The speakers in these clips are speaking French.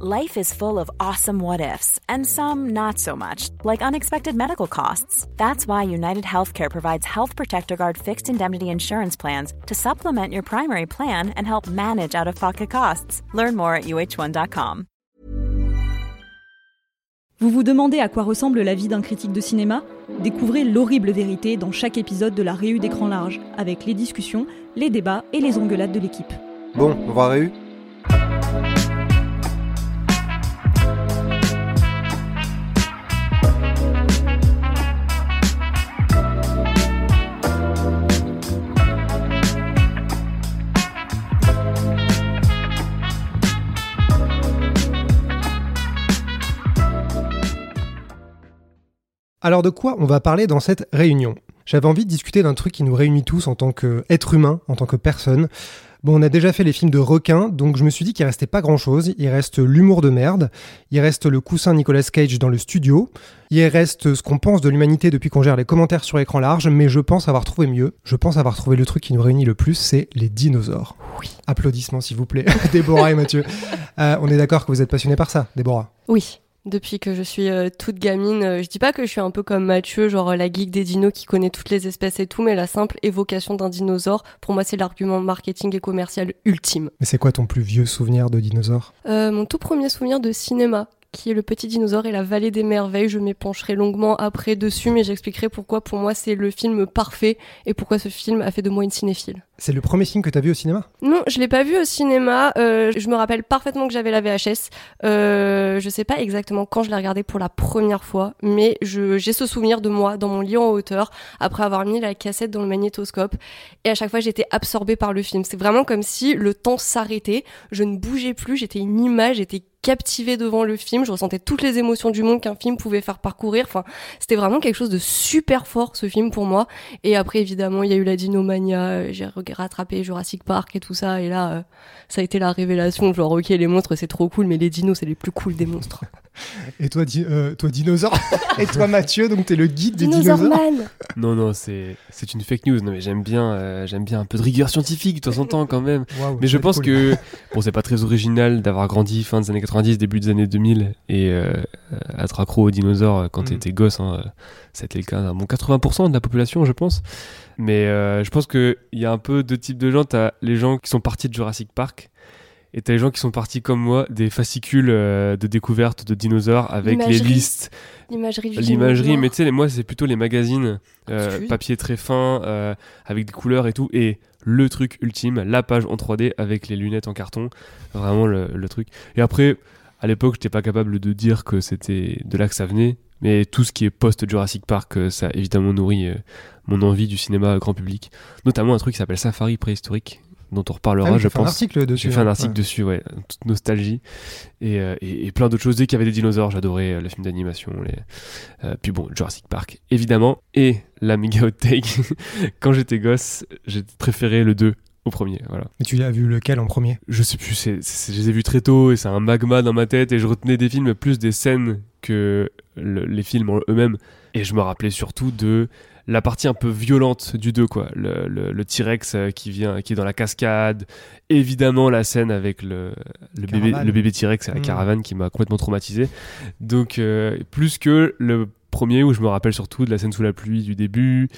Life is full of awesome what ifs, and some not so much, like unexpected medical costs. That's why United Healthcare provides Health Protector Guard fixed indemnity insurance plans to supplement your primary plan and help manage out of pocket costs. Learn more at uh1.com. Vous vous demandez à quoi ressemble la vie d'un critique de cinéma? Découvrez l'horrible vérité dans chaque épisode de la Réu d'écran large, avec les discussions, les débats et les engueulades de l'équipe. Bon, on va Réu Alors de quoi on va parler dans cette réunion? J'avais envie de discuter d'un truc qui nous réunit tous en tant qu'être humain, en tant que personne. Bon, on a déjà fait les films de requins, donc je me suis dit qu'il restait pas grand chose. Il reste l'humour de merde, il reste le coussin Nicolas Cage dans le studio, il reste ce qu'on pense de l'humanité depuis qu'on gère les commentaires sur écran large, mais je pense avoir trouvé mieux. Je pense avoir trouvé le truc qui nous réunit le plus, c'est les dinosaures. Oui. Applaudissements s'il vous plaît, Déborah et Mathieu. Euh, on est d'accord que vous êtes passionnés par ça, Déborah? Oui depuis que je suis euh, toute gamine. Euh, je dis pas que je suis un peu comme Mathieu, genre euh, la geek des dinos qui connaît toutes les espèces et tout, mais la simple évocation d'un dinosaure, pour moi, c'est l'argument marketing et commercial ultime. Mais c'est quoi ton plus vieux souvenir de dinosaure? Mon tout premier souvenir de cinéma qui est Le Petit Dinosaure et la Vallée des Merveilles. Je m'épancherai longuement après dessus, mais j'expliquerai pourquoi pour moi c'est le film parfait et pourquoi ce film a fait de moi une cinéphile. C'est le premier film que tu as vu au cinéma? Non, je l'ai pas vu au cinéma. Euh, je me rappelle parfaitement que j'avais la VHS. Euh, je sais pas exactement quand je l'ai regardé pour la première fois, mais j'ai ce souvenir de moi dans mon lit en hauteur après avoir mis la cassette dans le magnétoscope. Et à chaque fois, j'étais absorbée par le film. C'est vraiment comme si le temps s'arrêtait. Je ne bougeais plus. J'étais une image. J'étais captivée devant le film. Je ressentais toutes les émotions du monde qu'un film pouvait faire parcourir. Enfin, c'était vraiment quelque chose de super fort ce film pour moi. Et après, évidemment, il y a eu la Dinomania. J'ai rattrapé Jurassic Park et tout ça. Et là, euh, ça a été la révélation. Genre, ok, les monstres c'est trop cool, mais les dinos c'est les plus cool des monstres. Et toi, euh, toi dinosaure Et toi, Mathieu, donc t'es le guide des dinosaures Non, non, c'est une fake news. Non, mais j'aime bien, euh, j'aime bien un peu de rigueur scientifique de temps en temps quand même. mais je pense que bon, c'est pas très original d'avoir grandi fin des années 90, début des années 2000 et euh, être accro aux dinosaures quand mm. t'étais gosse. Hein, C'était le cas d'un bon 80% de la population, je pense. Mais je pense qu'il y a un peu deux types de gens. T'as les gens qui sont partis de Jurassic Park et t'as les gens qui sont partis comme moi des fascicules euh, de découverte de dinosaures avec les listes. L'imagerie L'imagerie, mais tu sais, moi, c'est plutôt les magazines, euh, papier très fin, euh, avec des couleurs et tout. Et le truc ultime, la page en 3D avec les lunettes en carton. Vraiment le, le truc. Et après, à l'époque, j'étais pas capable de dire que c'était de là que ça venait. Mais tout ce qui est post-Jurassic Park, ça évidemment nourrit mon envie du cinéma grand public. Notamment un truc qui s'appelle Safari préhistorique, dont on reparlera, ah je pense. Un article dessus. J'ai fait un article dessus, ouais, toute nostalgie euh, et, et, plein d'autres choses. Dès qu'il y avait des dinosaures, j'adorais euh, le film d'animation. Les... Euh, puis bon, Jurassic Park, évidemment. Et la méga hot take, quand j'étais gosse, j'ai préféré le 2 au premier. Voilà. Et tu l'as vu lequel en premier? Je sais plus, je les ai vus très tôt et c'est un magma dans ma tête et je retenais des films plus des scènes que les films eux-mêmes. Et je me rappelais surtout de la partie un peu violente du 2, quoi. Le, le, T-Rex euh, qui vient, qui est dans la cascade. Évidemment, la scène avec le, le bébé, le bébé T-Rex à la hmm. caravane qui m'a complètement traumatisé. Donc, euh, plus que le premier où je me rappelle surtout de la scène sous la pluie du début,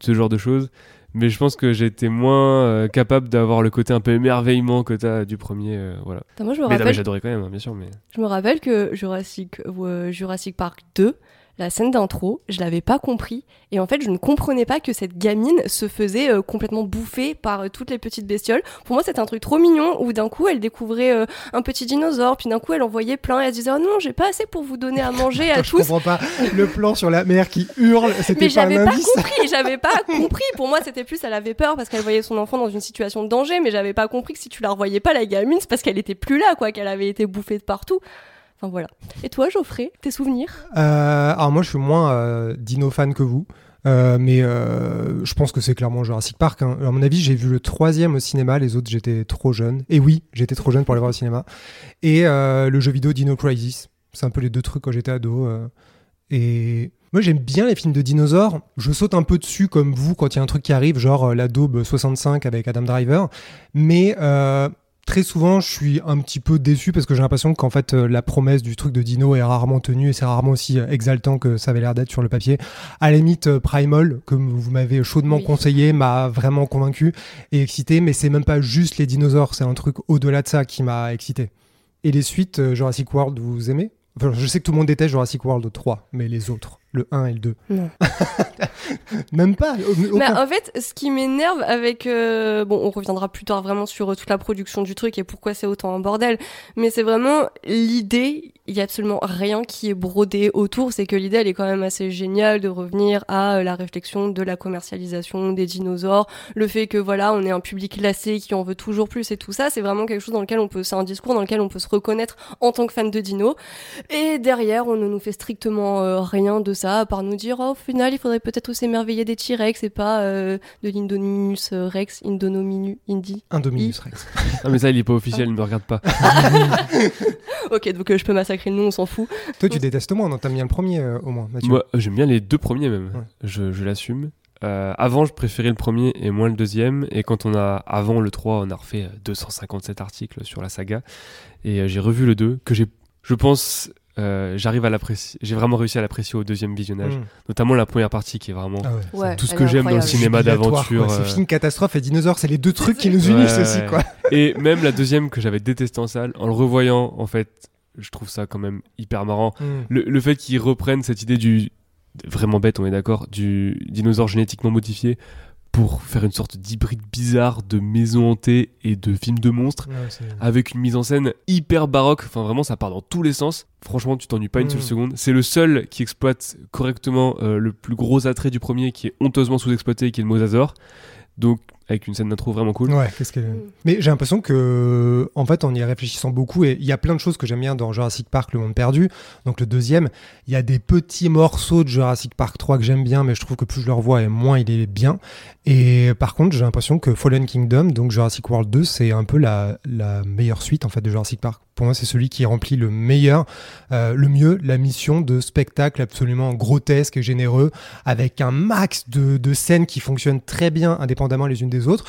ce genre de choses. Mais je pense que j'étais moins euh, capable d'avoir le côté un peu émerveillement que t'as du premier, voilà. moi, je me rappelle... mais j'adorais quand même, hein, bien sûr. Mais je me rappelle que Jurassic, Jurassic Park 2, la scène d'intro, je l'avais pas compris. Et en fait, je ne comprenais pas que cette gamine se faisait euh, complètement bouffer par euh, toutes les petites bestioles. Pour moi, c'était un truc trop mignon où d'un coup, elle découvrait euh, un petit dinosaure, puis d'un coup, elle en voyait plein et elle se disait Oh non, j'ai pas assez pour vous donner à manger à je tous. comprends pas le plan sur la mère qui hurle, c'était Mais pas j'avais pas indice. compris, j'avais pas compris. Pour moi, c'était plus, elle avait peur parce qu'elle voyait son enfant dans une situation de danger, mais j'avais pas compris que si tu la revoyais pas, la gamine, c'est parce qu'elle était plus là, quoi, qu'elle avait été bouffée de partout. Enfin voilà. Et toi, Geoffrey, tes souvenirs? Euh, alors moi, je suis moins euh, dino fan que vous. Euh, mais je pense que c'est clairement Jurassic Park. hein. À mon avis, j'ai vu le troisième au cinéma, les autres j'étais trop jeune. Et oui, j'étais trop jeune pour aller voir au cinéma. Et le jeu vidéo Dino Crisis, c'est un peu les deux trucs quand j'étais ado. Et moi j'aime bien les films de dinosaures. Je saute un peu dessus comme vous quand il y a un truc qui arrive, genre la Daube 65 avec Adam Driver. Mais très souvent, je suis un petit peu déçu parce que j'ai l'impression qu'en fait, euh, la promesse du truc de Dino est rarement tenue et c'est rarement aussi euh, exaltant que ça avait l'air d'être sur le papier. À la limite, euh, Primal, comme vous m'avez chaudement Oui. conseillé, m'a vraiment convaincu et excité, mais c'est même pas juste les dinosaures, c'est un truc au-delà de ça qui m'a excité. Et les suites, Jurassic World, vous aimez? Enfin, Je sais que tout le monde déteste Jurassic World 3, mais les autres, le 1 et le 2. Non. même pas aucun- en fait, ce qui m'énerve avec. euh, bon, on reviendra plus tard vraiment sur euh, toute la production du truc et pourquoi c'est autant un bordel. Mais c'est vraiment l'idée. Il y a absolument rien qui est brodé autour. C'est que l'idée, elle est quand même assez géniale de revenir à euh, la réflexion de la commercialisation des dinosaures. Le fait que voilà, on est un public lassé qui en veut toujours plus et tout ça. C'est vraiment quelque chose dans lequel on peut. C'est un discours dans lequel on peut se reconnaître en tant que fan de dino. Et derrière, on ne nous fait strictement euh, rien de ça, à part nous dire, oh, au final, il faudrait peut-être s'émerveiller des T-Rex et pas euh, de l'Indominus Rex, Indonominu, Indi. Indominus Rex. Non, mais ça, il est pas officiel, ne me regarde pas. Ok, donc euh, je peux massacrer le nom, on s'en fout. Toi, tu détestes moins, non T'aimes bien le premier euh, au moins, Mathieu Moi, j'aime bien les deux premiers même. Ouais. Je, je l'assume. Euh, avant, je préférais le premier et moins le deuxième. Et quand on a, avant le 3, on a refait euh, 257 articles sur la saga. Et euh, j'ai revu le 2, que j'ai, je pense, euh, j'arrive à l'apprécier. J'ai vraiment réussi à l'apprécier au deuxième visionnage. Mmh. Notamment la première partie qui est vraiment. Ah ouais, Ouais, tout ce que j'aime dans le cinéma d'aventure. quoi. euh, C'est film catastrophe et dinosaures, c'est les deux trucs qui nous Ouais, unissent aussi, quoi. Et même la deuxième que j'avais détesté en salle, en le revoyant, en fait, je trouve ça quand même hyper marrant. Mm. Le, le fait qu'ils reprennent cette idée du vraiment bête, on est d'accord, du dinosaure génétiquement modifié pour faire une sorte d'hybride bizarre de maison hantée et de film de monstres Ouais, avec une mise en scène hyper baroque. Enfin, vraiment, ça part dans tous les sens. Franchement, tu t'ennuies pas une Mm. seule seconde. C'est le seul qui exploite correctement euh, le plus gros attrait du premier qui est honteusement sous-exploité, qui est le. Donc, avec une scène d'intro vraiment cool. Ouais, qu'est-ce que. Mm. Mais j'ai l'impression que, en fait, en y réfléchissant beaucoup, et il y a plein de choses que j'aime bien dans Jurassic Park, Le Monde Perdu. Donc le deuxième, il y a des petits morceaux de Jurassic Park 3 que j'aime bien, mais je trouve que plus je le revois et moins il est bien. Et par contre, j'ai l'impression que Fallen Kingdom, donc Jurassic World 2, c'est un peu la, la meilleure suite en fait de Jurassic Park. Pour moi, c'est celui qui remplit le meilleur, euh, le mieux la mission de spectacle absolument grotesque et généreux, avec un max de, de scènes qui fonctionnent très bien indépendamment les unes des autres.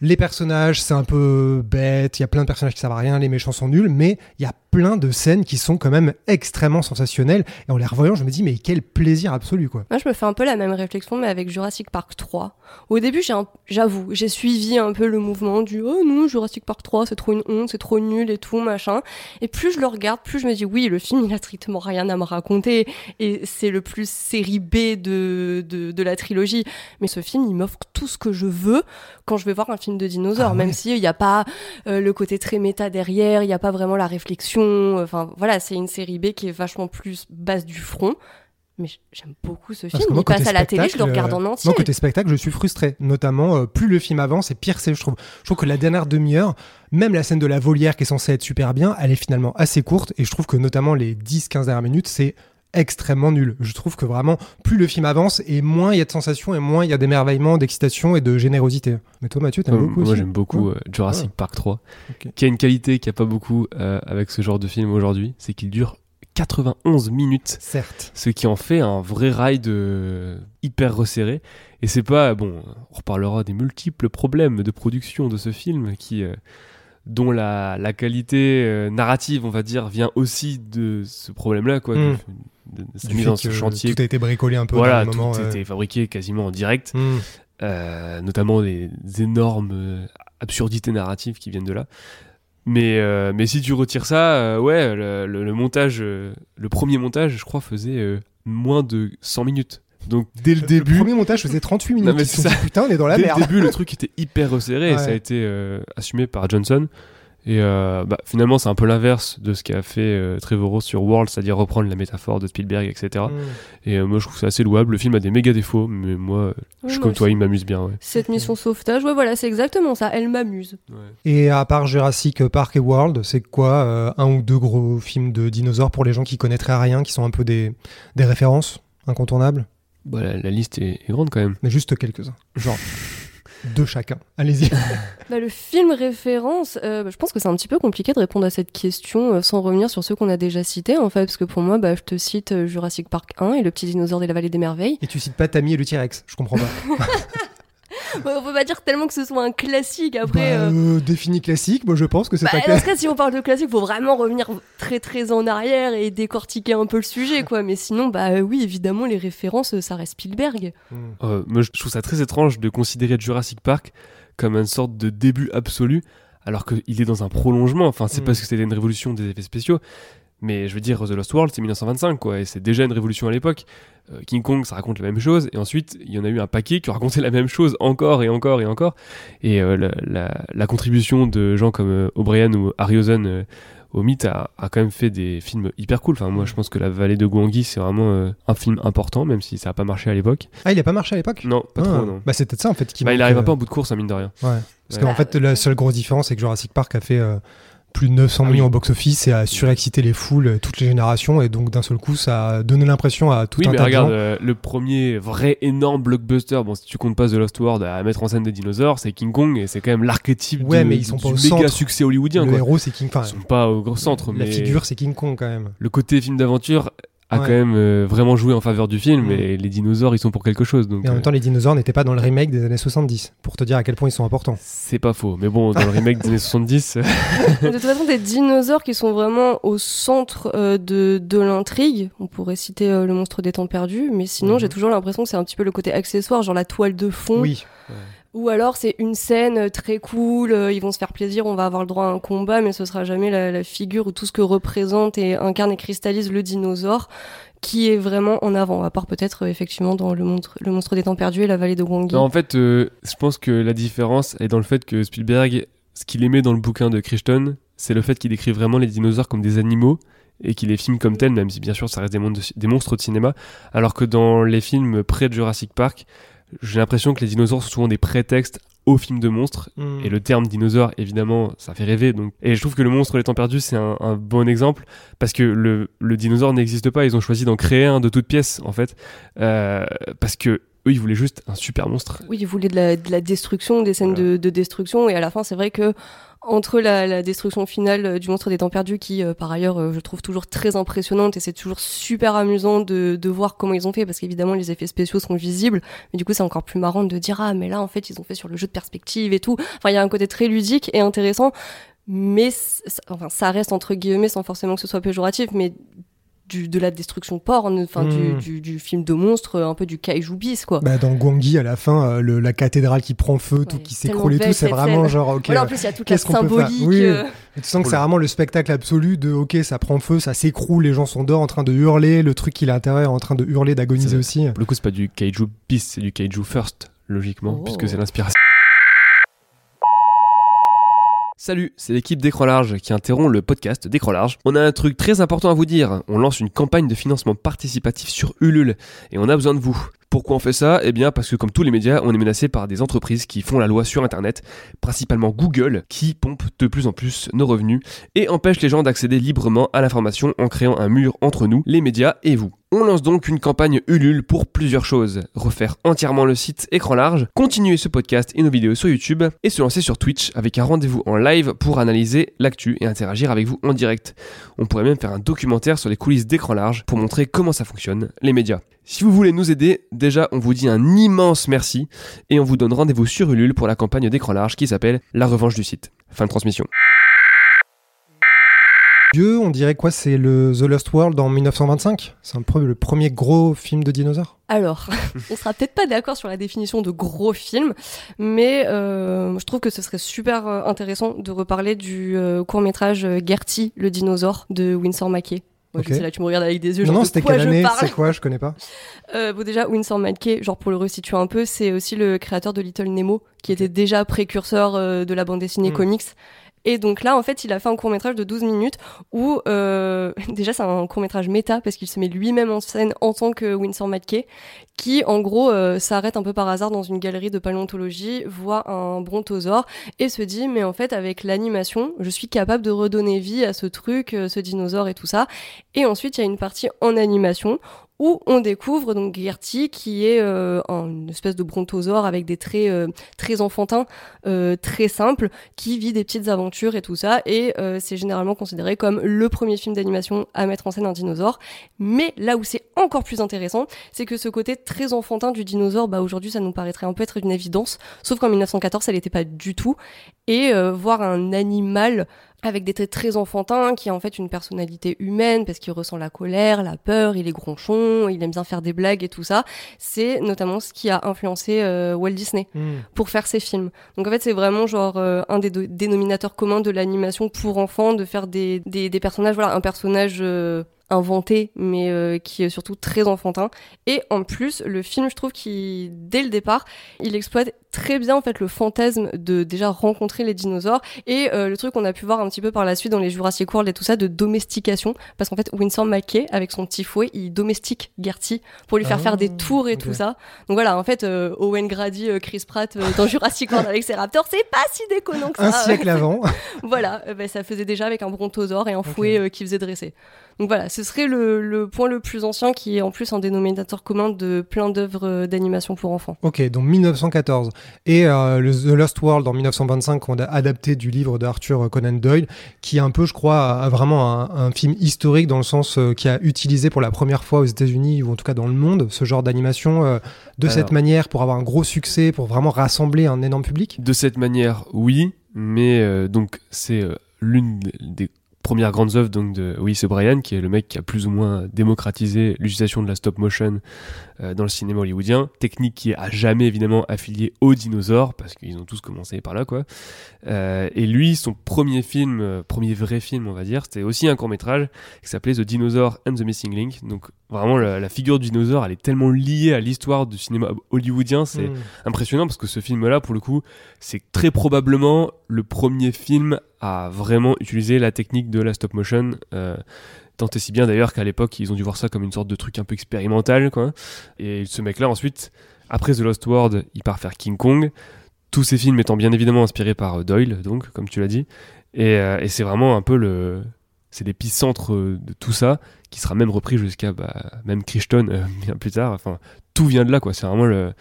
Les personnages, c'est un peu bête, il y a plein de personnages qui servent à rien, les méchants sont nuls, mais il y a plein de scènes qui sont quand même extrêmement sensationnelles. Et en les revoyant, je me dis, mais quel plaisir absolu, quoi. Moi, je me fais un peu la même réflexion, mais avec Jurassic Park 3. Au début, j'avoue, j'ai suivi un peu le mouvement du oh non, Jurassic Park 3, c'est trop une honte, c'est trop nul et tout, machin. Et plus je le regarde, plus je me dis oui, le film, il a strictement rien à me raconter. Et c'est le plus série B de, de, de la trilogie. Mais ce film, il m'offre tout ce que je veux quand je vais voir un film de dinosaures, Ah ouais. même s'il n'y a pas euh, le côté très méta derrière, il n'y a pas vraiment la réflexion. Enfin, voilà, c'est une série B qui est vachement plus basse du front. Mais j'aime beaucoup ce film. Moi, il passe à la télé, je le regarde en euh, entier. Moi, côté spectacle, je suis frustré. Notamment, euh, plus le film avance, et pire c'est, je trouve. Je trouve que la dernière demi-heure, même la scène de la volière qui est censée être super bien, elle est finalement assez courte. Et je trouve que notamment les 10-15 dernières minutes, c'est extrêmement nul. Je trouve que vraiment, plus le film avance, et moins il y a de sensations, et moins il y a d'émerveillement, d'excitation et de générosité. Mais toi, Mathieu, t'aimes Euh, beaucoup Moi aussi j'aime beaucoup Ouais. euh, Jurassic Ouais. Park 3, Ok. qui a une qualité qu'il n'y a pas beaucoup euh, avec ce genre de film aujourd'hui, c'est qu'il dure 91 minutes, Certes. ce qui en fait un vrai ride euh, hyper resserré. Et c'est pas, bon, on reparlera des multiples problèmes de production de ce film qui... dont la, la qualité euh, narrative, on va dire, vient aussi de ce problème-là, quoi, Mm. de, de sa Du mise en ce chantier. Tout a été bricolé un peu Voilà, moment. tout euh, était fabriqué quasiment en direct. hmm. Euh, notamment des énormes euh, absurdités narratives qui viennent de là. Mais, euh, mais si tu retires ça, ouais, le, le- le montage, le premier montage, je crois, faisait moins de 100 minutes. Donc dès le Le début, premier montage faisait 38 minutes. Non, mais sont dit, ça. putain, on est dans la dès le merde. début, le truc était hyper resserré et ça a été euh, assumé par Johnson. Et euh, bah, finalement, c'est un peu l'inverse de ce qu'a fait euh, Trevorrow sur World, c'est-à-dire reprendre la métaphore de Spielberg, etc. Et euh, moi, je trouve ça assez louable. Le film a des méga défauts, mais moi, je suis comme toi, il m'amuse bien. Ouais. Cette mission sauvetage, ouais, voilà, c'est exactement ça. Elle m'amuse. Et à part Jurassic Park et World, c'est quoi euh, un ou deux gros films de dinosaures pour les gens qui connaîtraient rien, qui sont un peu des, des références incontournables? Bah, la, la liste est, est grande quand même. Mais juste quelques-uns. Genre deux chacun. Allez-y. Bah, le film référence, euh, bah, je pense que c'est un petit peu compliqué de répondre à cette question euh, sans revenir sur ceux qu'on a déjà cités, en fait, parce que pour moi, bah, je te cite euh, Jurassic Park 1 et le petit dinosaure de la vallée des merveilles. Et tu cites pas Tammy et le T-Rex, je comprends pas. On peut pas dire tellement que ce soit un classique après. bah, euh, euh, défini classique, moi je pense que c'est bah, pas dans clair. ce cas, si on parle de classique, faut vraiment revenir très très en arrière et décortiquer un peu le sujet, quoi. Mais sinon, bah euh, oui, évidemment, les références, ça reste Spielberg. Euh, moi, je trouve ça très étrange de considérer Jurassic Park comme une sorte de début absolu, alors qu'il est dans un prolongement. Enfin, c'est Mm. parce que c'était une révolution des effets spéciaux. Mais je veux dire, The Lost World, c'est 1925, quoi, et c'est déjà une révolution à l'époque. Euh, King Kong, ça raconte la même chose, et ensuite, il y en a eu un paquet qui ont raconté la même chose encore et encore et encore. Et euh, la, la- la contribution de gens comme euh, O'Brien ou Harryhausen euh, au mythe a, a quand même fait des films hyper cool. Enfin, moi, je pense que La Vallée de Gouangui, c'est vraiment euh, un film important, même si ça n'a pas marché à l'époque. Ah, il a pas marché à l'époque? Non, pas Ah. trop, non. Bah c'est peut-être ça en fait qui Bah, il manque, arrive euh, pas en bout de course, hein, mine de rien. Ouais. Parce Ouais. qu'en fait, la seule grosse différence, c'est que Jurassic Park a fait euh, plus de 900 Ah millions oui. au box-office et a surexcité les foules, euh, toutes les générations, et donc d'un seul coup, ça a donné l'impression à tout Oui, un mais tas regarde, de gens. euh, le premier vrai énorme blockbuster, bon, si tu comptes pas The Lost World à mettre en scène des dinosaures, c'est King Kong et c'est quand même l'archétype Ouais, de- mais ils sont du pas au méga centre. succès hollywoodien. le Quoi. héros, c'est King Kong. Ils sont pas au gros centre, la mais figure, c'est King Kong quand même. le côté film d'aventure a Ouais. quand même euh, vraiment joué en faveur du film et les dinosaures ils sont pour quelque chose. Donc Et en euh, même temps, les dinosaures n'étaient pas dans le remake des années 70, pour te dire à quel point ils sont importants. c'est pas faux. Mais bon, dans le remake des années 70, euh, de toute façon, des dinosaures qui sont vraiment au centre euh, de, de l'intrigue. On pourrait citer euh, le monstre des temps perdus, mais sinon, Mhm. j'ai toujours l'impression que c'est un petit peu le côté accessoire, genre la toile de fond. Oui. Ou alors c'est une scène euh, très cool, euh, ils vont se faire plaisir, on va avoir le droit à un combat, mais ce sera jamais la, figure ou tout ce que représente et incarne et cristallise le dinosaure qui est vraiment en avant, à part peut-être euh, effectivement dans le monstre, le monstre des temps perdus et la vallée de non, en fait, je pense que la différence est dans le fait que Spielberg, ce qu'il aimait dans le bouquin de Crichton, c'est le fait qu'il décrit vraiment les dinosaures comme des animaux et qu'il les filme comme tels, même si bien sûr ça reste des, mon- des monstres de cinéma, alors que dans les films près de Jurassic Park, j'ai l'impression que les dinosaures sont souvent des prétextes aux films de monstres. Mm. Et le terme dinosaure, évidemment, ça fait rêver. Donc. Et je trouve que le monstre des temps perdus, c'est un, un bon exemple parce que le, le dinosaure n'existe pas. Ils ont choisi d'en créer un de toutes pièces, en fait, Euh, parce que eux, ils voulaient juste un super monstre. Oui, ils voulaient de la, de la destruction, des scènes Voilà. de, de destruction, et à la fin, c'est vrai que entre la, la destruction finale euh, du monstre des temps perdus, qui euh, par ailleurs euh, je trouve toujours très impressionnante, et c'est toujours super amusant de, de voir comment ils ont fait, parce qu'évidemment les effets spéciaux sont visibles, mais du coup c'est encore plus marrant de dire ah mais là en fait ils ont fait sur le jeu de perspective et tout. Enfin il y a un côté très ludique et intéressant, mais enfin ça reste entre guillemets sans forcément que ce soit péjoratif, mais du, de la destruction porn, enfin du, du, du film de monstre, un peu du kaiju bis quoi. Bah, dans Gwangi, à la fin, euh, le- la cathédrale qui prend feu, tout qui s'écroule et tout, c'est vraiment scène. genre, ok. Voilà, en plus, il y a toute la symbolique. Oui. euh, tu sens que c'est vraiment le spectacle absolu de ok ça prend feu, ça s'écroule, les gens sont dehors en train de hurler, le truc qui est à l'intérieur en train de hurler, d'agoniser aussi. Pour le coup, c'est pas du kaiju beast, c'est du kaiju first, logiquement, Oh. puisque c'est l'inspiration. Salut, c'est l'équipe d'Écran Large qui interrompt le podcast d'Écran Large. On a un truc très important à vous dire. On lance une campagne de financement participatif sur Ulule et on a besoin de vous. Pourquoi on fait ça? Eh bien parce que comme tous les médias, on est menacé par des entreprises qui font la loi sur Internet, principalement Google, qui pompe de plus en plus nos revenus et empêche les gens d'accéder librement à l'information en créant un mur entre nous, les médias et vous. On lance donc une campagne Ulule pour plusieurs choses. Refaire entièrement le site écran large, continuer ce podcast et nos vidéos sur YouTube, et se lancer sur Twitch avec un rendez-vous en live pour analyser l'actu et interagir avec vous en direct. On pourrait même faire un documentaire sur les coulisses d'écran large pour montrer comment ça fonctionne, les médias. Si vous voulez nous aider, déjà on vous dit un immense merci, et on vous donne rendez-vous sur Ulule pour la campagne d'écran large qui s'appelle La revanche du site. Fin de transmission. Dieu, on dirait quoi C'est le The Lost World en 1925 C'est le premier gros film de dinosaures? Alors, on sera peut-être pas d'accord sur la définition de gros film, mais euh, je trouve que ce serait super euh, intéressant de reparler du court métrage Gertie, le dinosaure de Winsor Mackey. Moi, je sais, là, tu me regardes avec des yeux. Non, genre, non, c'était quelle année C'est quoi Je connais pas. Euh, bon, déjà, Winsor McKay, genre pour le resituer un peu, c'est aussi le créateur de Little Nemo, qui était déjà précurseur euh, de la bande dessinée Mm. comics. Et donc là, en fait, il a fait un court métrage de 12 minutes où, euh, déjà, c'est un court métrage méta parce qu'il se met lui-même en scène en tant que Winsor McKay, qui, en gros, euh, s'arrête un peu par hasard dans une galerie de paléontologie, voit un brontosaure et se dit, mais en fait, avec l'animation, je suis capable de redonner vie à ce truc, euh, ce dinosaure et tout ça. Et ensuite, il y a une partie en animation où on découvre donc Gertie qui est euh, un- une espèce de brontosaure avec des traits euh, très enfantins, euh, très simples, qui vit des petites aventures et tout ça. Et c'est généralement considéré comme le premier film d'animation à mettre en scène un dinosaure. Mais là où c'est encore plus intéressant, c'est que ce côté très enfantin du dinosaure, bah aujourd'hui ça nous paraîtrait un peu être une évidence, sauf qu'en 1914 ça l'était pas du tout. Et voir un animal avec des traits très enfantins, qui a en fait une personnalité humaine, parce qu'il ressent la colère, la peur, il est gronchon, il aime bien faire des blagues et tout ça. C'est notamment ce qui a influencé euh, Walt Disney pour faire ses films. Donc en fait, c'est vraiment genre euh, un des dénominateurs communs de l'animation pour enfants, de faire des, des, des personnages, voilà, un personnage euh, inventé, mais euh, qui est surtout très enfantin. Et en plus, le film, je trouve qu'il, dès le départ, il exploite très bien en fait le fantasme de déjà rencontrer les dinosaures et euh, le truc qu'on a pu voir un petit peu par la suite dans les Jurassic World et tout ça de domestication parce qu'en fait Winsor McKay avec son petit fouet il domestique Gertie pour lui faire Ah, faire des tours et tout ça donc voilà en fait euh, Owen Grady Chris Pratt dans Jurassic World avec ses raptors c'est pas si déconnant que ça Un siècle avant. voilà, bah, ça faisait déjà avec un brontosaure et un fouet qui faisait dresser. Donc voilà, ce serait le, le point le plus ancien qui est en plus un dénominateur commun de plein d'œuvres euh, d'animation pour enfants. Ok, donc 1914. Et euh, le The Lost World en 1925, qu'on a adapté du livre d'Arthur Conan Doyle, qui est un peu, je crois, a- a vraiment un, un film historique dans le sens euh, qui a utilisé pour la première fois aux États-Unis ou en tout cas dans le monde ce genre d'animation euh, de Alors. cette manière pour avoir un gros succès, pour vraiment rassembler un énorme public? De cette manière, oui, mais euh, donc c'est euh, l'une des premières grandes œuvres donc de Willis O'Brien, qui est le mec qui a plus ou moins démocratisé l'utilisation de la stop motion dans le cinéma hollywoodien. Technique qui est à jamais évidemment affiliée aux dinosaures, parce qu'ils ont tous commencé par là, quoi. Euh, et lui, son premier film, euh, premier vrai film, on va dire, c'était aussi un court métrage qui s'appelait The Dinosaur and the Missing Link. Donc vraiment, la, la figure du dinosaure, elle est tellement liée à l'histoire du cinéma hollywoodien, c'est Mm. impressionnant parce que ce film-là, pour le coup, c'est très probablement le premier film à vraiment utiliser la technique de la stop motion. Euh, tant et si bien d'ailleurs qu'à l'époque, ils ont dû voir ça comme une sorte de truc un peu expérimental, quoi. Et ce mec-là, ensuite, après The Lost World, il part faire King Kong. Tous ces films étant bien évidemment inspirés par euh, Doyle, donc, comme tu l'as dit. Et, euh, et c'est vraiment un peu le. C'est l'épicentre euh, de tout ça, qui sera même repris jusqu'à bah, même Crichton euh, bien plus tard. Enfin, tout vient de là, quoi. C'est vraiment le.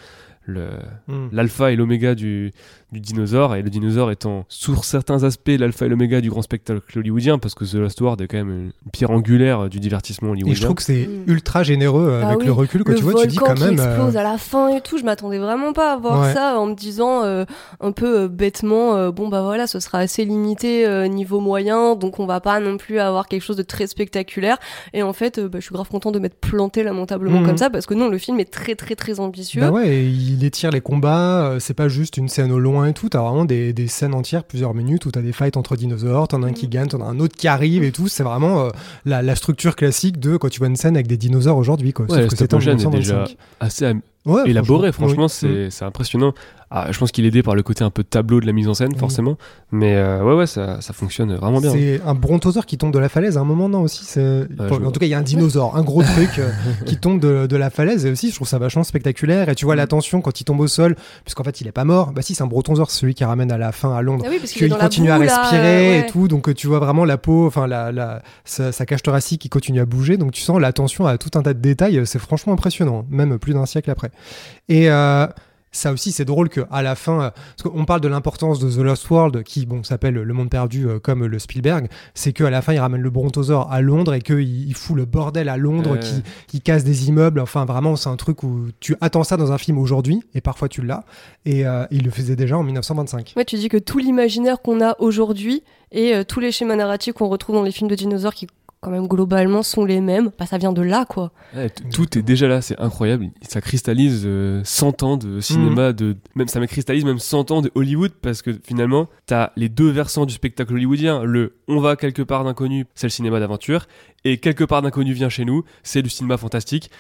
le Mm. l'alpha et l'oméga du, du dinosaure, et le dinosaure étant, sur certains aspects, l'alpha et l'oméga du grand spectacle hollywoodien, parce que The Lost World est quand même une pierre angulaire du divertissement Et hollywoodien. je trouve que c'est Mm. ultra généreux euh, Ah avec oui, le recul que le tu vois, tu dis quand même. qui euh, explose à la fin et tout, je m'attendais vraiment pas à voir Ouais. ça en me disant euh, un peu euh, bêtement, euh, bon bah voilà, ce sera assez limité euh, niveau moyen, donc on va pas non plus avoir quelque chose de très spectaculaire. Et en fait, euh, bah, je suis grave content de m'être planté lamentablement Mhm. comme ça, parce que non, le film est très très très ambitieux. Bah ouais, et il étire les combats, euh, c'est pas juste une scène au loin et tout, t'as vraiment des, des scènes entières, plusieurs minutes, où t'as des fights entre dinosaures, t'en as un qui Mhm. gagne, t'en as un autre qui arrive et tout, c'est vraiment euh, la, la structure classique de quand tu vois une scène avec des dinosaures aujourd'hui, quoi. Ouais, Sauf que stop c'était en motion est 1925. déjà assez élaboré, franchement, oui. c'est c'est impressionnant. Ah, je pense qu'il est aidé par le côté un peu tableau de la mise en scène, forcément. Mais euh, ouais, ouais, ça, ça fonctionne vraiment bien. C'est un brontosaure qui tombe de la falaise à un moment, non aussi enfin, en tout cas, il y a un dinosaure, un gros truc euh, qui tombe de, de la falaise. Et aussi, je trouve ça vachement spectaculaire. Et tu vois la tension quand il tombe au sol, puisqu'en fait, il est pas mort. Bah si, c'est un brontosaure, celui qui ramène à la fin à Londres. Ah oui, parce qu'il la continue à boue, respirer euh, ouais. et tout, donc euh, tu vois vraiment la peau, enfin la, la, sa, sa cage thoracique qui continue à bouger, donc tu sens l'attention à tout un tas de détails, euh, c'est franchement impressionnant, même plus d'un siècle après. Et euh, ça aussi, c'est drôle que à la fin, euh, parce qu'on parle de l'importance de The Lost World, qui bon s'appelle Le Monde Perdu euh, comme le Spielberg, c'est qu'à la fin, il ramène le brontosaure à Londres et qu'il il fout le bordel à Londres, Ouais. qui, qui casse des immeubles. Enfin, vraiment, c'est un truc où tu attends ça dans un film aujourd'hui, et parfois tu l'as. Et euh, il le faisait déjà en 1925. Ouais, tu dis que tout l'imaginaire qu'on a aujourd'hui et euh, tous les schémas narratifs qu'on retrouve dans les films de dinosaures qui quand même globalement sont les mêmes, bah ça vient de là quoi. Ouais, tout est déjà là, c'est incroyable. Ça cristallise euh, 100 ans de cinéma, de même ça me cristallise même 100 ans de Hollywood parce que finalement, t'as les deux versants du spectacle hollywoodien. Le on va quelque part d'inconnu, c'est le cinéma d'aventure, et quelque part d'inconnu vient chez nous, c'est du cinéma fantastique.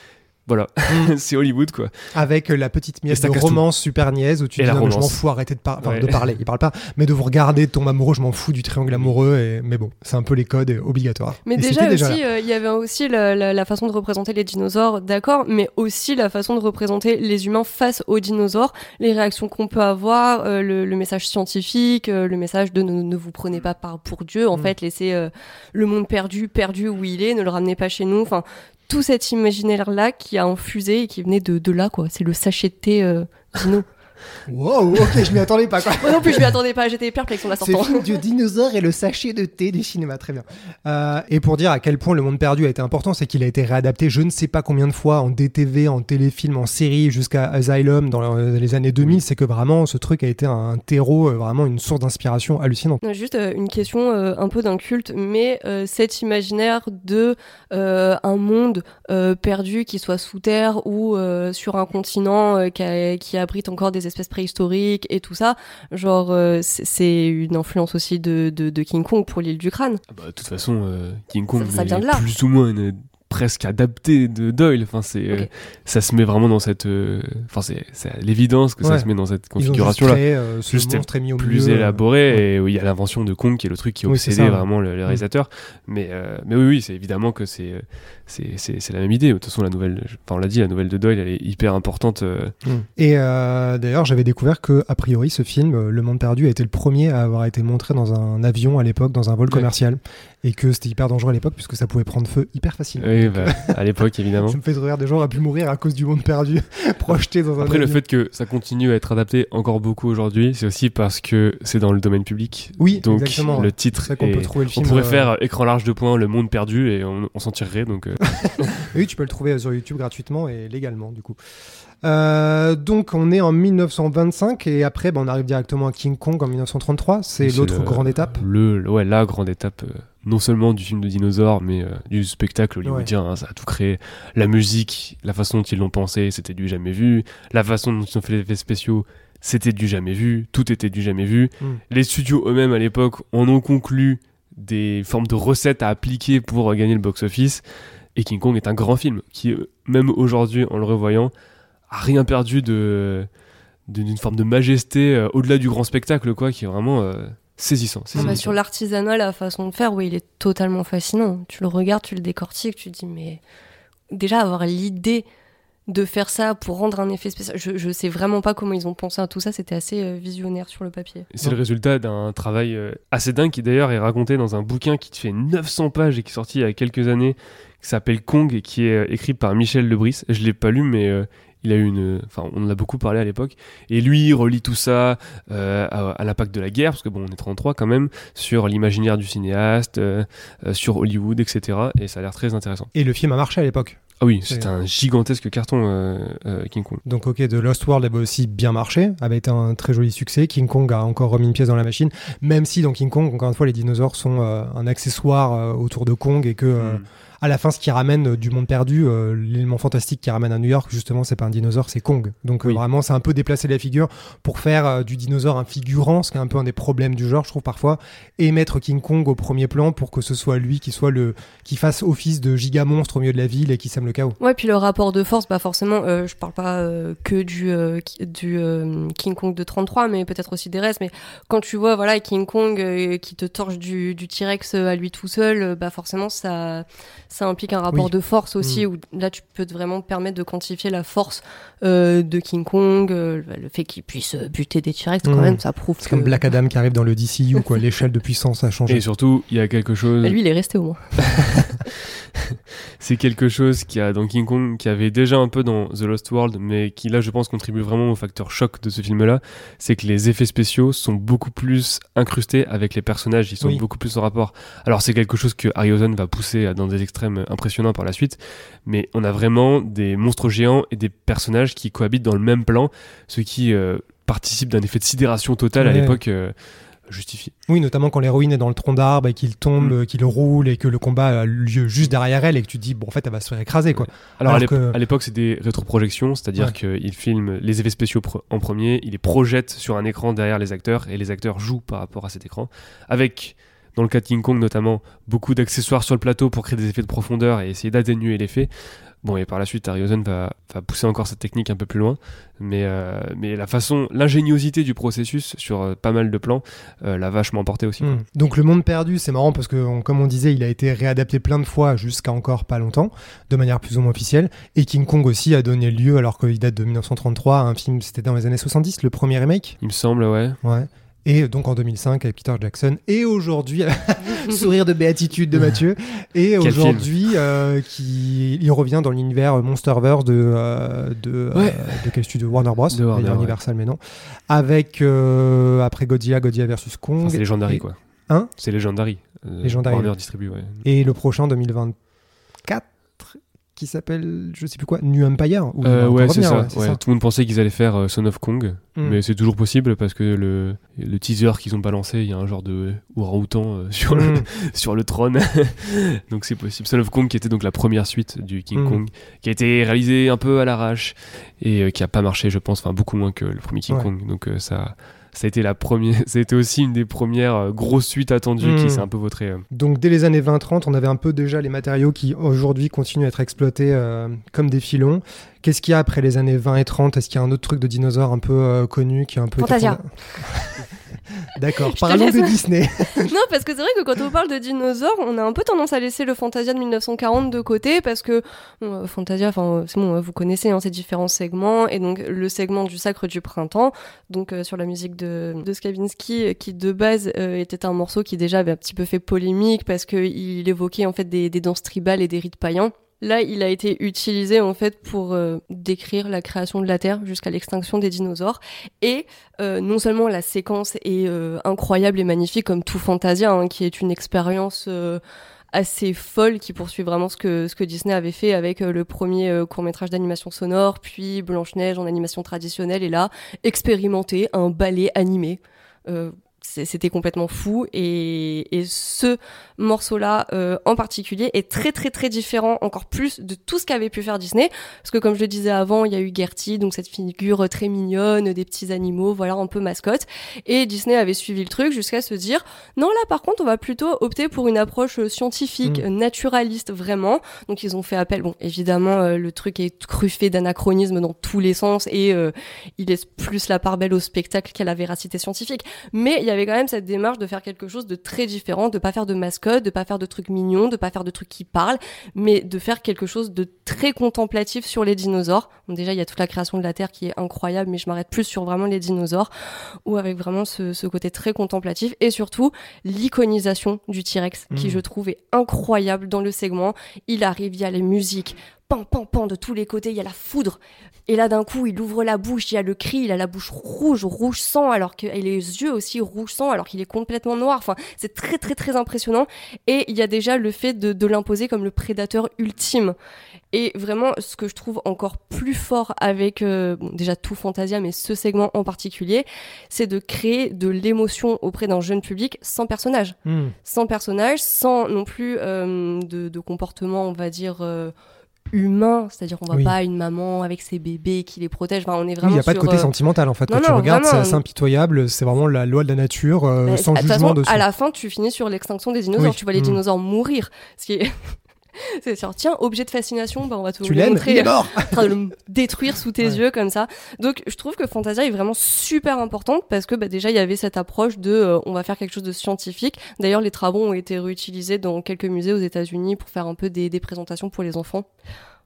Voilà, c'est Hollywood quoi. Avec euh, la petite Et miette de tout. romance super niaise où tu Et dis la non, mais je m'en fous, arrêtez de, par- enfin, Ouais. de parler, il parle pas, mais de vous regarder, de tomber amoureux, je m'en fous du triangle amoureux, et... mais bon, c'est un peu les codes obligatoires. Mais Et déjà c'était aussi, euh, il y avait aussi la, la- la façon de représenter les dinosaures, d'accord, mais aussi la façon de représenter les humains face aux dinosaures, les réactions qu'on peut avoir, euh, le, le message scientifique, euh, le message de ne, ne vous prenez pas par pour Dieu, en Mm. fait, laissez euh, le monde perdu, perdu où il est, ne le ramenez pas chez nous, enfin, tout cet imaginaire-là qui a infusé et qui venait de, de là, quoi. C'est le sachet de thé euh, dino. Wow, ok, je m'y attendais pas, quoi. Moi non plus, je m'y attendais pas, j'étais perplexe en la C'est sortant. film du dinosaure et le sachet de thé du cinéma, très bien. Euh, et pour dire à quel point Le Monde Perdu a été important, c'est qu'il a été réadapté je ne sais pas combien de fois en DTV, en téléfilm, en série, jusqu'à Asylum dans les années 2000. C'est que vraiment, ce truc a été un terreau, euh, vraiment une source d'inspiration hallucinante. Juste euh, une question euh, un peu d'un culte, mais euh, cet imaginaire de euh, un monde euh, perdu qui soit sous terre ou euh, sur un continent euh, qui, a- qui abrite encore des espèces préhistoriques et tout ça, genre euh, c'est- une influence aussi de, de, de King Kong pour l'île du crâne. Ah bah, de toute façon, euh, King Kong Ça- ça vient est de là. plus ou moins une- presque adapté de Doyle. Enfin, c'est, euh, ça se met vraiment dans cette, enfin, c'est, l'évidence que ça Ouais. se met dans cette Ils ont juste configuration là. créé euh, ce Juste monstre est mis au plus milieu. élaboré et où il y a l'invention de Kong qui est le truc qui Oui, obsédait ça, ouais. vraiment le, le réalisateur mais euh, mais oui oui c'est évidemment que c'est euh, c'est la même idée de toute façon la nouvelle enfin on l'a dit la nouvelle de Doyle elle est hyper importante euh, Et euh, d'ailleurs, j'avais découvert que, a priori, ce film, euh, Le Monde Perdu, a été le premier à avoir été montré dans un avion à l'époque, dans un vol Ouais. commercial, et que c'était hyper dangereux à l'époque puisque ça pouvait prendre feu hyper facilement. oui, bah, à l'époque évidemment Ça me fait rire, des gens auraient pu mourir à cause du Monde Perdu, projeté dans un après le fait que ça continue à être adapté encore beaucoup aujourd'hui c'est aussi parce que c'est dans le domaine public Oui, donc exactement. le titre est- peut trouver le on film. pourrait euh, faire écran large de points le monde perdu et on, on s'en tirerait donc Oui, tu peux le trouver sur YouTube gratuitement et légalement, du coup. Euh, donc, on est en 1925 et après, ben, on arrive directement à King Kong en 1933. C'est l'autre grande étape. le, ouais, la grande étape, euh, non seulement du film de dinosaures, mais euh, du spectacle hollywoodien. hein, ça a tout créé. La musique, la façon dont ils l'ont pensé, c'était du jamais vu. La façon dont ils ont fait les effets spéciaux, c'était du jamais vu. Tout était du jamais vu. Mm. Les studios eux-mêmes, à l'époque, en ont conclu des formes de recettes à appliquer pour euh, gagner le box-office. Et King Kong est un grand film qui, euh, même aujourd'hui, en le revoyant, a rien perdu de d'une forme de majesté euh, au-delà du grand spectacle, quoi, qui est vraiment euh, saisissant. Ah bah, saisissant. sur l'artisanat, la façon de faire, oui, il est totalement fascinant. Tu le regardes, tu le décortiques, tu te dis, mais déjà avoir l'idée de faire ça pour rendre un effet spécial, je, je sais vraiment pas comment ils ont pensé à tout ça, c'était assez euh, visionnaire sur le papier. C'est le résultat d'un travail euh, assez dingue qui d'ailleurs est raconté dans un bouquin qui fait 900 pages et qui est sorti il y a quelques années, qui s'appelle Kong et qui est euh, écrit par Michel Lebris. Je l'ai pas lu mais euh, il a eu une, enfin on en a beaucoup parlé à l'époque. Et lui il relie tout ça euh, à, à l'impact de la guerre parce que bon on est 33 quand même sur l'imaginaire du cinéaste, euh, euh, sur Hollywood etc. Et ça a l'air très intéressant. Et le film a marché à l'époque. Ah oui C'est- un gigantesque carton euh, euh, King Kong. Donc ok, The Lost World avait aussi bien marché, avait été un très joli succès. King Kong a encore remis une pièce dans la machine, même si dans King Kong, encore une fois, les dinosaures sont euh, un accessoire euh, autour de Kong et que euh, Mm. À la fin, ce qui ramène euh, du monde perdu, euh, l'élément fantastique qui ramène à New York, justement, c'est pas un dinosaure, c'est Kong. Donc euh, Oui. vraiment, c'est un peu déplacer la figure pour faire euh, du dinosaure un figurant, ce qui est un peu un des problèmes du genre, je trouve parfois, et mettre King Kong au premier plan pour que ce soit lui qui soit le qui fasse office de giga monstre au milieu de la ville et qui sème le chaos. Ouais, puis le rapport de force, bah forcément, euh, je parle pas euh, que du, euh, du euh, King Kong de 33, mais peut-être aussi des restes. Mais quand tu vois, voilà, King Kong euh, qui te torche du, du T-Rex à lui tout seul, bah forcément, ça, ça implique un rapport Oui. de force aussi, où là, tu peux te vraiment te permettre de quantifier la force euh, de King Kong, euh, le fait qu'il puisse euh, buter des T-Rex, quand Mm. même, ça prouve C'est que... comme Black Adam qui arrive dans le DCU, quoi. L'échelle de puissance a changé. Et surtout il y a quelque chose. Bah, lui, il est resté au moins. c'est quelque chose qui a dans King Kong, qui avait déjà un peu dans The Lost World, mais qui là je pense contribue vraiment au facteur choc de ce film-là, c'est que les effets spéciaux sont beaucoup plus incrustés avec les personnages, ils sont Oui. beaucoup plus en rapport. Alors c'est quelque chose que Harryhausen va pousser dans des extrêmes impressionnants par la suite, mais on a vraiment des monstres géants et des personnages qui cohabitent dans le même plan, ce qui euh, participe d'un effet de sidération totale à l'époque. euh, justifié. Oui, notamment quand l'héroïne est dans le tronc d'arbre et qu'il tombe, Mm. qu'il roule et que le combat a lieu juste derrière elle et que tu te dis, bon, en fait, elle va se faire écraser, quoi. Alors, à Alors l'époque, c'est des rétroprojections, c'est-à-dire Ouais. qu'il filme les effets spéciaux en premier, il les projette sur un écran derrière les acteurs et les acteurs jouent par rapport à cet écran, avec, dans le cas de King Kong notamment, beaucoup d'accessoires sur le plateau pour créer des effets de profondeur et essayer d'atténuer l'effet. Bon, et par la suite, Harryhausen va, va pousser encore cette technique un peu plus loin, mais, euh, mais la façon, l'ingéniosité du processus sur euh, pas mal de plans euh, l'a vachement emporté aussi. quoi. Mm. Donc le monde perdu, c'est marrant parce que, on- comme on disait, il a été réadapté plein de fois jusqu'à encore pas longtemps, de manière plus ou moins officielle. Et King Kong aussi a donné lieu, alors qu'il date de 1933, à un film, c'était dans les années 70, le premier remake? Il me semble, ouais. Ouais. Et donc en 2005 avec Peter Jackson. Et aujourd'hui, sourire de béatitude de Mathieu. Et aujourd'hui, euh, qui il revient dans l'univers Monsterverse de euh, de, euh, Ouais. de quel studio? Warner Bros. De Warner, ouais. Universal, mais non. Avec euh, après Godzilla, Godzilla versus Kong. Enfin, c'est Legendary, et, quoi. Hein? C'est Legendary. Euh, Legendary, Warner distribue, ouais. Et le prochain 2024 qui s'appelle, je sais plus quoi, New Empire. il Euh, ouais, c'est ça. ouais, ouais. Tout le monde pensait qu'ils allaient faire euh, Son of Kong, Mm. mais c'est toujours possible parce que le, le teaser qu'ils ont balancé, il y a un genre de orang-outan euh, sur, le, Mm. sur le trône. donc c'est possible. Son of Kong qui était donc la première suite du King Mm. Kong, qui a été réalisé un peu à l'arrache et euh, qui a pas marché, je pense, enfin beaucoup moins que le premier King Ouais. Kong. Donc ça. Ça a été la première, ça a été aussi une des premières euh, grosses suites attendues qui s'est un peu vautrée. euh. Donc dès les années 20-30, on avait un peu déjà les matériaux qui aujourd'hui continuent à être exploités euh, comme des filons. Qu'est-ce qu'il y a après les années 20 et 30 Est-ce qu'il y a un autre truc de dinosaure un peu euh, connu qui est un peu... Fantasia. D'accord, parlons de Disney. non, parce que c'est vrai que quand on parle de dinosaures, on a un peu tendance à laisser le Fantasia de 1940 de côté parce que bon, euh, Fantasia, enfin euh, c'est bon, euh, vous connaissez hein, ces différents segments et donc le segment du Sacre du printemps, donc euh, sur la musique de, de Skavinsky, qui de base euh, était un morceau qui déjà avait un petit peu fait polémique parce que il évoquait en fait des, des danses tribales et des rites païens. Là, il a été utilisé en fait pour euh, décrire la création de la Terre jusqu'à l'extinction des dinosaures. Et euh, non seulement la séquence est euh, incroyable et magnifique comme tout Fantasia, hein, qui est une expérience assez folle qui poursuit vraiment ce que, Disney avait fait avec le premier court métrage d'animation sonore, puis Blanche-Neige en animation traditionnelle, et là, expérimenter un ballet animé. C'était complètement fou. Et, et ce morceau-là euh, en particulier est très très très différent encore plus de tout ce qu'avait pu faire Disney. Parce que comme je le disais avant il y a eu Gertie donc cette figure très mignonne des petits animaux voilà un peu mascotte. Et Disney avait suivi le truc jusqu'à se dire non là par contre on va plutôt opter pour une approche euh, scientifique Mm. euh, naturaliste vraiment. Donc ils ont fait appel bon évidemment euh, le truc est truffé d'anachronismes dans tous les sens et euh, il laisse plus la part belle au spectacle qu'à la véracité scientifique. Mais il y avait quand même cette démarche de faire quelque chose de très différent, de pas faire de mascotte, de pas faire de trucs mignons, de pas faire de trucs qui parlent, mais de faire quelque chose de très contemplatif sur les dinosaures. Donc déjà, il y a toute la création de la Terre qui est incroyable, mais je m'arrête plus sur vraiment les dinosaures, ou avec vraiment ce, ce côté très contemplatif, et surtout l'iconisation du T-Rex, qui Mhm. je trouve est incroyable dans le segment. Il arrive, il y a les musiques, pan, pan, pan, de tous les côtés, il y a la foudre. Et là, d'un coup, il ouvre la bouche, il y a le cri, il a la bouche rouge, rouge sang, alors que, et les yeux aussi rouge sang, alors qu'il est complètement noir. Enfin, c'est très, très, très impressionnant. Et il y a déjà le fait de, de l'imposer comme le prédateur ultime. Et vraiment, ce que je trouve encore plus fort avec, euh, bon, déjà tout Fantasia, mais ce segment en particulier, c'est de créer de l'émotion auprès d'un jeune public sans personnage Hmm. sans personnage, sans non plus euh, de, de comportement, on va dire, euh, humain. C'est-à-dire, on voit Oui. pas une maman avec ses bébés qui les protège. Enfin, on est vraiment il n'y a pas de côté euh, sentimental en fait. non, Quand tu regardes, c'est impitoyable. C'est vraiment la loi de la nature euh, bah, sans jugement façon, dessus. à la fin, tu finis sur l'extinction des dinosaures. Oui. Tu vois les Mm. dinosaures mourir. Ce qui est... C'est genre, tiens, objet de fascination, bah on va te Tu le l'aimes montrer Il mort de le détruire sous tes Ouais. yeux comme ça. Donc je trouve que Fantasia est vraiment super importante parce que bah, déjà il y avait cette approche de euh, on va faire quelque chose de scientifique. D'ailleurs les travaux ont été réutilisés dans quelques musées aux États-Unis pour faire un peu des, des présentations pour les enfants.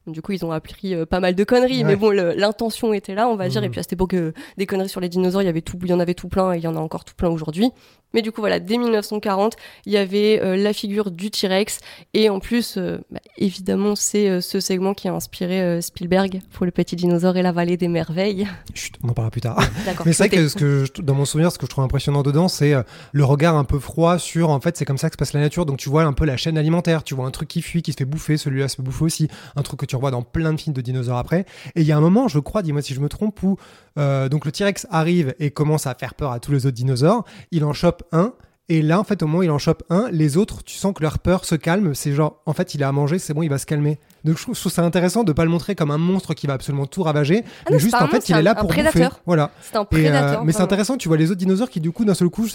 Du coup, ils ont appris euh, pas mal de conneries, Ouais. mais bon, l'intention était là, on va dire. Et puis à cette époque, euh, des conneries sur les dinosaures, il y avait tout, il y en avait tout plein, et il y en a encore tout plein aujourd'hui. Mais du coup, voilà, dès 1940, il y avait euh, la figure du T-Rex, et en plus, bah, évidemment, c'est ce segment qui a inspiré Spielberg pour le petit dinosaure et la vallée des merveilles. Chut, on en parlera plus tard. Mais c'est vrai que, ce que je- dans mon souvenir, ce que je trouve impressionnant dedans, c'est le regard un peu froid sur, en fait, c'est comme ça que se passe la nature. Donc tu vois un peu la chaîne alimentaire. Tu vois un truc qui fuit, qui se fait bouffer, celui-là se fait bouffer aussi. Un truc que tu revois dans plein de films de dinosaures après. Et il y a un moment, je crois, dis-moi si je me trompe, où euh, donc le T-Rex arrive et commence à faire peur à tous les autres dinosaures. Il en chope un. Et là, en fait, au moment où il en chope un, les autres, tu sens que leur peur se calme. C'est genre, en fait, il a à manger, c'est bon, il va se calmer. Donc je trouve, je trouve ça intéressant de pas le montrer comme un monstre qui va absolument tout ravager, Ah mais non, juste en fait, monstre, il c'est est là pour bouffer. Voilà. C'est un euh, prédateur. mais c'est intéressant, tu vois les autres dinosaures qui du coup d'un seul coup,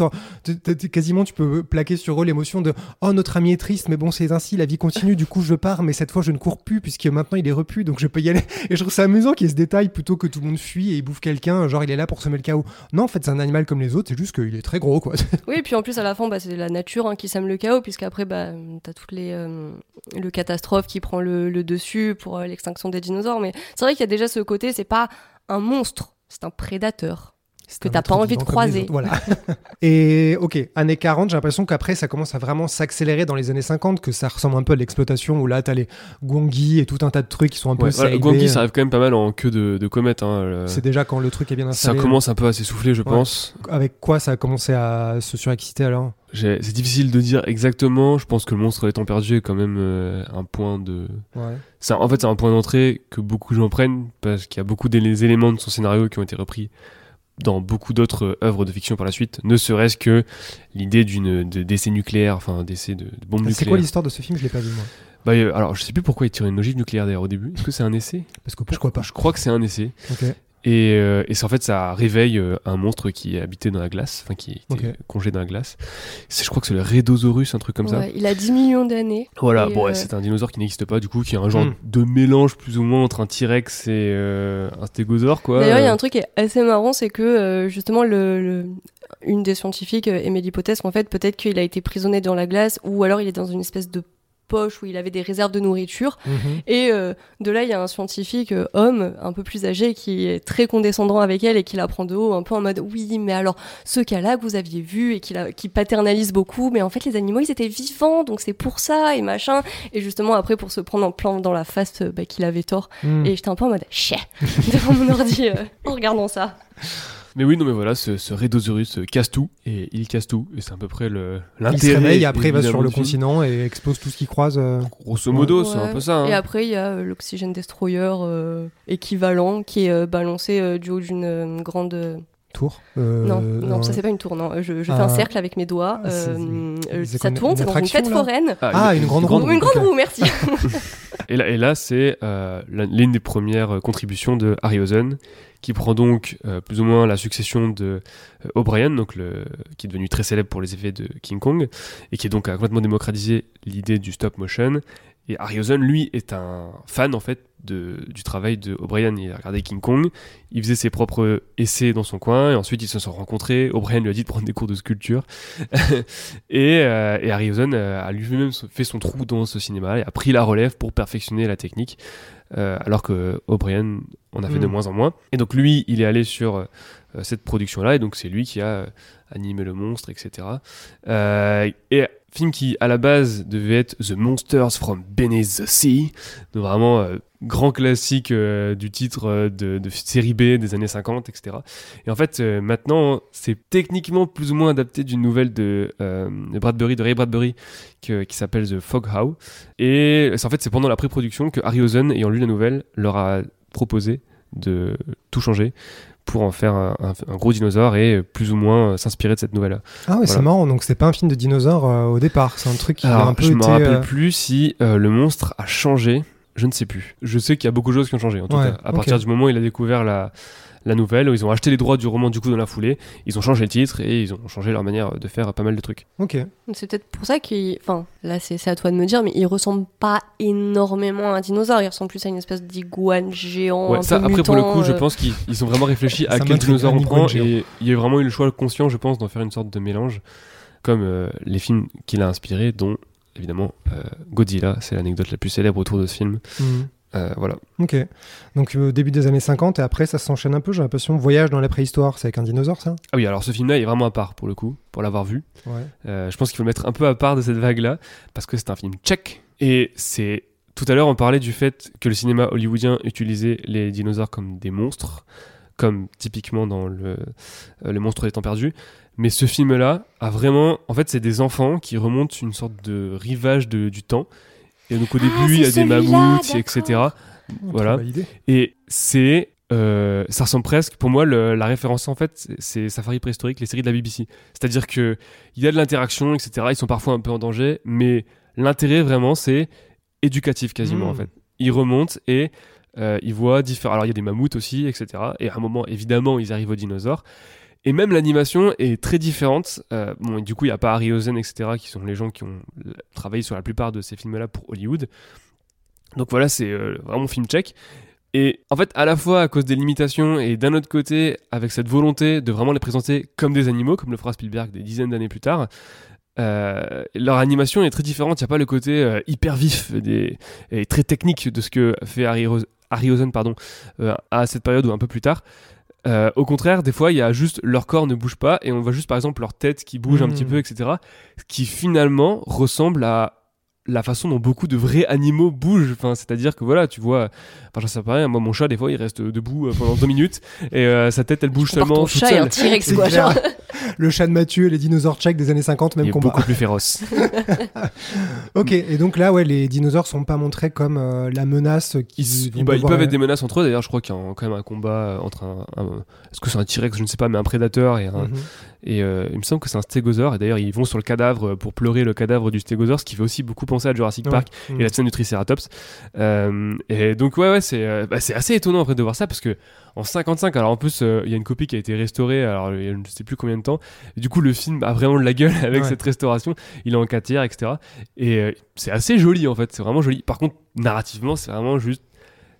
quasiment tu peux plaquer sur eux l'émotion de oh notre ami est triste, mais bon c'est ainsi, la vie continue, du coup je pars, mais cette fois je ne cours plus puisque maintenant il est repu, donc je peux y aller. Et je trouve ça amusant qu'il y ait ce détail plutôt que tout le monde fuit et il bouffe quelqu'un, genre il est là pour semer le chaos. Non en fait c'est un animal comme les autres, c'est juste qu'il est très gros quoi. Oui, et puis en plus à la fin, bah, c'est la nature hein, qui sème le chaos, puisqu'après, bah, t'as toutes les euh, le catastrophe qui prend le, le dessus pour euh, l'extinction des dinosaures. Mais c'est vrai qu'il y a déjà ce côté, c'est pas un monstre, c'est un prédateur. Que t'as pas envie de croiser. autres, Voilà. et ok, années 40, j'ai l'impression qu'après ça commence à vraiment s'accélérer dans les années 50, que ça ressemble un peu à l'exploitation où là t'as les Gwangi et tout un tas de trucs qui sont un peu Ouais, voilà. Gwangi, ça arrive quand même pas mal en queue de, de comète. hein, le- C'est déjà quand le truc est bien Ça installé. commence un peu à s'essouffler, je pense. Avec quoi ça a commencé à se surexciter alors? C'est difficile de dire exactement. Je pense que le monstre des temps perdus est quand même euh, un point de. Ouais. C'est un- en fait, c'est un point d'entrée que beaucoup de gens prennent parce qu'il y a beaucoup d'éléments de son scénario qui ont été repris dans beaucoup d'autres euh, œuvres de fiction par la suite. Ne serait-ce que l'idée d'une de- d'essai nucléaire, enfin d'essai de, de bombe C'est nucléaire. quoi l'histoire de ce film? Je l'ai pas vu moi. Bah, euh, alors, je sais plus pourquoi il tire une ogive nucléaire d'ailleurs au début. Est-ce que c'est un essai? Parce que pourquoi pas Je crois que c'est un essai. Ok. Et, euh, et c'est en fait, ça réveille euh, un monstre qui est habité dans la glace, enfin qui était Ok. congelé dans la glace. C'est- Je crois que c'est le Rhédosaurus, un truc comme ça. Il a 10 millions d'années. Voilà, bon, ouais, euh, c'est un dinosaure qui n'existe pas, du coup, qui est un genre Hmm. de mélange plus ou moins entre un T-Rex et euh, un stégosaure, quoi. D'ailleurs, il y a un truc qui est assez marrant, c'est que euh, justement, le, le- une des scientifiques émet l'hypothèse qu'en fait, peut-être qu'il a été prisonnier dans la glace, ou alors il est dans une espèce de poche où il avait des réserves de nourriture. Mhm. Et euh, de là, il y a un scientifique euh, homme, un peu plus âgé, qui est très condescendant avec elle et qui la prend de haut, un peu en mode oui, mais alors ce cas-là que vous aviez vu et qui, la- qui paternalise beaucoup, mais en fait les animaux ils étaient vivants, donc c'est pour ça et machin. Et justement après pour se prendre en plan dans la face, euh, bah, qu'il avait tort. Hmm. Et j'étais un peu en mode chais devant mon ordi euh, en regardant ça. Mais oui, non, mais voilà, ce, ce Rhédosaurus euh, casse tout, et il casse tout, et c'est à peu près le- Il l'intérêt. se réveille, après il va sur le continent et explose tout ce qu'il croise. euh. Grosso modo, c'est un peu ça. hein. Et après il y a euh, l'oxygène destroyer euh, équivalent qui est euh, balancé euh, du haut d'une euh, grande euh, Tour. Euh, Non, non, ça c'est pas une tour, non. Je, je fais Ah. un cercle avec mes doigts. Ah, euh, euh, ça tourne, c'est dans une fête foraine. Ah, une grande roue. Ou une grande roue, merci. Et là, et là c'est euh, l'une des premières contributions de Harryhausen, qui prend donc euh, plus ou moins la succession de euh, O'Brien, donc le, qui est devenu très célèbre pour les effets de King Kong, et qui est donc a complètement démocratisé l'idée du stop motion. Et Harryhausen, lui, est un fan en fait de, du travail de O'Brien. Il a regardé King Kong, il faisait ses propres essais dans son coin, et ensuite ils se sont rencontrés. O'Brien lui a dit de prendre des cours de sculpture, et, euh, et Harryhausen euh, a lui-même fait son trou dans ce cinéma et a pris la relève pour perfectionner la technique, euh, alors que O'Brien en a fait de Mm. moins en moins. Et donc lui, il est allé sur euh, cette production-là, et donc c'est lui qui a euh, animé le monstre, etc. Euh, et film qui à la base devait être The Monsters from Beneath the Sea, donc vraiment euh, grand classique euh, du titre euh, de, série B des années 50, etc. Et en fait, maintenant, c'est techniquement plus ou moins adapté d'une nouvelle de, Bradbury, de Ray Bradbury, qui s'appelle The Fog How. Et en fait, c'est pendant la pré-production que Harryhausen, ayant lu la nouvelle, leur a proposé de tout changer pour en faire un, gros dinosaure et plus ou moins euh, s'inspirer de cette nouvelle-là. Ah ouais, c'est marrant. Donc c'est pas un film de dinosaures euh, au départ. C'est un truc qui a un peu je me été. rappelle euh, plus si euh, le monstre a changé. Je ne sais plus. Je sais qu'il y a beaucoup de choses qui ont changé. En tout Ouais, cas, à partir du moment où il a découvert la, la nouvelle, où ils ont acheté les droits du roman du coup dans la foulée, ils ont changé le titre et ils ont changé leur manière de faire pas mal de trucs. Ok. C'est peut-être pour ça qu'il. Enfin, là, c'est c'est à toi de me dire, mais il ressemble pas énormément à un dinosaure. Il ressemble plus à une espèce d'iguane géant. Ouais, un ça peu après pour le coup, je euh, pense qu'ils ils ont vraiment réfléchi à Ça quel dinosaure on prend géant. et il y a vraiment eu le choix conscient, je pense, d'en faire une sorte de mélange, comme euh, les films qu'il a inspirés, dont évidemment euh, Godzilla, c'est l'anecdote la plus célèbre autour de ce film. Mhm. Euh, voilà. Ok. Donc euh, début des années 50 et après ça s'enchaîne un peu. J'ai l'impression voyage dans la préhistoire. C'est avec un dinosaure ça? Ah oui, alors ce film-là est vraiment à part pour le coup, pour l'avoir vu. Ouais. Euh, je pense qu'il faut le mettre un peu à part de cette vague-là, parce que c'est un film tchèque. Et c'est. Tout à l'heure, on parlait du fait que le cinéma hollywoodien utilisait les dinosaures comme des monstres, comme typiquement dans le, euh, Le monstre des temps perdus. Mais ce film-là a vraiment. En fait, c'est des enfants qui remontent une sorte de rivage de- du temps. Et donc, au Ah, début, il y a des mammouths, etc. voilà. Et c'est. euh, ça ressemble presque, pour moi, le- la référence en fait, c'est- Safari préhistorique, les séries de la BBC. C'est-à-dire que il y a de l'interaction, etc. Ils sont parfois un peu en danger, mais l'intérêt vraiment, c'est éducatif quasiment en fait. Ils remontent et euh, ils voient différents. Alors il y a des mammouths aussi, etc. Et à un moment, évidemment, ils arrivent aux dinosaures. Et même l'animation est très différente. Euh, bon, du coup, il n'y a pas Harry Rosen, etc., qui sont les gens qui ont travaillé sur la plupart de ces films-là pour Hollywood. Donc voilà, c'est euh, vraiment film check. Et en fait, à la fois à cause des limitations et d'un autre côté, avec cette volonté de vraiment les présenter comme des animaux, comme le fera Spielberg des dizaines d'années plus tard, euh, leur animation est très différente. Il n'y a pas le côté euh, hyper vif et très technique de ce que fait Harry, Ros- Harry Rosen pardon, à cette période ou un peu plus tard. Euh, au contraire, des fois, il y a juste leur corps ne bouge pas et on voit juste par exemple leur tête qui bouge un petit peu, etc. Ce qui finalement ressemble à la façon dont beaucoup de vrais animaux bougent. Enfin, c'est-à-dire que voilà, tu vois, enfin, j'en sais pas rien. Moi, mon chat, des fois, il reste debout euh, pendant deux minutes et euh, sa tête, elle bouge seulement ton toute chat et un. T-Rex, quoi. Genre. Le chat de Mathieu, les dinosaures tchèques des années 50, même Il est combat. beaucoup plus féroce. Ok, et donc là, ouais, les dinosaures sont pas montrés comme euh, la menace qu'ils Ils, bah, ils peuvent être des menaces entre eux. D'ailleurs, je crois qu'il y a quand même un combat entre un. un- Est-ce que c'est un T-Rex Je ne sais pas, mais un prédateur et un. Mhm. Et euh, il me semble que c'est un stégosaure. Et d'ailleurs, ils vont sur le cadavre pour pleurer le cadavre du stégosaure, ce qui fait aussi beaucoup penser à Jurassic Park Ouais. et la scène du Triceratops. Euh, et donc, ouais, ouais, c'est euh, bah, assez étonnant en fait de voir ça parce que en 55, alors en plus, euh, il y a une copie qui a été restaurée, alors il y a je ne sais plus combien de temps. Et du coup, le film a vraiment de la gueule avec Ouais. cette restauration. Il est en 4 tiers, etc. Et euh, c'est assez joli en fait, c'est vraiment joli. Par contre, narrativement, c'est vraiment juste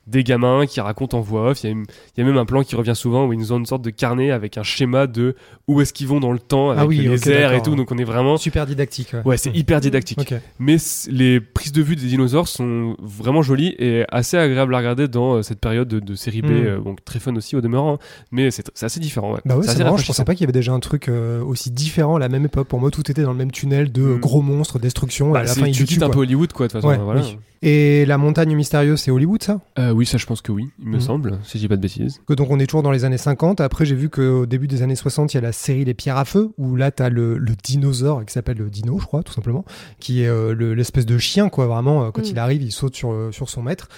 des gamins qui racontent en voix off. Il y, a y même un plan qui revient souvent où ils nous ont une sorte de carnet avec un schéma de où est-ce qu'ils vont dans le temps avec Ah oui, les airs et tout. Donc on est vraiment. Super didactique. Ouais, Ouais, c'est hyper didactique. Mais les prises de vue des dinosaures sont vraiment jolies et assez agréables à regarder dans euh, cette période de, de série B. Mm. euh, donc très fun aussi au demeurant. hein. Mais c'est assez différent. Ouais. Bah ouais, c'est marrant, je pensais pas qu'il y avait déjà un truc euh, aussi différent à la même époque. Pour moi, tout était dans le même tunnel de euh, Mm. gros monstres, destruction, et Bah, à la c'est- fin tu quittes un peu Hollywood, quoi, de toute façon. Ouais, voilà. oui. Et la montagne mystérieuse, c'est Hollywood, ça? Euh, oui, ça, je pense que oui, il me Mm. semble, si je dis pas de bêtises. Que Donc on est toujours dans les années 50. Après, j'ai vu qu'au début des années 60, il y a la série Les Pierres à Feu, où là, t'as le, le dinosaure qui s'appelle le Dino, je crois, tout simplement, qui est euh, le- l'espèce de chien, quoi, vraiment. euh, quand Mm. il arrive, il saute sur, euh, sur son maître.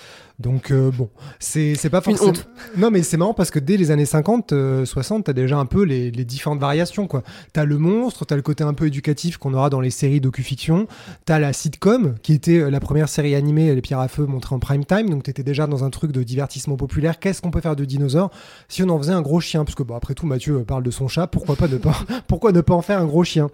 Donc, euh, bon, c'est c'est pas Une forcément. honte. Non, mais c'est marrant parce que dès les années 50, euh, 60, t'as déjà un peu les, les différentes variations, quoi. T'as le monstre, t'as le côté un peu éducatif qu'on aura dans les séries docu-fiction, t'as la sitcom, qui était la première série animée, Les Pierres à Feu, montrée en prime time, donc t'étais déjà dans un truc de divertissement populaire. Qu'est-ce qu'on peut faire de dinosaures si on en faisait un gros chien? Parce que, bon, après tout, Mathieu euh, parle de son chat, pourquoi pas ne pas, pourquoi ne pas en faire un gros chien?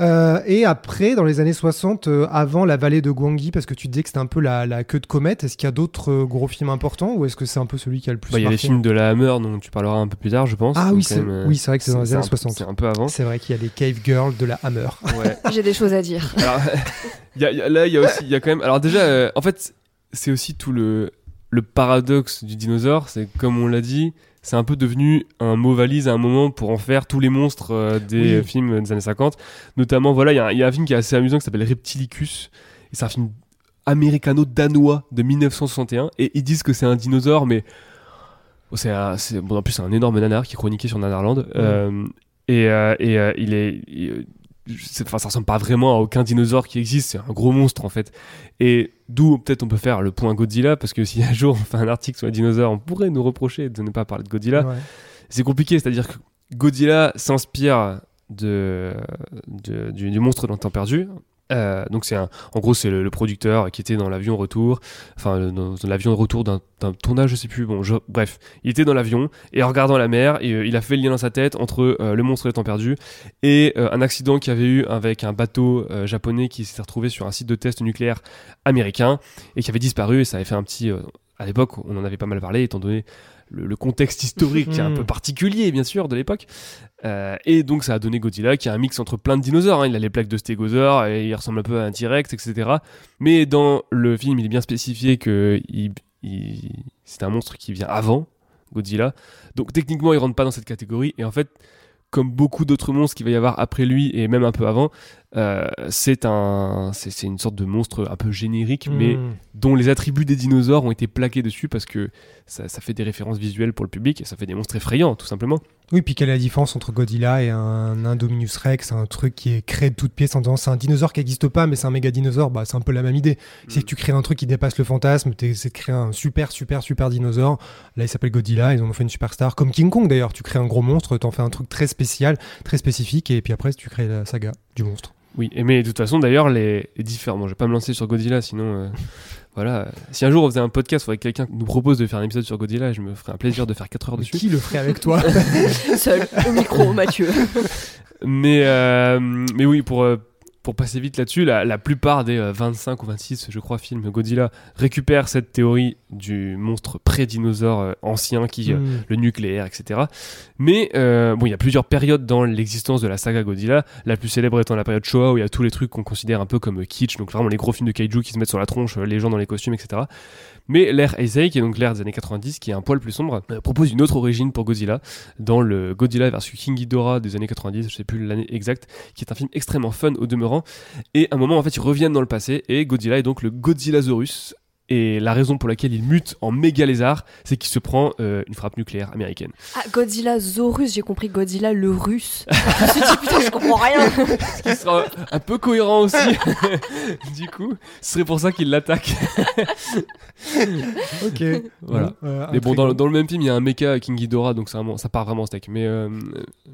Euh, et après, dans les années 60, euh, avant la vallée de Gwangi, parce que tu disais que c'était un peu la, la queue de comète, est-ce qu'il y a d'autres euh, gros films importants ou est-ce que c'est un peu celui qui a le plus Bah, Il y a les films de la Hammer dont tu parleras un peu plus tard, je pense. Ah oui, c'est euh, oui, vrai que c'est dans les années peu- 60. C'est un peu avant. C'est vrai qu'il y a les Cave Girls de la Hammer. Ouais. J'ai des choses à dire. Alors, il y a- il y a- là, il y a aussi, il y a quand même. Alors déjà, euh, en fait, c'est aussi tout le le paradoxe du dinosaure, c'est comme on l'a dit, c'est un peu devenu un mot valise à un moment pour en faire tous les monstres euh, des Oui. films des années 50. Notamment, voilà, il y, a un- il y a un film qui est assez amusant qui s'appelle Reptilicus. C'est un film américano-danois de 1961. Et ils disent que c'est un dinosaure, mais oh, c'est bon, en plus c'est un énorme nanar qui est chroniqué sur Nanarland. Euh, et euh, et il est, il- enfin, ça ressemble pas vraiment à aucun dinosaure qui existe. C'est un gros monstre en fait. Et d'où peut-être on peut faire le point Godzilla parce que si un jour on fait un article sur les dinosaures, on pourrait nous reprocher de ne pas parler de Godzilla. Ouais. C'est compliqué, c'est-à-dire que Godzilla s'inspire de, de- du, du monstre dans le temps perdu. Euh, donc c'est un, en gros c'est le, producteur qui était dans l'avion retour, enfin dans, dans l'avion retour d'un tournage je sais plus, bon bref, il était dans l'avion et en regardant la mer, et, euh, il a fait le lien dans sa tête entre euh, le monstre et le temps perdu et euh, un accident qu'il avait eu avec un bateau euh, japonais qui s'était retrouvé sur un site de test nucléaire américain et qui avait disparu et ça avait fait un petit euh, à l'époque on en avait pas mal parlé étant donné le, le contexte historique qui est un Mm. peu particulier bien sûr de l'époque euh, et donc ça a donné Godzilla qui est un mix entre plein de dinosaures. hein. Il a les plaques de stégosaures et il ressemble un peu à un T-Rex, etc. Mais dans le film, il est bien spécifié que il, il- c'est un monstre qui vient avant Godzilla. Donc techniquement, il rentre pas dans cette catégorie. Et en fait, comme beaucoup d'autres monstres qu'il va y avoir après lui et même un peu avant, euh, c'est un, c'est c'est une sorte de monstre un peu générique, mais Hmm. dont les attributs des dinosaures ont été plaqués dessus parce que ça, ça fait des références visuelles pour le public et ça fait des monstres effrayants, tout simplement. Oui, puis quelle est la différence entre Godzilla et un Indominus Rex, un truc qui est créé de toutes pièces en disant c'est un dinosaure qui n'existe pas, mais c'est un méga dinosaure, bah, c'est un peu la même idée. C'est que tu crées un truc qui dépasse le fantasme, tu essaies de créer un super, super, super dinosaure. Là, il s'appelle Godzilla, ils en ont fait une superstar. Comme King Kong d'ailleurs, tu crées un gros monstre, t'en fais un truc très spécial, très spécifique, et puis après, tu crées la saga du monstre. Oui, et mais de toute façon, d'ailleurs, les, les différents. Bon, je vais pas me lancer sur Godzilla, sinon. euh, voilà. Si un jour on faisait un podcast, il faudrait que quelqu'un nous propose de faire un épisode sur Godzilla, je me ferais un plaisir de faire 4 heures Mais dessus. qui le ferait avec toi Seul, au micro, Mathieu. Mais, euh, mais oui, pour, euh, pour passer vite là-dessus, la, la plupart des euh, 25 ou 26, je crois, films Godzilla récupèrent cette théorie du monstre pré-dinosaure euh, ancien qui, euh, Hmm. le nucléaire, etc. Mais euh, bon, il y a plusieurs périodes dans l'existence de la saga Godzilla. La plus célèbre étant la période Showa où il y a tous les trucs qu'on considère un peu comme euh, kitsch, donc vraiment les gros films de kaiju qui se mettent sur la tronche, euh, les gens dans les costumes, etc. Mais l'ère Heisei, qui est donc l'ère des années 90, qui est un poil plus sombre, euh, propose une autre origine pour Godzilla dans le Godzilla vs King Ghidorah des années 90, je sais plus l'année exacte, qui est un film extrêmement fun au demeurant. Et à un moment, en fait, ils reviennent dans le passé et Godzilla est donc le Godzillasaurus. Et la raison pour laquelle il mute en méga lézard, c'est qu'il se prend euh, une frappe nucléaire américaine. Ah, Godzilla Zorus, j'ai compris Godzilla le russe. je me suis dit, putain, je comprends rien. Ce qui sera un peu cohérent aussi. du coup, ce serait pour ça qu'il l'attaque. Ok. Voilà. Euh, Mais bon, dans, dans le même film, il y a un mecha King Ghidorah, donc ça part vraiment en steak. Mais, euh,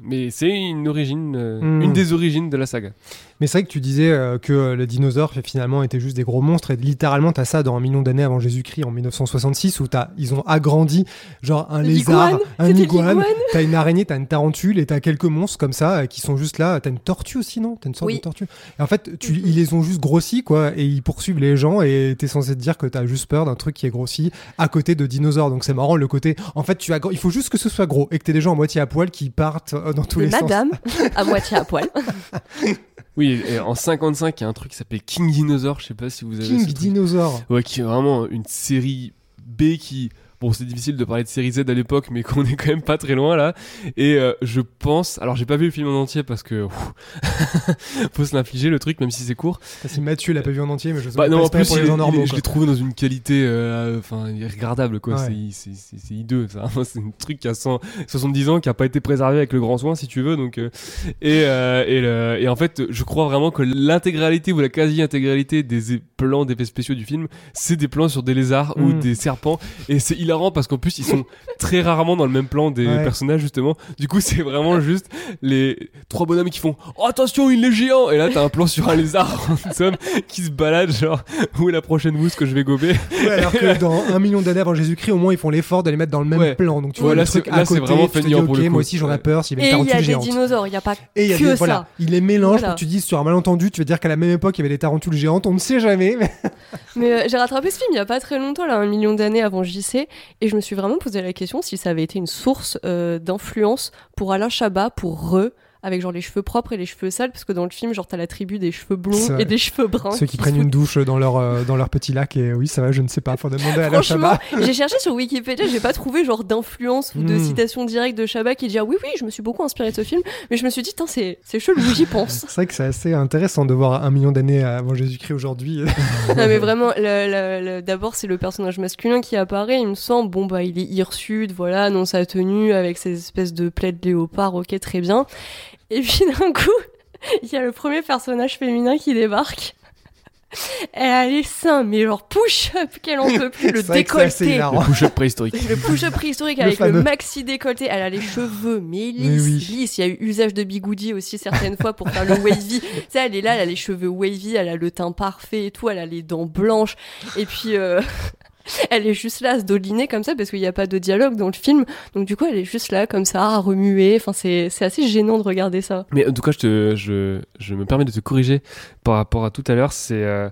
mais c'est une origine, euh, Hmm. une des origines de la saga. Mais c'est vrai que tu disais euh, que les dinosaures finalement étaient juste des gros monstres et littéralement t'as ça dans un million d'années avant Jésus-Christ en 1966 où ils ont agrandi genre un lézard, un iguane, t'as une araignée, t'as une tarentule et t'as quelques monstres comme ça euh, qui sont juste là. T'as une tortue aussi non? T'as une sorte Oui. de tortue. Et en fait tu, ils les ont juste grossis quoi et ils poursuivent les gens et t'es censé te dire que t'as juste peur d'un truc qui est grossi à côté de dinosaures. Donc c'est marrant le côté. En fait tu as il faut juste que ce soit gros et que t'aies des gens à moitié à poil qui partent euh, dans tous Mais les sens. madame, à moitié à poil. Oui, et en 55, il y a un truc qui s'appelle King Dinosaur, je sais pas si vous avez King dinosaure. Ouais, qui est vraiment une série B qui. Bon, c'est difficile de parler de série Z à l'époque, mais qu'on est quand même pas très loin là. Et euh, je pense. Alors, j'ai pas vu le film en entier parce que. faut se l'infliger le truc, même si c'est court. Si Mathieu l'a pas vu en entier, mais je sais Bah pas non, en plus, pour les gens normaux. je l'ai trouvé dans une qualité. euh, Enfin, regardable quoi. Ouais. C'est- C'est c'est- c'est hideux. ça. C'est un truc qui a 100 70 ans, qui a pas été préservé avec le grand soin, si tu veux. Donc, euh, et, euh, et, le- et en fait, je crois vraiment que l'intégralité ou la quasi-intégralité des plans d'effets spéciaux du film, c'est des plans sur des lézards ou Mm. des serpents. Et c'est hilarant parce qu'en plus, ils sont très rarement dans le même plan des Ouais. personnages, justement. Du coup, c'est vraiment juste les trois bonhommes qui font oh, attention, il est géant. Et là, t'as un plan sur un lézard en somme qui se balade, genre où est la prochaine mousse que je vais gober. Ouais, alors que dans un million d'années avant Jésus-Christ, au moins ils font l'effort de les mettre dans le même Ouais. plan. Donc tu Ouais, vois là, c'est- vraiment tu te dis, pour ok, le coup. moi aussi j'aurais peur s'il y avait Et une il y tarentule a des géante. dinosaures, il n'y a pas Et il y a que des, ça. voilà, il les mélange Voilà. pour que tu dises sur un malentendu, tu veux dire qu'à la même époque il y avait des tarentules géantes, on ne sait jamais. Mais... Mais euh, j'ai rattrapé ce film il y a pas très longtemps, là, un million d'années avant JC, et je me suis vraiment posé la question si ça avait été une source euh, d'influence pour Alain Chabat, pour Re, avec genre les cheveux propres et les cheveux sales, parce que dans le film, genre t'as la tribu des cheveux blonds et des cheveux bruns. Ceux qui prennent foutent une douche dans leur, euh, dans leur petit lac, et oui, ça va, je ne sais pas, faut demander à Chabat. j'ai cherché sur Wikipédia, j'ai pas trouvé genre d'influence ou de Hmm. citation directe de Chabat qui dit ah oui oui, je me suis beaucoup inspiré de ce film, mais je me suis dit c'est c'est chelou, j'y pense. C'est vrai que c'est assez intéressant de voir un million d'années avant Jésus-Christ aujourd'hui. non mais vraiment, d'abord c'est le personnage masculin qui apparaît, il me semble, bon bah il est hirsute, voilà, dans sa tenue, avec ses espèces de plaid léopard, ok très bien. Et puis d'un coup, il y a le premier personnage féminin qui débarque. Elle a les seins, mais genre push-up, qu'elle en peut plus, le décolleté. Le push-up préhistorique. Le push-up préhistorique avec le maxi décolleté, elle a les cheveux mais lisses, Mais oui. lisses. Il y a eu usage de bigoudi aussi certaines fois pour faire le wavy. tu sais, elle est là, elle a les cheveux wavy, elle a le teint parfait et tout, elle a les dents blanches. Et puis, euh, elle est juste là à se doliner comme ça parce qu'il n'y a pas de dialogue dans le film. Donc du coup, elle est juste là comme ça à remuer. Enfin, c'est assez gênant de regarder ça. Mais en tout cas, je, te, je, je me permets de te corriger par rapport à tout à l'heure. C'est euh,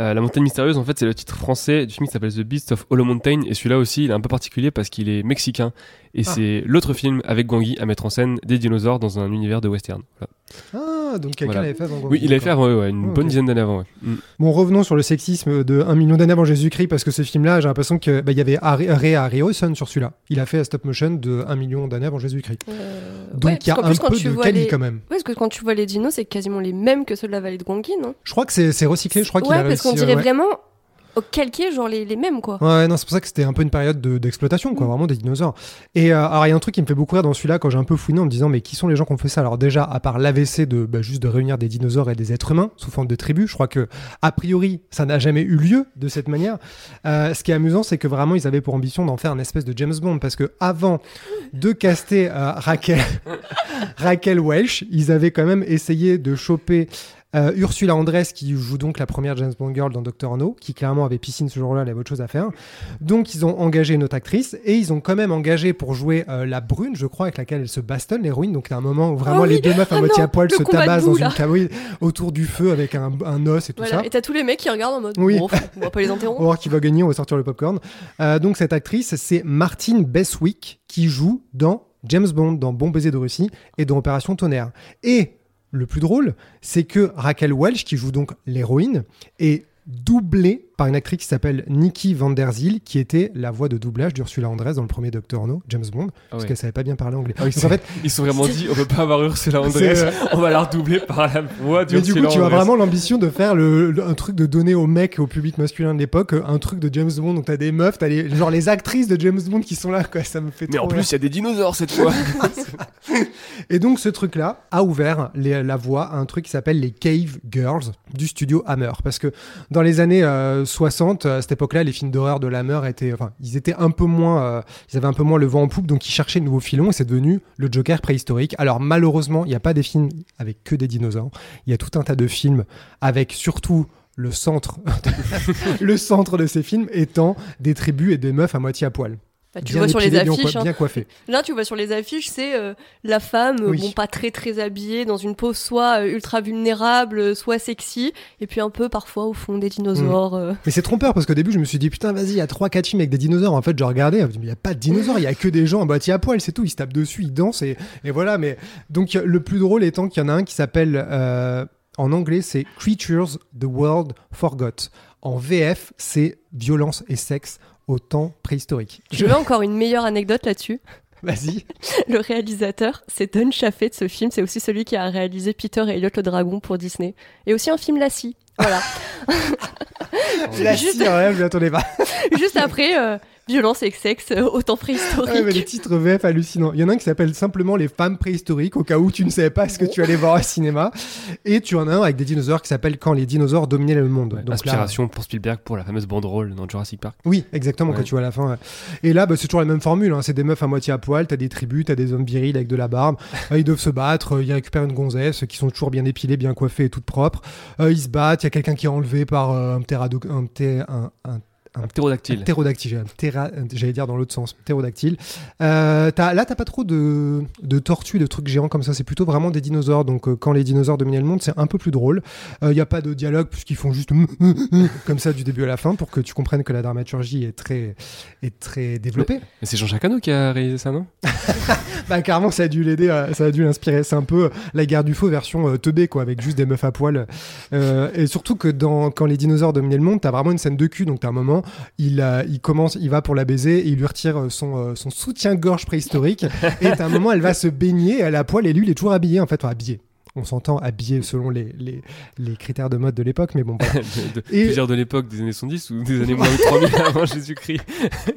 euh, La montagne mystérieuse, en fait, c'est le titre français du film qui s'appelle The Beast of Hollow Mountain. Et celui-là aussi, il est un peu particulier parce qu'il est mexicain. Et Ah. c'est l'autre film avec Guangui à mettre en scène des dinosaures dans un univers de western. Voilà. Ah, donc quelqu'un Voilà. l'avait fait avant. Oui, il avait fait avant, ouais, une Oh, bonne dizaine d'années avant. ouais. Mm. Bon, revenons sur le sexisme de un million d'années avant Jésus-Christ, parce que ce film-là, j'ai l'impression que bah, y avait Harry- Ray Harryhausen sur celui-là. Il a fait un stop motion de un million d'années avant Jésus-Christ. Euh, Donc ouais, il y a un peu de les- quand même. Ouais, parce que quand tu vois les dinos, c'est quasiment les mêmes que ceux de la vallée de Guangui, non? Je crois que c'est recyclé, je crois qu'il Ouais, a parce qu'on dirait ouais. vraiment Calqué, genre les, les mêmes, quoi. Ouais, non, c'est pour ça que c'était un peu une période de- d'exploitation, quoi, Mm. vraiment des dinosaures. Et euh, alors, il y a un truc qui me fait beaucoup rire dans celui-là quand j'ai un peu fouiné en me disant, mais qui sont les gens qui ont fait ça? Alors, déjà, à part l'AVC de bah, juste de réunir des dinosaures et des êtres humains sous forme de tribus, je crois que, a priori, ça n'a jamais eu lieu de cette manière. Euh, ce qui est amusant, c'est que vraiment, ils avaient pour ambition d'en faire un espèce de James Bond parce que avant de caster euh, Raquel, Raquel Welch, ils avaient quand même essayé de choper euh, Ursula Andress, qui joue donc la première James Bond girl dans Doctor No, qui clairement avait piscine ce jour-là, elle avait autre chose à faire. Donc ils ont engagé une autre actrice et ils ont quand même engagé pour jouer euh, la brune, je crois, avec laquelle elle se bastonne, l'héroïne. Donc a un moment où vraiment Oh oui. les deux meufs à Ah moitié à poil se tabassent dans une là. cabane autour du feu avec un, un os et tout Voilà. ça. Et t'as tous les mecs qui regardent en mode. Oui. Bon, on va pas les On va interrompre. voir qui va gagner, on va sortir le popcorn. Euh, donc cette actrice, c'est Martine Beswick qui joue dans James Bond, dans Bon baiser de Russie et dans Opération Tonnerre. Et le plus drôle, c'est que Raquel Welch, qui joue donc l'héroïne, est doublée par une actrice qui s'appelle Nikki Van Der qui était la voix de doublage d'Ursula Andress dans le premier Doctor No, James Bond, parce ouais. qu'elle savait pas bien parler anglais. Ah oui, Donc, en fait, Ils se sont vraiment dit, on peut pas avoir Ursula Andress, euh, on va la redoubler par la voix mais du coup, d'Ursula tu as Andress. vraiment l'ambition de faire le, le- un truc de donner aux mecs au public masculin de l'époque euh, un truc de James Bond. Donc t'as des meufs, t'as les, genre les actrices de James Bond qui sont là, quoi. Ça me fait Mais trop en plus, il y a des dinosaures cette fois. Et donc ce truc-là a ouvert les- la voie à un truc qui s'appelle les Cave Girls du studio Hammer. Parce que dans les années euh, 60, à cette époque-là, les films d'horreur de Hammer étaient, enfin, ils étaient un peu moins, euh, ils avaient un peu moins le vent en poupe, donc ils cherchaient de nouveaux filons et c'est devenu le Joker préhistorique. Alors malheureusement, il n'y a pas des films avec que des dinosaures. Il y a tout un tas de films avec surtout le centre, le centre de ces films étant des tribus et des meufs à moitié à poil. Bah, tu Bien vois sur les bien affiches. coi- hein. Là, tu vois sur les affiches, c'est euh, la femme, euh, Oui. bon, pas très très habillée, dans une peau soit euh, ultra vulnérable, soit sexy, et puis un peu parfois au fond des dinosaures. euh. Mais c'est trompeur parce qu'au début je me suis dit putain vas-y il y a 3-4 films avec des dinosaures en fait je regardais il n'y a pas de dinosaures il y a que des gens à moitié à poil c'est tout ils se tapent dessus ils dansent et, et voilà mais donc le plus drôle étant qu'il y en a un qui s'appelle euh, en anglais c'est Creatures the World Forgot en VF c'est violence et sexe au temps préhistorique Je veux encore une meilleure anecdote là-dessus. vas-y Le réalisateur, c'est Don Chaffee de ce film. C'est aussi celui qui a réalisé Peter et Elliot le dragon pour Disney. Et aussi un film Lassie. Voilà. la Juste- scie, ouais, je l'attendais pas Juste après, euh, violence et sexe euh, au temps préhistorique. Ouais, mais les titres VF hallucinants. Il y en a un qui s'appelle simplement Les femmes préhistoriques, au cas où tu ne savais pas ce que tu allais voir au cinéma. Et tu en as un avec des dinosaures qui s'appelle Quand les dinosaures dominaient le monde. Ouais, Donc là- Inspiration pour Spielberg pour la fameuse banderole dans Jurassic Park. oui, exactement, Ouais. quand tu vois à la fin. ouais. Et là, bah, c'est toujours la même formule. hein. C'est des meufs à moitié à poil, t'as des tribus, t'as des hommes virils avec de la barbe. Euh, ils doivent se battre, euh, ils récupèrent une gonzesse qui sont toujours bien épilées, bien coiffées et toutes propres. Euh, ils se battent, il y a quelqu'un qui est enlevé par un, pterado- un, un, un Un ptérodactyle. Un ptérodactyle, j'allais dire dans l'autre sens, ptérodactyle. Euh, t'as- là, t'as pas trop de, de tortues, de trucs géants comme ça, c'est plutôt vraiment des dinosaures. Donc, euh, quand les dinosaures dominaient le monde, c'est un peu plus drôle. Il n'y a pas de dialogue, puisqu'ils font juste comme ça du début à la fin pour que tu comprennes que la dramaturgie est très, est très développée. Mais c'est Jean-Jacques Hano qui a réalisé ça, non? Bah, carrément, ça a dû l'aider, euh, ça a dû l'inspirer. C'est un peu euh, la guerre du faux version euh, teubée, quoi, avec juste des meufs à poil. Euh, et surtout que dans, quand les dinosaures dominaient le monde, t'as vraiment une scène de cul. Donc, t'as un moment, il, commence, il va pour la baiser et il lui retire euh, son, euh, son soutien-gorge préhistorique. et t'as un moment, elle va se baigner, elle a poil et lui, il est toujours habillé, en fait, enfin, habillé. On s'entend habillé selon les, les, les critères de mode de l'époque, mais bon, voilà. de, de- Et- Plusieurs de l'époque des années 70 ou des années moins de 3000 avant Jésus-Christ.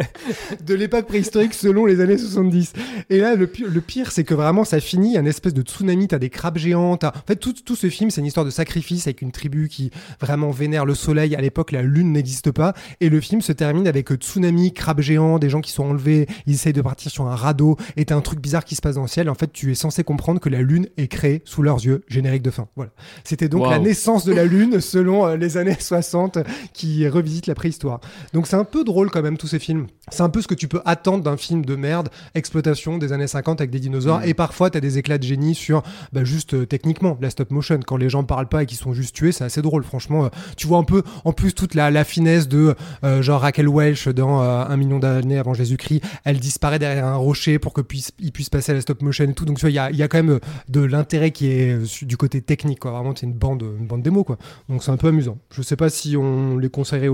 de l'époque préhistorique selon les années 70. Et là, le pire, le pire, c'est que vraiment, ça finit, une espèce de tsunami, t'as des crabes géantes. En fait, tout, tout ce film, c'est une histoire de sacrifice avec une tribu qui vraiment vénère le soleil. À l'époque, la lune n'existe pas. Et le film se termine avec tsunami, crabes géants, des gens qui sont enlevés, ils essayent de partir sur un radeau, et t'as un truc bizarre qui se passe dans le ciel. En fait, tu es censé comprendre que la lune est créée sous leurs yeux, générique de fin. Voilà. C'était donc la naissance de la lune selon euh, les années 60 qui revisite la préhistoire. Donc c'est un peu drôle quand même tous ces films. C'est un peu ce que tu peux attendre d'un film de merde, exploitation des années 50 avec des dinosaures. Mm. Et parfois t'as des éclats de génie sur bah, juste euh, techniquement la stop motion. Quand les gens parlent pas et qu'ils sont juste tués, c'est assez drôle. Franchement, euh, tu vois un peu en plus toute la, la finesse de euh, genre Raquel Welch dans Un million d'années avant Jésus-Christ. Elle disparaît derrière un rocher pour que puisse, il puisse passer à la stop motion et tout. Donc tu vois, il y a, y a quand même de l'intérêt qui est du côté technique. Quoi. Vraiment, c'est une bande, une bande démo. Quoi. Donc c'est un peu amusant. Je sais pas si on les conseillerait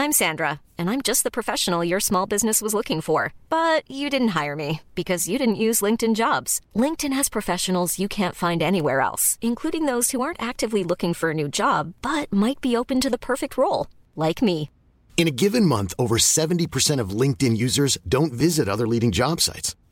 I'm Sandra, and I'm just the professional your small business was looking for. But you didn't hire me because you didn't use LinkedIn jobs. LinkedIn has professionals you can't find anywhere else, including those who aren't actively looking for a new job but might be open to the perfect role, like me. In a given month, over 70% of LinkedIn users don't visit other leading job sites.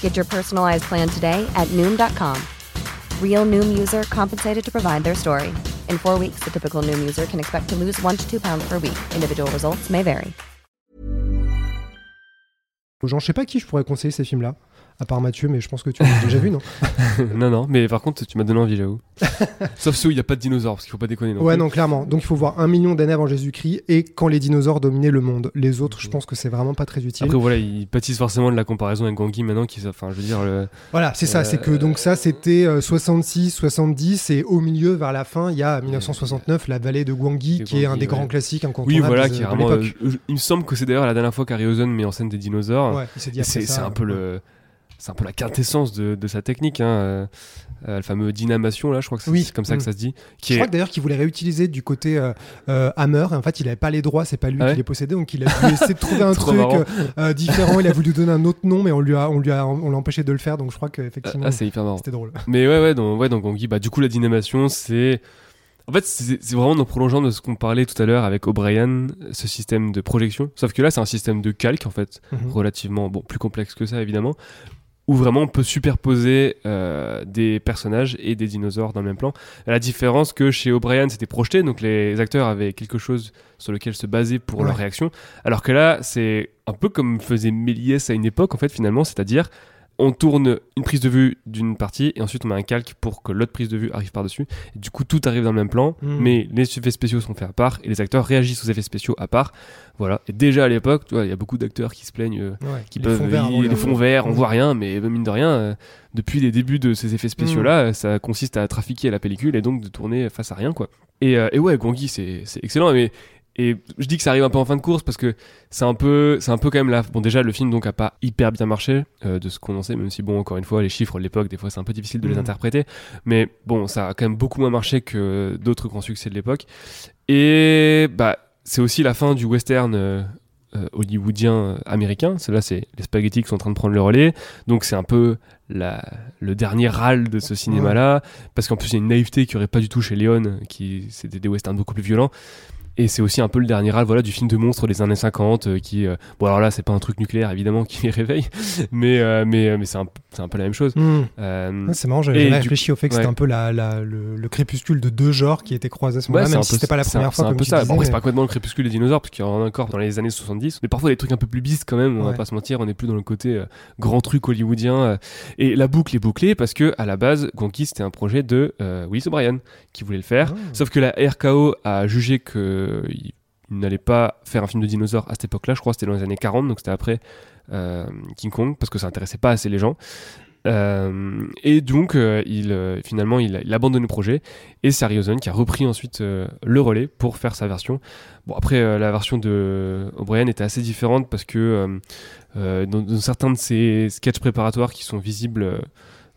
Get your personalized plan today at Noom.com. Real Noom user compensated to provide their story. In four weeks, the typical Noom user can expect to lose one to two pounds per week. Individual results may vary. Aux je sais pas qui je pourrais conseiller ces films-là, à part Mathieu, mais je pense que tu l'as déjà vu, non non, non, mais par contre, tu m'as donné envie, j'avoue. Sauf ceux où il n'y a pas de dinosaures, parce qu'il faut pas déconner. Non Ouais, plus. non, clairement. Donc il faut voir un million d'années avant Jésus-Christ et quand les dinosaures dominaient le monde. Les autres, je pense que c'est vraiment pas très utile. Après, voilà, ils pâtissent forcément de la comparaison avec Gangui maintenant, qui, enfin, je veux dire, le- Voilà, c'est ça. C'est que Euh, donc ça, c'était euh, 66, 70 et au milieu, vers la fin, il y a 1969, la vallée de Gwangi, qui est un des ouais. grands classiques oui, incontournables voilà, de, qui est vraiment. euh, il me semble que c'est d'ailleurs la dernière fois qu'Harryhausen met en scène des dinosaures. Ouais, il s'est dit Et après c'est ça, c'est un peu ouais. le. C'est un peu la quintessence de, de sa technique, hein, euh, euh, le fameux dynamation là, je crois que c'est Oui. comme ça que Mm. ça se dit. Qui Je est... crois d'ailleurs qu'il voulait réutiliser du côté euh, Hammer. En fait, il avait pas les droits, c'est pas lui Ah ouais qui les possédait, donc il a dû essayer de trouver un truc différent. Il a voulu donner un autre nom, mais on lui a, on lui a, on l'a empêché de le faire. Donc je crois qu'effectivement, Ah, c'est hyper marrant. c'était drôle. Mais ouais, ouais, donc, ouais, donc on dit, bah, du coup, la dynamation, c'est. En fait, c'est vraiment le prolongeant de ce qu'on parlait tout à l'heure avec O'Brien, ce système de projection. Sauf que là, c'est un système de calque, en fait, Mhm. relativement, bon, plus complexe que ça, évidemment, où vraiment on peut superposer euh, des personnages et des dinosaures dans le même plan. La différence que chez O'Brien, c'était projeté, donc les acteurs avaient quelque chose sur lequel se baser pour Ouais. leur réaction. Alors que là, c'est un peu comme faisait Méliès à une époque, en fait, finalement, c'est-à-dire on tourne une prise de vue d'une partie et ensuite on met un calque pour que l'autre prise de vue arrive par-dessus. Du coup, tout arrive dans le même plan, Mm. mais les effets spéciaux sont faits à part et les acteurs réagissent aux effets spéciaux à part. Voilà. Et déjà à l'époque, tu vois, il y a beaucoup d'acteurs qui se plaignent, euh, Ouais, qui les peuvent fonds verts avant les le- fonds verts, on Mm. voit rien, mais mine de rien, euh, depuis les débuts de ces effets spéciaux là, ça consiste à trafiquer la pellicule et donc de tourner face à rien quoi. Et, euh, et ouais, c'est excellent, mais et je dis que ça arrive un peu en fin de course parce que c'est un peu c'est un peu quand même là. Bon déjà le film donc a pas hyper bien marché euh, de ce qu'on en sait, même si bon encore une fois les chiffres de l'époque des fois c'est un peu difficile de les Mm. interpréter, mais bon ça a quand même beaucoup moins marché que d'autres grands succès de l'époque. Et bah c'est aussi la fin du western. euh, euh, hollywoodien américain. C'est là, c'est les spaghettis qui sont en train de prendre le relais. Donc c'est un peu la, le dernier râle de ce cinéma-là, parce qu'en plus il y a une naïveté qui aurait pas du tout chez Léon, qui c'était des westerns beaucoup plus violents. Et c'est aussi un peu le dernier râle voilà, du film de monstre des années 50 euh, qui... euh, bon alors là c'est pas un truc nucléaire évidemment qui les réveille, mais, euh, mais, euh, mais c'est un, c'est un peu la même chose. Mm. Euh, Ouais, c'est marrant, j'avais du- réfléchi au fait que c'était un peu la, la- le, le crépuscule de deux genres qui étaient croisés à ce moment-là, c'est même si c'était pas la c'est un- première fois C'est un peu ça. disais, Bon, c'est mais- pas complètement le crépuscule des dinosaures, parce qu'il y en a encore dans les années 70. Mais parfois des trucs un peu plus bisques quand même, on va pas se mentir, on est plus dans le côté grand truc hollywoodien. et la boucle est bouclée parce que à la base, Gonki c'était un projet de Willis O'Brien qui voulait le faire. Ah. Sauf que la RKO a jugé que il n'allait pas faire un film de dinosaures à cette époque-là, je crois que c'était dans les années 40, donc c'était après euh, King Kong, parce que ça intéressait pas assez les gens. Euh, et donc, euh, il, finalement, il, abandonne le projet. Et c'est Harryhausen qui a repris ensuite le relais pour faire sa version. Bon, après, la version de O'Brien était assez différente parce que dans, dans certains de ses sketchs préparatoires qui sont visibles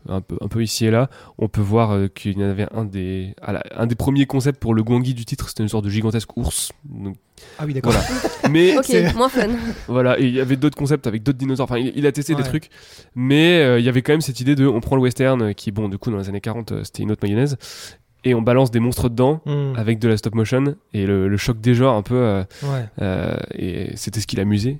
un, peu, un peu ici et là, on peut voir euh, qu'il y en avait un des, à la- un des premiers concepts pour le Gwangi du titre, c'était une sorte de gigantesque ours. Donc, Ah oui, d'accord. voilà. Mais Ok, C'est- moins fun. voilà, et il y avait d'autres concepts avec d'autres dinosaures. Enfin, il, il a testé des trucs, mais euh, il y avait quand même cette idée de on prend le western, euh, qui, bon, du coup, dans les années 40, euh, c'était une autre mayonnaise, et on balance des monstres dedans Mm. avec de la stop motion, et le, le choc des genres un peu, euh, Ouais. euh, et c'était ce qui l'amusait.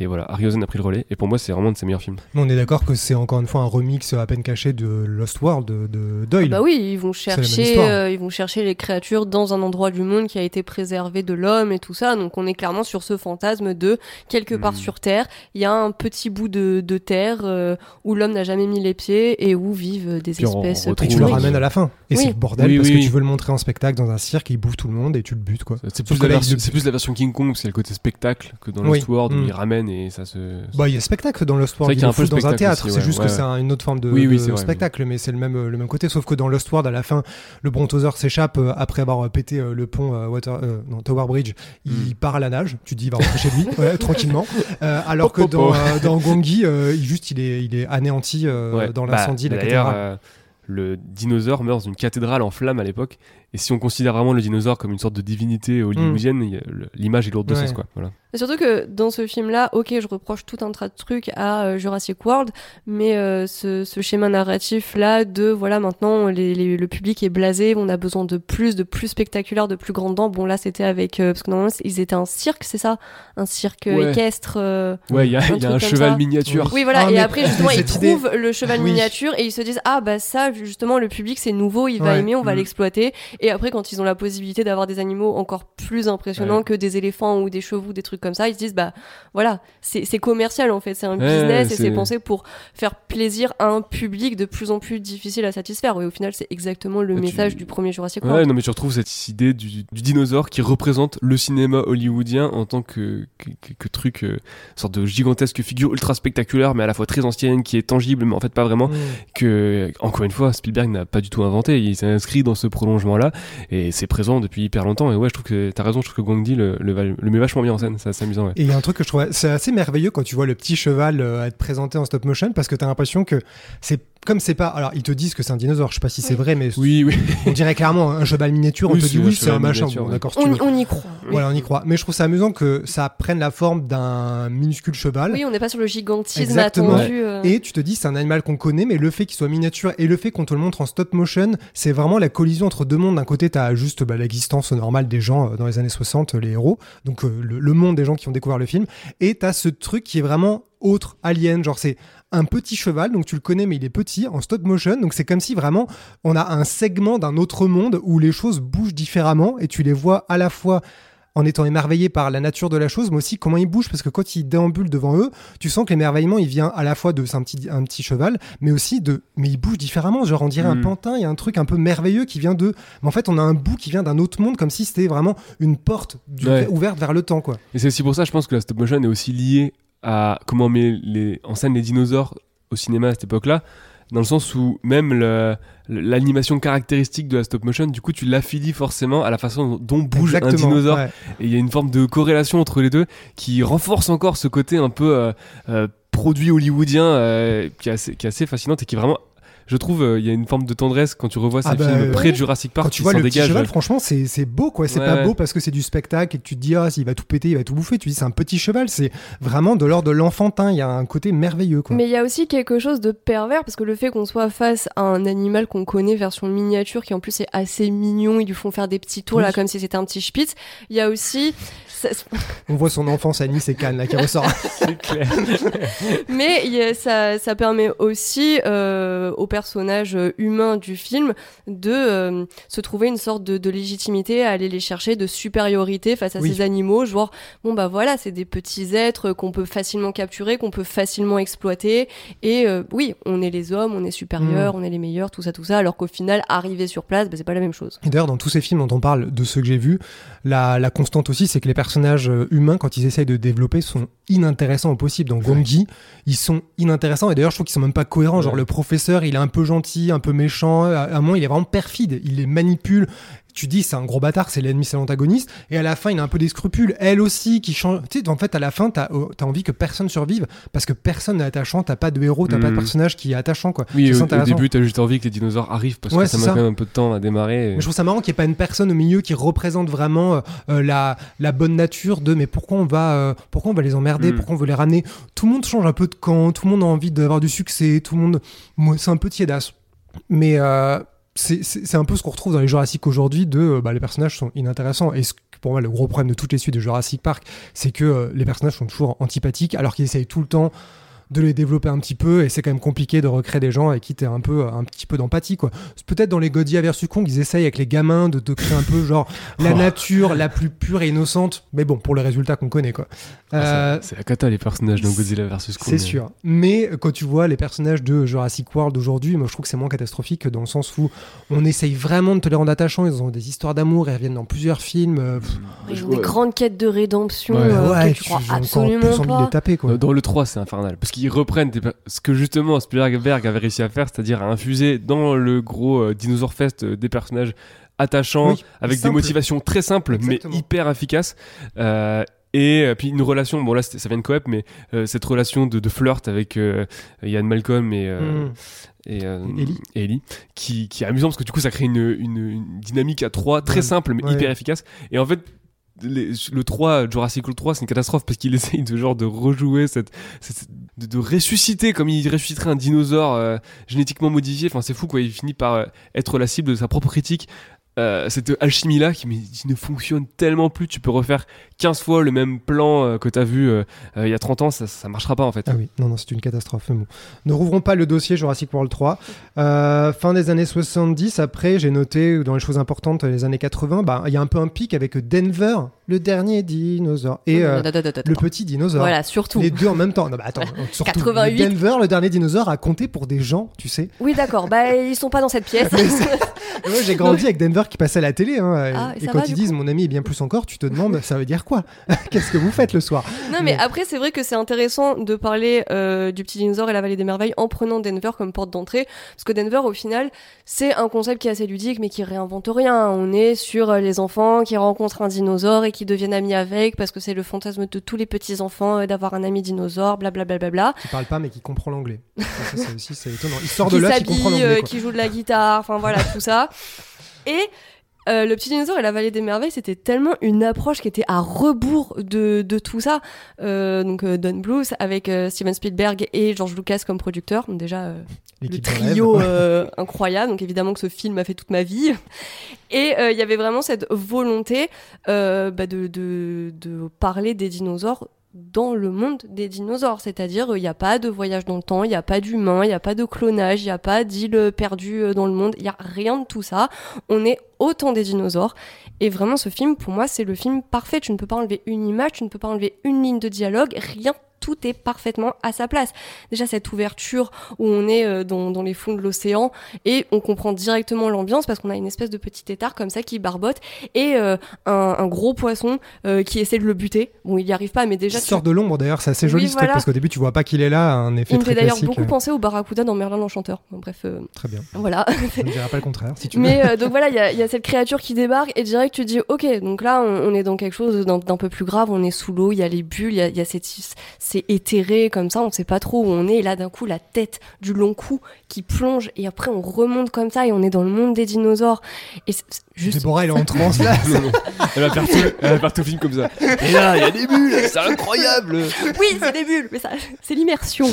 Et voilà, Harryhausen a pris le relais. Et pour moi, c'est vraiment un de ses meilleurs films. Mais on est d'accord que c'est encore une fois un remix à peine caché de Lost World de, de Doyle. Ah bah oui, ils vont chercher, euh, ils vont chercher les créatures dans un endroit du monde qui a été préservé de l'homme et tout ça. Donc on est clairement sur ce fantasme de quelque part Mm. sur Terre, il y a un petit bout de, de terre euh, où l'homme n'a jamais mis les pieds et où vivent des Puis espèces. Et tu le ramènes à la fin. Et Oui. c'est le bordel Oui, parce oui, que oui. tu veux le montrer en spectacle dans un cirque, il bouffe tout le monde et tu le butes quoi. C'est plus, la c'est la version King Kong, a le côté spectacle que dans Oui. Lost World où Mm. il ramène et ça se. Bah, il y a spectacle dans Lost World. qu'il y a un peu dans un théâtre. c'est juste ouais, que ouais. c'est un- une autre forme de, Oui, oui, de c'est vrai, spectacle, mais c'est le même, le même côté. Sauf que dans Lost World, à la fin, le brontosaure s'échappe euh, après avoir euh, pété euh, le pont Water, euh, non, Tower Bridge. Il Mm. part à la nage. Tu te dis, il va rentrer chez lui tranquillement. Euh, alors que dans, dans Gongi, il, juste, il est, il est anéanti dans Bah, l'incendie de la cathédrale. le dinosaure meurt dans une cathédrale en flammes à l'époque. Et si on considère vraiment le dinosaure comme une sorte de divinité hollywoodienne, le- l'image est lourde de Ouais. sens. Quoi. Voilà. Et surtout que dans ce film-là, ok, je reproche tout un tas de trucs à euh, Jurassic World, mais euh, ce, ce schéma narratif-là de voilà maintenant les, les- le public est blasé, on a besoin de plus, de plus spectaculaire, de plus grand dents. Bon là c'était avec euh, parce que normalement ils étaient un cirque, c'est ça, un cirque Ouais. équestre. euh, Ouais, il y a, Un y a cheval ça. miniature. Oui, voilà. Ah, et après, justement, ils idée- trouvent le cheval Oui. miniature et ils se disent Ah, bah ça, justement, le public, c'est nouveau, il va Ouais. aimer, on va Mm. l'exploiter. Et après, quand ils ont la possibilité d'avoir des animaux encore plus impressionnants Ouais. que des éléphants ou des chevaux, des trucs comme ça, ils se disent Bah voilà, c'est commercial en fait, c'est un Ouais, business et c'est- pensé pour faire plaisir à un public de plus en plus difficile à satisfaire. Et au final, c'est exactement le Bah, tu- message du premier Jurassic Ouais, World. non, mais tu retrouves cette idée du, du dinosaure qui représente le cinéma hollywoodien en tant que, que, que- que truc, euh, sorte de gigantesque figure ultra spectaculaire, mais à la fois très ancienne, qui est tangible, mais en fait pas vraiment. Que, encore une fois, Spielberg n'a pas du tout inventé. Il s'est inscrit dans ce prolongement-là et c'est présent depuis hyper longtemps. Et ouais, je trouve que t'as raison, je trouve que Gandhi le, le, met vachement bien en scène. C'est assez amusant, ouais. Et il y a un truc que je trouve c'est assez merveilleux quand tu vois le petit cheval euh, être présenté en stop motion parce que t'as l'impression que c'est comme c'est pas alors ils te disent que c'est un dinosaure je sais pas si c'est vrai mais Oui, oui. on dirait clairement un cheval miniature on te c'est dit un oui c'est un machin miniature, bon ouais. d'accord si On, y croit. Voilà on y croit mais je trouve ça amusant que ça prenne la forme d'un minuscule cheval Oui, on n'est pas sur le gigantisme Exactement. attendu. euh. et tu te dis c'est un animal qu'on connaît mais le fait qu'il soit miniature et le fait qu'on te le montre en stop motion c'est vraiment la collision entre deux mondes d'un côté t'as juste bah, l'existence normale des gens euh, dans les années 60 les héros donc euh, le, le monde des gens qui ont découvert le film et t'as ce truc qui est vraiment autre alien genre c'est un petit cheval donc tu le connais mais il est petit en stop motion donc c'est comme si vraiment on a un segment d'un autre monde où les choses bougent différemment et tu les vois à la fois en étant émerveillé par la nature de la chose, mais aussi comment il bouge, parce que quand il déambule devant eux, tu sens que l'émerveillement, il vient à la fois de un petit, un petit cheval, mais aussi de mais il bouge différemment, genre on dirait un Mm. pantin, il y a un truc un peu merveilleux qui vient de mais en fait on a un bout qui vient d'un autre monde comme si c'était vraiment une porte du- Ouais. ouverte vers le temps quoi. Et c'est aussi pour ça, je pense que la stop motion est aussi liée à comment on met les, en scène les dinosaures au cinéma à cette époque-là, dans le sens où même le- l'animation caractéristique de la stop motion, du coup, tu l'affilies forcément à la façon dont bouge un dinosaure. ouais. Et il y a une forme de corrélation entre les deux qui renforce encore ce côté un peu euh, euh, produit hollywoodien euh, qui, est assez, qui est assez fascinante et qui est vraiment. Je trouve euh, il y a une forme de tendresse quand tu revois ces Ah bah, films près de Jurassic Park Quand tu vois le petit cheval, franchement, c'est c'est beau, quoi. C'est Ouais, pas ouais. beau parce que c'est du spectacle et que tu te dis, ah, s'il va tout péter, il va tout bouffer. Tu dis, c'est un petit cheval. C'est vraiment de l'ordre de l'enfantin. Il y a un côté merveilleux, quoi. Mais il y a aussi quelque chose de pervers parce que le fait qu'on soit face à un animal qu'on connaît version miniature qui en plus est assez mignon, ils lui font faire des petits tours Oui. là comme si c'était un petit spitz. Il y a aussi, ça- On voit son enfance à Nice et Cannes, là, qui ressort. C'est clair. mais a- ça, ça permet aussi euh, aux personnages euh, humains du film de euh, se trouver une sorte de, de légitimité à aller les chercher, de supériorité face à Oui. ces animaux. Genre, bon bah voilà, c'est des petits êtres qu'on peut facilement capturer, qu'on peut facilement exploiter. Et euh, oui, on est les hommes, on est supérieurs, Mm. on est les meilleurs, tout ça, tout ça. Alors qu'au final, arriver sur place, bah, c'est pas la même chose. Et d'ailleurs, dans tous ces films dont on parle, de ceux que j'ai vus, la, la constante aussi, c'est que les personnages euh, humains, quand ils essayent de développer, sont inintéressants au possible. Dans Gongi, ils sont inintéressants. Et d'ailleurs, je trouve qu'ils sont même pas cohérents. Genre, Ouais. le professeur, il est un peu gentil, un peu méchant. À un moment, il est vraiment perfide. Il les manipule. Tu dis, c'est un gros bâtard, c'est l'ennemi, c'est l'antagoniste. Et à la fin, il a un peu des scrupules. Elle aussi, qui change. Tu sais, en fait, à la fin, t'as as envie que personne survive parce que personne n'est attachant. T'as pas de héros, t'as pas de Mhm. personnage qui est attachant, quoi. Oui, au, au début, t'as juste envie que les dinosaures arrivent parce Ouais, que ça met ça. quand même un peu de temps à démarrer. et- Mais je trouve ça marrant qu'il n'y ait pas une personne au milieu qui représente vraiment euh, euh, la, la bonne nature de mais pourquoi on va euh, pourquoi on va les emmerder, Mm. pourquoi on veut les ramener? Tout le monde change un peu de camp, tout le monde a envie d'avoir du succès, tout le monde moi, c'est un peu tiédasse. Mais euh, c'est- un peu ce qu'on retrouve dans les Jurassic aujourd'hui de euh, bah, les personnages sont inintéressants. Et ce pour moi le gros problème de toutes les suites de Jurassic Park c'est que euh, les personnages sont toujours antipathiques alors qu'ils essayent tout le temps de les développer un petit peu et c'est quand même compliqué de recréer des gens avec qui t'es un peu un petit peu d'empathie quoi C'est peut-être dans les Godzilla vs Kong ils essayent avec les gamins de te créer un peu genre la Oh. nature la plus pure et innocente mais bon pour les résultats qu'on connaît quoi Euh, Ah, c'est- c'est la cata, les personnages dans Godzilla vs. Kong. c'est sûr. Mais quand tu vois les personnages de Jurassic World aujourd'hui, moi je trouve que c'est moins catastrophique dans le sens où on essaye vraiment de te les rendre attachants. Ils ont des histoires d'amour, ils reviennent dans plusieurs films. euh, pff, Ils ont Ouais. des grandes quêtes de rédemption Ouais. euh, ouais, que tu crois absolument de les taper quoi. Dans le 3, c'est infernal. Parce reprennent des ce que justement Spielberg avait réussi à faire, c'est-à-dire à infuser dans le gros euh, Dinosaur Fest euh, des personnages attachants, Oui, avec des motivations très simples, Exactement. mais hyper efficaces. Euh, et euh, puis une relation, bon là ça vient de Coep, mais cette relation de, de flirt avec Ian Malcolm et, euh, Mm. euh, Et Ellie. et Ellie, qui, qui est amusant parce que du coup ça crée une, une- une dynamique à trois très Ouais. simple mais Ouais. hyper efficace. Et en fait, le 3, Jurassic World 3, c'est une catastrophe parce qu'il essaye de genre de rejouer cette, de ressusciter comme il ressusciterait un dinosaure euh, génétiquement modifié. Enfin, c'est fou quoi. Il finit par euh, être la cible de sa propre critique. Euh, cette alchimie là qui, ne fonctionne tellement plus. Tu peux refaire 15 fois le même plan euh, que t'as vu euh, il y a 30 ans, ça, ça marchera pas en fait. Ah oui, non, non, c'est une catastrophe. bon. Ne rouvrons pas le dossier Jurassic World 3. Euh, fin des années 70, après, j'ai noté dans les choses importantes, les années 80, bah, il y a un peu un pic avec Denver, le dernier dinosaure, et euh, le petit dinosaure. Voilà, surtout. Les deux en même temps. Non, bah attends, surtout. 88. le Denver, le dernier dinosaure, a compté pour des gens, tu sais. Oui, d'accord. Bah, ils sont pas dans cette pièce. Moi, j'ai grandi avec Denver qui passait à la télé. hein, Ah, et et ça quand va, ils disent mon ami est bien plus encore, tu te demandes ça veut dire quoi? Qu'est-ce que vous faites le soir? Non, mais Mais- après, c'est vrai que c'est intéressant de parler euh, du petit dinosaure et la vallée des merveilles en prenant Denver comme porte d'entrée. Parce que Denver, au final, c'est un concept qui est assez ludique, mais qui réinvente rien. On est sur euh, les enfants qui rencontrent un dinosaure et qui deviennent amis avec, parce que c'est le fantasme de tous les petits enfants euh, d'avoir un ami dinosaure, blablabla. Qui parle pas mais qui comprend l'anglais. Ça, ça, c'est aussi c'est étonnant. Il sort de qui là, qui comprend l'anglais. euh, qui joue de la guitare, enfin voilà, tout ça. Et euh, le petit dinosaure et la vallée des merveilles, c'était tellement une approche qui était à rebours de, de tout ça. Euh, donc euh, Don Bluth avec euh, Steven Spielberg et George Lucas comme producteur. Donc déjà euh, le trio incroyable. Donc évidemment que ce film a fait toute ma vie. Et il y avait vraiment cette volonté euh, bah, de, de, de parler des dinosaures dans le monde des dinosaures, c'est-à-dire il n'y a pas de voyage dans le temps, il n'y a pas d'humains, il n'y a pas de clonage, il n'y a pas d'île perdue euh, dans le monde, il n'y a rien de tout ça. On est autant des dinosaures. Et vraiment, ce film, pour moi, c'est le film parfait. Tu ne peux pas enlever une image, tu ne peux pas enlever une ligne de dialogue, rien. Tout est parfaitement à sa place. Déjà, cette ouverture où on est euh, dans, dans les fonds de l'océan et on comprend directement l'ambiance parce qu'on a une espèce de petit étard comme ça qui barbote et euh, un, un gros poisson euh, qui essaie de le buter. Bon, il n'y arrive pas, mais Il déjà, tu- sort de l'ombre d'ailleurs, c'est assez joli Oui, ce truc voilà. parce qu'au début tu vois pas qu'il est là, un effet il me très fait d'ailleurs classique. beaucoup penser au Barracuda dans Merlin l'Enchanteur. Bon, bref, euh, Très bien. voilà. Je ne dirais pas le contraire si tu veux. Mais euh, donc voilà, il y a, il y a cette créature qui débarque et direct tu dis ok, donc là on, on est dans quelque chose d'un peu plus grave, on est sous l'eau, il y a les bulles, il y il y a cette, c'est éthéré comme ça, on sait pas trop où on est. Et là d'un coup la tête du long cou qui plonge et après on remonte comme ça et on est dans le monde des dinosaures. Et c'est- juste Déborah elle est en transe là. Elle va faire tout, elle va faire tout le film comme ça. Et là, il y a des bulles, c'est incroyable. oui, c'est des bulles, mais ça c'est l'immersion.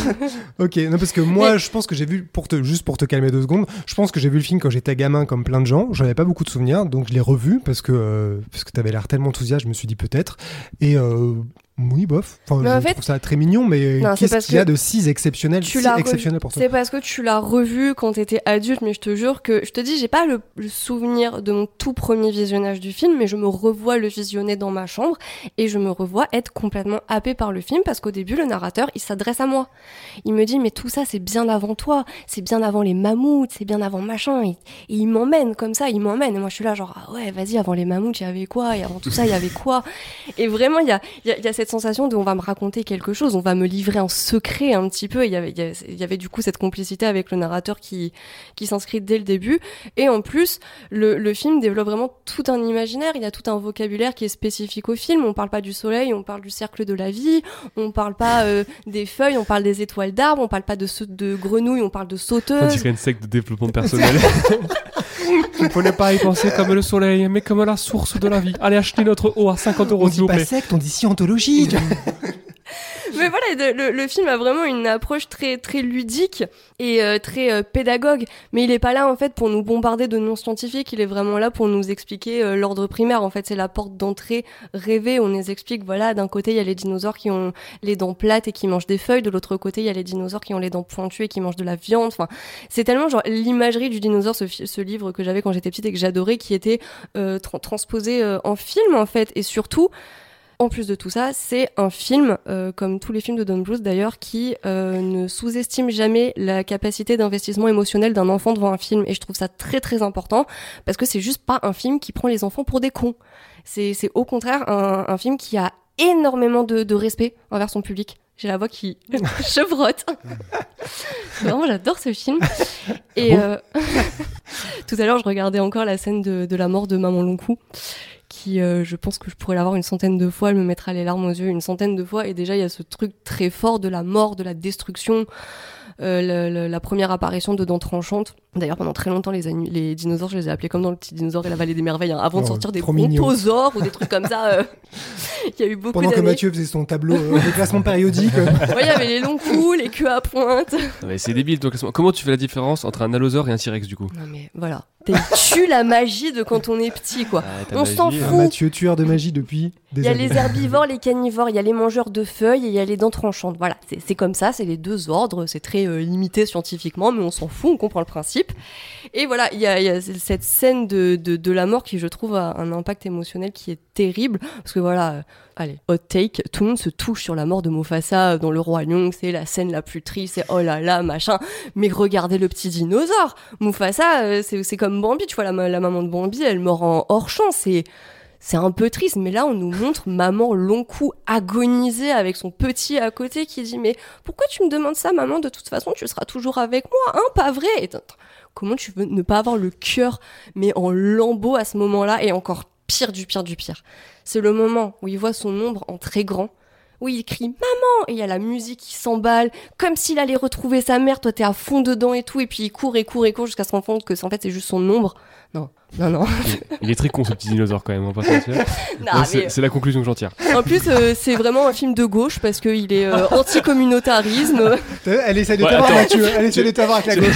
ok, non parce que moi Mais- je pense que j'ai vu, pour te, juste pour te calmer deux secondes, je pense que j'ai vu le film quand j'étais gamin comme plein de gens, j'en avais pas beaucoup de souvenirs, donc je l'ai revu parce que, euh, parce que t'avais l'air tellement enthousiaste, je me suis dit peut-être. Et euh, oui, bof, enfin, Mais je en fait- trouve ça très mignon, mais qu'est-ce qu'il y a de si exceptionnel, tu si exceptionnel pour toi C'est parce que tu l'as revu quand t'étais adulte, mais je te jure que je te dis, j'ai pas le, le souvenir de mon tout premier visionnage du film, mais je me revois le visionner dans ma chambre et je me revois être complètement happé par le film parce qu'au début, le narrateur, il s'adresse à moi. Il me dit, mais tout ça, c'est bien avant toi, c'est bien avant les mammouths, c'est bien avant machin. Et, et il m'emmène comme ça, il m'emmène. Et moi, je suis là, genre, ah ouais, vas-y, avant les mammouths, il y avait quoi? Et avant tout ça, il y avait quoi? Et vraiment, il y a, y, a, y a cette sensation de on va me raconter quelque chose, on va me livrer un secret un petit peu. Il y avait, il y du coup cette complicité avec le narrateur qui, qui s'inscrit dès le début. Et en plus, le, le film développe vraiment tout un imaginaire. Il y a tout un vocabulaire qui est spécifique au film. On parle pas du soleil, on parle du cercle de la vie, on parle pas euh, des feuilles, on parle des étoiles d'arbres, on parle pas de, de grenouilles, on parle de On sauteuses. dirait une secte de développement personnel. Il faut ne pas y penser comme le soleil, mais comme la source de la vie. Allez acheter notre eau à 50 euros, On s'il dit vous pas plaît. secte, on dit scientologie. Mais voilà, le, le, film a vraiment une approche très très ludique et euh, très euh, pédagogue. Mais il est pas là en fait pour nous bombarder de non scientifiques. Il est vraiment là pour nous expliquer euh, l'ordre primaire. En fait, c'est la porte d'entrée rêvée. On nous explique voilà, d'un côté il y a les dinosaures qui ont les dents plates et qui mangent des feuilles. De l'autre côté il y a les dinosaures qui ont les dents pointues et qui mangent de la viande. Enfin, c'est tellement genre l'imagerie du dinosaure, ce, ce livre que j'avais quand j'étais petite et que j'adorais, qui était transposé en film en fait. Et surtout en plus de tout ça, c'est un film, euh, comme tous les films de Don Bluth d'ailleurs, qui euh, ne sous-estime jamais la capacité d'investissement émotionnel d'un enfant devant un film. Et je trouve ça très très important parce que c'est juste pas un film qui prend les enfants pour des cons. C'est au contraire un, film qui a énormément de, respect envers son public. J'ai la voix qui chevrotte. Vraiment, j'adore ce film. Et euh, tout à l'heure, je regardais encore la scène de, de la mort de Maman Longcou euh, je pense que je pourrais l'avoir une centaine de fois, elle me mettra les larmes aux yeux une centaine de fois. Et déjà, il y a ce truc très fort de la mort, de la destruction, euh, la première apparition de dents tranchantes. D'ailleurs, pendant très longtemps, les, les, dinosaures, je les ai appelés comme dans le petit dinosaure et la vallée des merveilles, hein, avant de oh, sortir des brontosaures ou des trucs comme ça. Euh, il y a eu beaucoup Pendant que Mathieu faisait son tableau euh, de classement périodique. il y avait les longs coups, les queues à pointe. c'est débile ton classement. Comment tu fais la différence entre un allosaure et un T-Rex du coup? Non mais voilà. Tu la magie de quand on est petit, quoi. Ah, on s'en fout. Mathieu, tueur de magie depuis des Il y a les herbivores, les carnivores, il y a les mangeurs de feuilles et il y a les dents tranchantes. Voilà, c'est comme ça, c'est les deux ordres. C'est très limité scientifiquement, mais on s'en fout, on comprend le principe. Et voilà, il y a, cette scène de, de, la mort qui, je trouve, a un impact émotionnel qui est terrible. Parce que voilà, euh, allez, hot take, tout le monde se touche sur la mort de Mufasa dans Le Roi Lion. C'est la scène la plus triste, c'est oh là là, machin. Mais regardez le petit dinosaure. Mufasa, euh, c'est comme Bambi, tu vois, la, la, maman de Bambi, elle meurt en hors champ. C'est c'est un peu triste, mais là on nous montre maman long cou agonisée avec son petit à côté qui dit mais pourquoi tu me demandes ça maman? De toute façon tu seras toujours avec moi hein pas vrai? Comment tu veux ne pas avoir le cœur mais en lambeaux à ce moment-là et encore pire du pire du pire? C'est le moment où il voit son ombre en très grand, où il crie maman et il y a la musique qui s'emballe comme s'il allait retrouver sa mère. Toi t'es à fond dedans et tout et puis il court et court et court jusqu'à se rendre compte que en fait c'est juste son ombre. Non, non. Il est très con ce petit dinosaure quand même, on va C'est la conclusion que j'en tire. En plus, euh, c'est vraiment un film de gauche parce qu'il est euh, anti-communautarisme. Elle essaie de t'avoir, Mathieu. Elle essaie de t'avoir avec la gauche.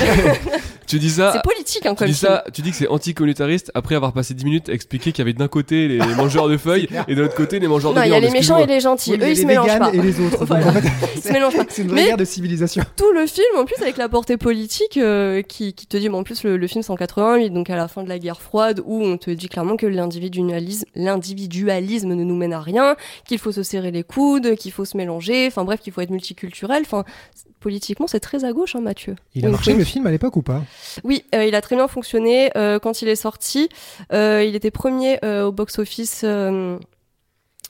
Tu dis ça. C'est politique, hein, tu dis ça, Tu dis que c'est anti-communautariste après avoir passé 10 minutes à expliquer qu'il y avait d'un côté les mangeurs de feuilles et de l'autre côté les mangeurs de viande. Non, il y a les méchants et les gentils. Eux, ils se mélangent pas. et les autres. ils se mélangent pas. C'est une vraie guerre de civilisation. Tout le film, en plus, avec la portée politique euh, qui, qui te dit, bon, en plus, le, film c'est en 88, donc à la fin de la guerre froide, où on te dit clairement que l'individualisme, l'individualisme ne nous mène à rien, qu'il faut se serrer les coudes, qu'il faut se mélanger, enfin bref, qu'il faut être multiculturel. Enfin, politiquement, c'est très à gauche, hein, Mathieu. Il a marché le film à l'époque ou pas? Oui, euh, il a très bien fonctionné. Euh, quand il est sorti, euh, il était premier au box-office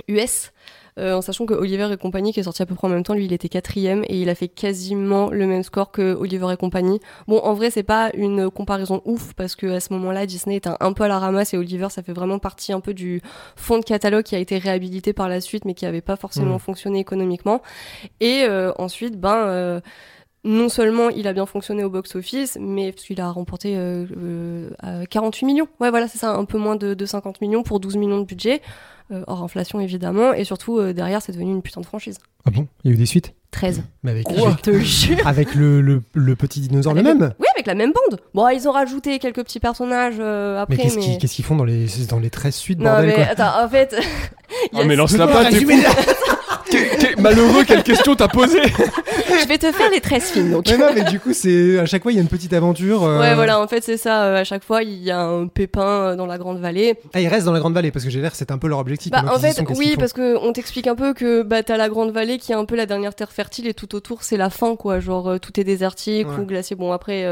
US. En sachant que Oliver et compagnie, qui est sorti à peu près en même temps, lui, il était quatrième et il a fait quasiment le même score que Oliver et compagnie. Bon, en vrai, c'est pas une comparaison ouf parce que à ce moment-là, Disney est un, peu à la ramasse et Oliver, ça fait vraiment partie un peu du fond de catalogue qui a été réhabilité par la suite, mais qui avait pas forcément mmh. fonctionné économiquement. Et ensuite, ben non seulement il a bien fonctionné au box-office, mais parce qu'il a remporté 48 millions. Ouais, voilà, c'est ça, un peu moins de, de, 50 millions pour 12 millions de budget. Euh, hors inflation évidemment, et surtout euh, derrière c'est devenu une putain de franchise. Ah bon? Il y a eu des suites? 13. Mais avec, te avec le, le, petit dinosaure le même? Oui, avec la même bande. Bon, ils ont rajouté quelques petits personnages euh, après. Mais qu'est-ce qu'ils font dans les, dans les 13 suites Non, mais attends, en fait. oh, mais lance la pas, t'es malheureux, quelle question t'as posé Je vais te faire les 13 films donc. Mais non, mais du coup, c'est à chaque fois il y a une petite aventure. Euh. Ouais, voilà, en fait, c'est ça. Euh, à chaque fois, il y a un pépin euh, dans la Grande Vallée. Ah, ils restent dans la Grande Vallée parce que j'ai l'air c'est un peu leur objectif. Bah, en fait, oui, parce que on t'explique un peu que bah t'as la Grande Vallée qui est un peu la dernière terre fertile et tout autour c'est la fin quoi. Genre tout est désertique ou glacier. Bon après,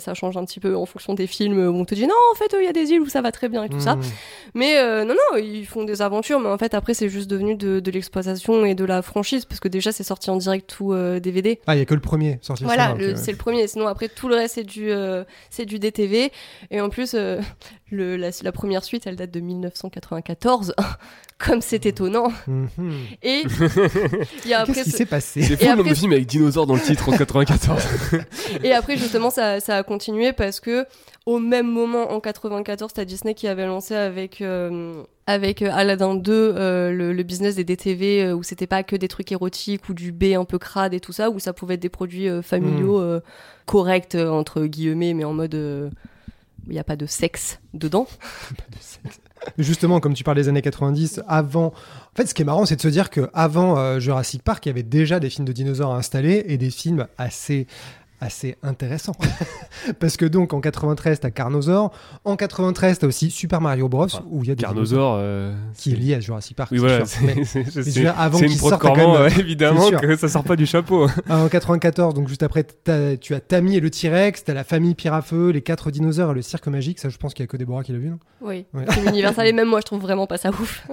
ça change un petit peu en fonction des films où on te dit non, en fait, il y a des îles où ça va très bien et tout ça. Mmh. Mais non, non, ils font des aventures, mais en fait après c'est juste devenu de, de l'exploitation et de la franchise parce que déjà c'est sorti en direct ou DVD. Euh, ah, il y a que le premier sorti. Voilà, c'est le premier. Sinon après tout le reste c'est du euh, c'est du DTV et en plus euh, le, la, première suite elle date de 1994. Comme c'est étonnant. Mhm. Et il y a après Qu'est-ce qui s'est passé C'est fou le film avec dinosaures dans le titre en 94. et après justement ça, ça, a continué parce que au même moment en 94 t'as Disney qui avait lancé avec avec euh, Aladdin 2, euh, le, le business des DTV, euh, où c'était pas que des trucs érotiques ou du B un peu crade et tout ça, où ça pouvait être des produits euh, familiaux euh, corrects, entre guillemets, mais en mode. où il n'y a pas de sexe dedans. Justement, comme tu parles des années 90, avant. En fait, ce qui est marrant, c'est de se dire qu'avant euh, Jurassic Park, il y avait déjà des films de dinosaures installés et des films assez assez intéressants. Parce que donc en 93, t'as Carnosaur. En 93, t'as aussi Super Mario Bros. Où il y a des Carnosaure. euh, qui est lié à Jurassic Park. Oui, c'est voilà, c'est une prod Corman, quand même- ouais, évidemment que ça sort pas du chapeau. Ah, en 94, donc juste après, tu as Tammy et le T-Rex, t'as la famille Pierre à Feu, les quatre dinosaures et le cirque magique. Ça, je pense qu'il y a que Déborah qui l'a vu. non? Oui, Ouais. c'est Universal, et même moi, je trouve vraiment pas ça ouf.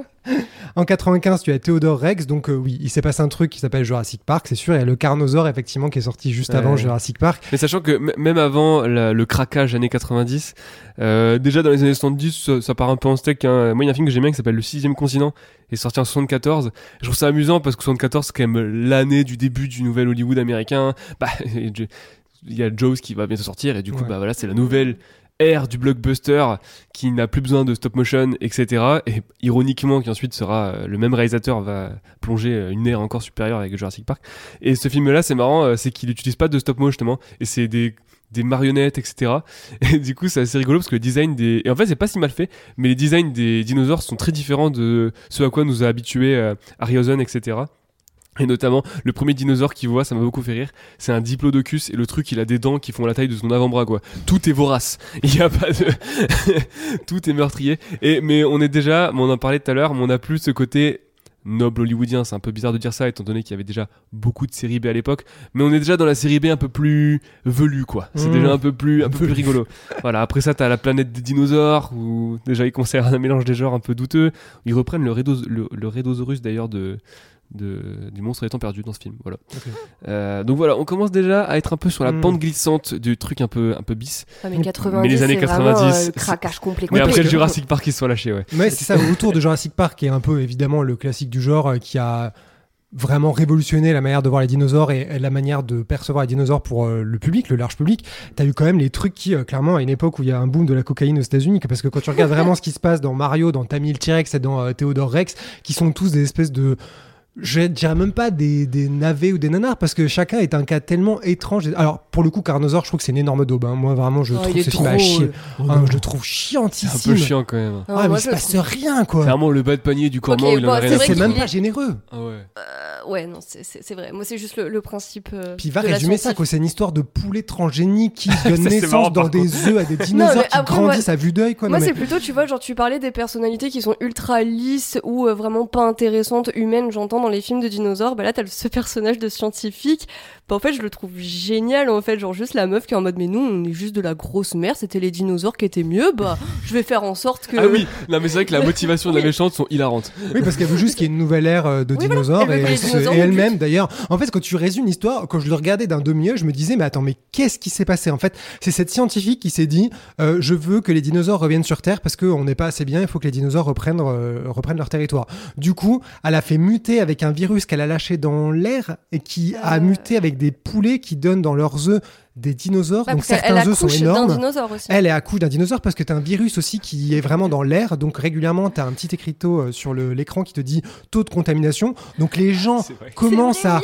En 95, tu as Théodore Rex, donc euh, oui, il s'est passé un truc qui s'appelle Jurassic Park, c'est sûr, et le Carnosaure, effectivement, qui est sorti juste Ouais. avant Jurassic Park. Mais sachant que même avant la- le craquage années 90, euh, déjà dans les années 70, ça, ça part un peu en steak. Hein. Moi, il y a un film que j'aime bien qui s'appelle Le Sixième Continent, et sorti en 74. Je trouve ça amusant parce que 74, c'est quand même l'année du début du nouvel Hollywood américain. Bah, il y a Jaws qui va bientôt sortir, et du coup, Ouais. bah voilà, c'est la nouvelle ère du blockbuster qui n'a plus besoin de stop motion, etc. Et ironiquement, qui ensuite sera euh, le même réalisateur va plonger euh, une ère encore supérieure avec Jurassic Park. Et ce film-là, c'est marrant, euh, c'est qu'il n'utilise pas de stop motion justement, et c'est des des marionnettes, etc. Et du coup, c'est assez rigolo parce que le design des. Et en fait, c'est pas si mal fait, mais les designs des dinosaures sont très différents de ce à quoi nous a habitués euh, Harryhausen, etc. Et notamment, le premier dinosaure qu'il voit, ça m'a beaucoup fait rire, c'est un diplodocus, et le truc, il a des dents qui font la taille de son avant-bras, quoi. Tout est vorace. Il y a pas de. Tout est meurtrier. Et, mais on est déjà, on en parlait tout à l'heure, mais on a plus ce côté noble hollywoodien. C'est un peu bizarre de dire ça, étant donné qu'il y avait déjà beaucoup de séries B à l'époque. Mais on est déjà dans la série B un peu plus velue, quoi. C'est Mmh. déjà un peu plus, un peu plus rigolo. voilà. Après ça, t'as la planète des dinosaures, où déjà ils conservent un mélange des genres un peu douteux. Ils reprennent le, Rhédos- le, le Rhédosaurus d'ailleurs de, de, du monstre étant perdu dans ce film. Voilà. Euh, donc voilà, on commence déjà à être un peu sur la Mm. pente glissante du truc un peu, un peu bis. Ah, mais 90, Mais les années c'est vraiment, 90, euh, craquage complet. Mais après que- le Jurassic Park, ils se sont lâchés, ouais. Ouais, c'est ça, autour de Jurassic Park, qui est un peu évidemment le classique du genre, euh, qui a vraiment révolutionné la manière de voir les dinosaures et, la manière de percevoir les dinosaures pour euh, le public, le large public. T'as eu quand même les trucs qui, euh, clairement, à une époque où il y a un boom de la cocaïne aux États-Unis, parce que quand tu regardes vraiment ce qui se passe dans Mario, dans Tammy le T-Rex et dans euh, Theodore Rex, qui sont tous des espèces de je dirais même pas des, des navets ou des nanars parce que chacun est un cas tellement étrange. Alors pour le coup, Carnosaure, je trouve que c'est une énorme daube. hein. Moi vraiment, je Oh, trouve il ce film à trop, chier. euh, Ah, je le trouve C'est un chiantissime. peu chiant quand même. Ah, mais il se passe trouve- rien quoi. Clairement, le bas de panier du corps Ok, il en bon, a rien c'est même pas généreux. Ah ouais. Euh, ouais, non, c'est- vrai. Moi, c'est juste le, le principe. euh, Puis va de la résumer ça, quoi. C'est une histoire de poulet transgénique qui donne naissance marrant, dans des œufs à des dinosaures qui grandissent à vue d'œil, quoi. Moi, c'est plutôt, tu vois, genre, tu parlais des personnalités qui sont ultra lisses ou euh, vraiment pas intéressantes, humaines, j'entends, dans les films de dinosaures. Bah là, t'as ce personnage de scientifique. Bah, en fait, je le trouve génial, en fait. Genre, juste la meuf qui est en mode, mais nous, on est juste de la grosse merde, c'était les dinosaures qui étaient mieux. Bah, je vais faire en sorte que. Ah oui, non mais c'est vrai que la motivation de la méchante sont hilarantes. Oui, parce qu'elle veut juste qu'il y ait une nouvelle ère euh, de Oui, voilà. dinosaures et, elle-même d'ailleurs. En fait, quand tu résumes l'histoire, quand je le regardais d'un demi-heure, je me disais, mais attends, mais qu'est-ce qui s'est passé? En fait, c'est cette scientifique qui s'est dit, euh, je veux que les dinosaures reviennent sur Terre parce qu'on n'est pas assez bien, il faut que les dinosaures reprennent, euh, reprennent leur territoire. Du coup, elle a fait muter avec un virus qu'elle a lâché dans l'air et qui a Euh. muté avec des poulets qui donnent dans leurs œufs des dinosaures. Bah, Donc certains elle œufs sont accouche d'un énormes. dinosaure aussi. Elle est à couche d'un dinosaure parce que tu as un virus aussi qui est vraiment dans l'air. Donc régulièrement, tu as un petit écriteau euh, sur le- l'écran qui te dit taux de contamination. Donc les gens commencent à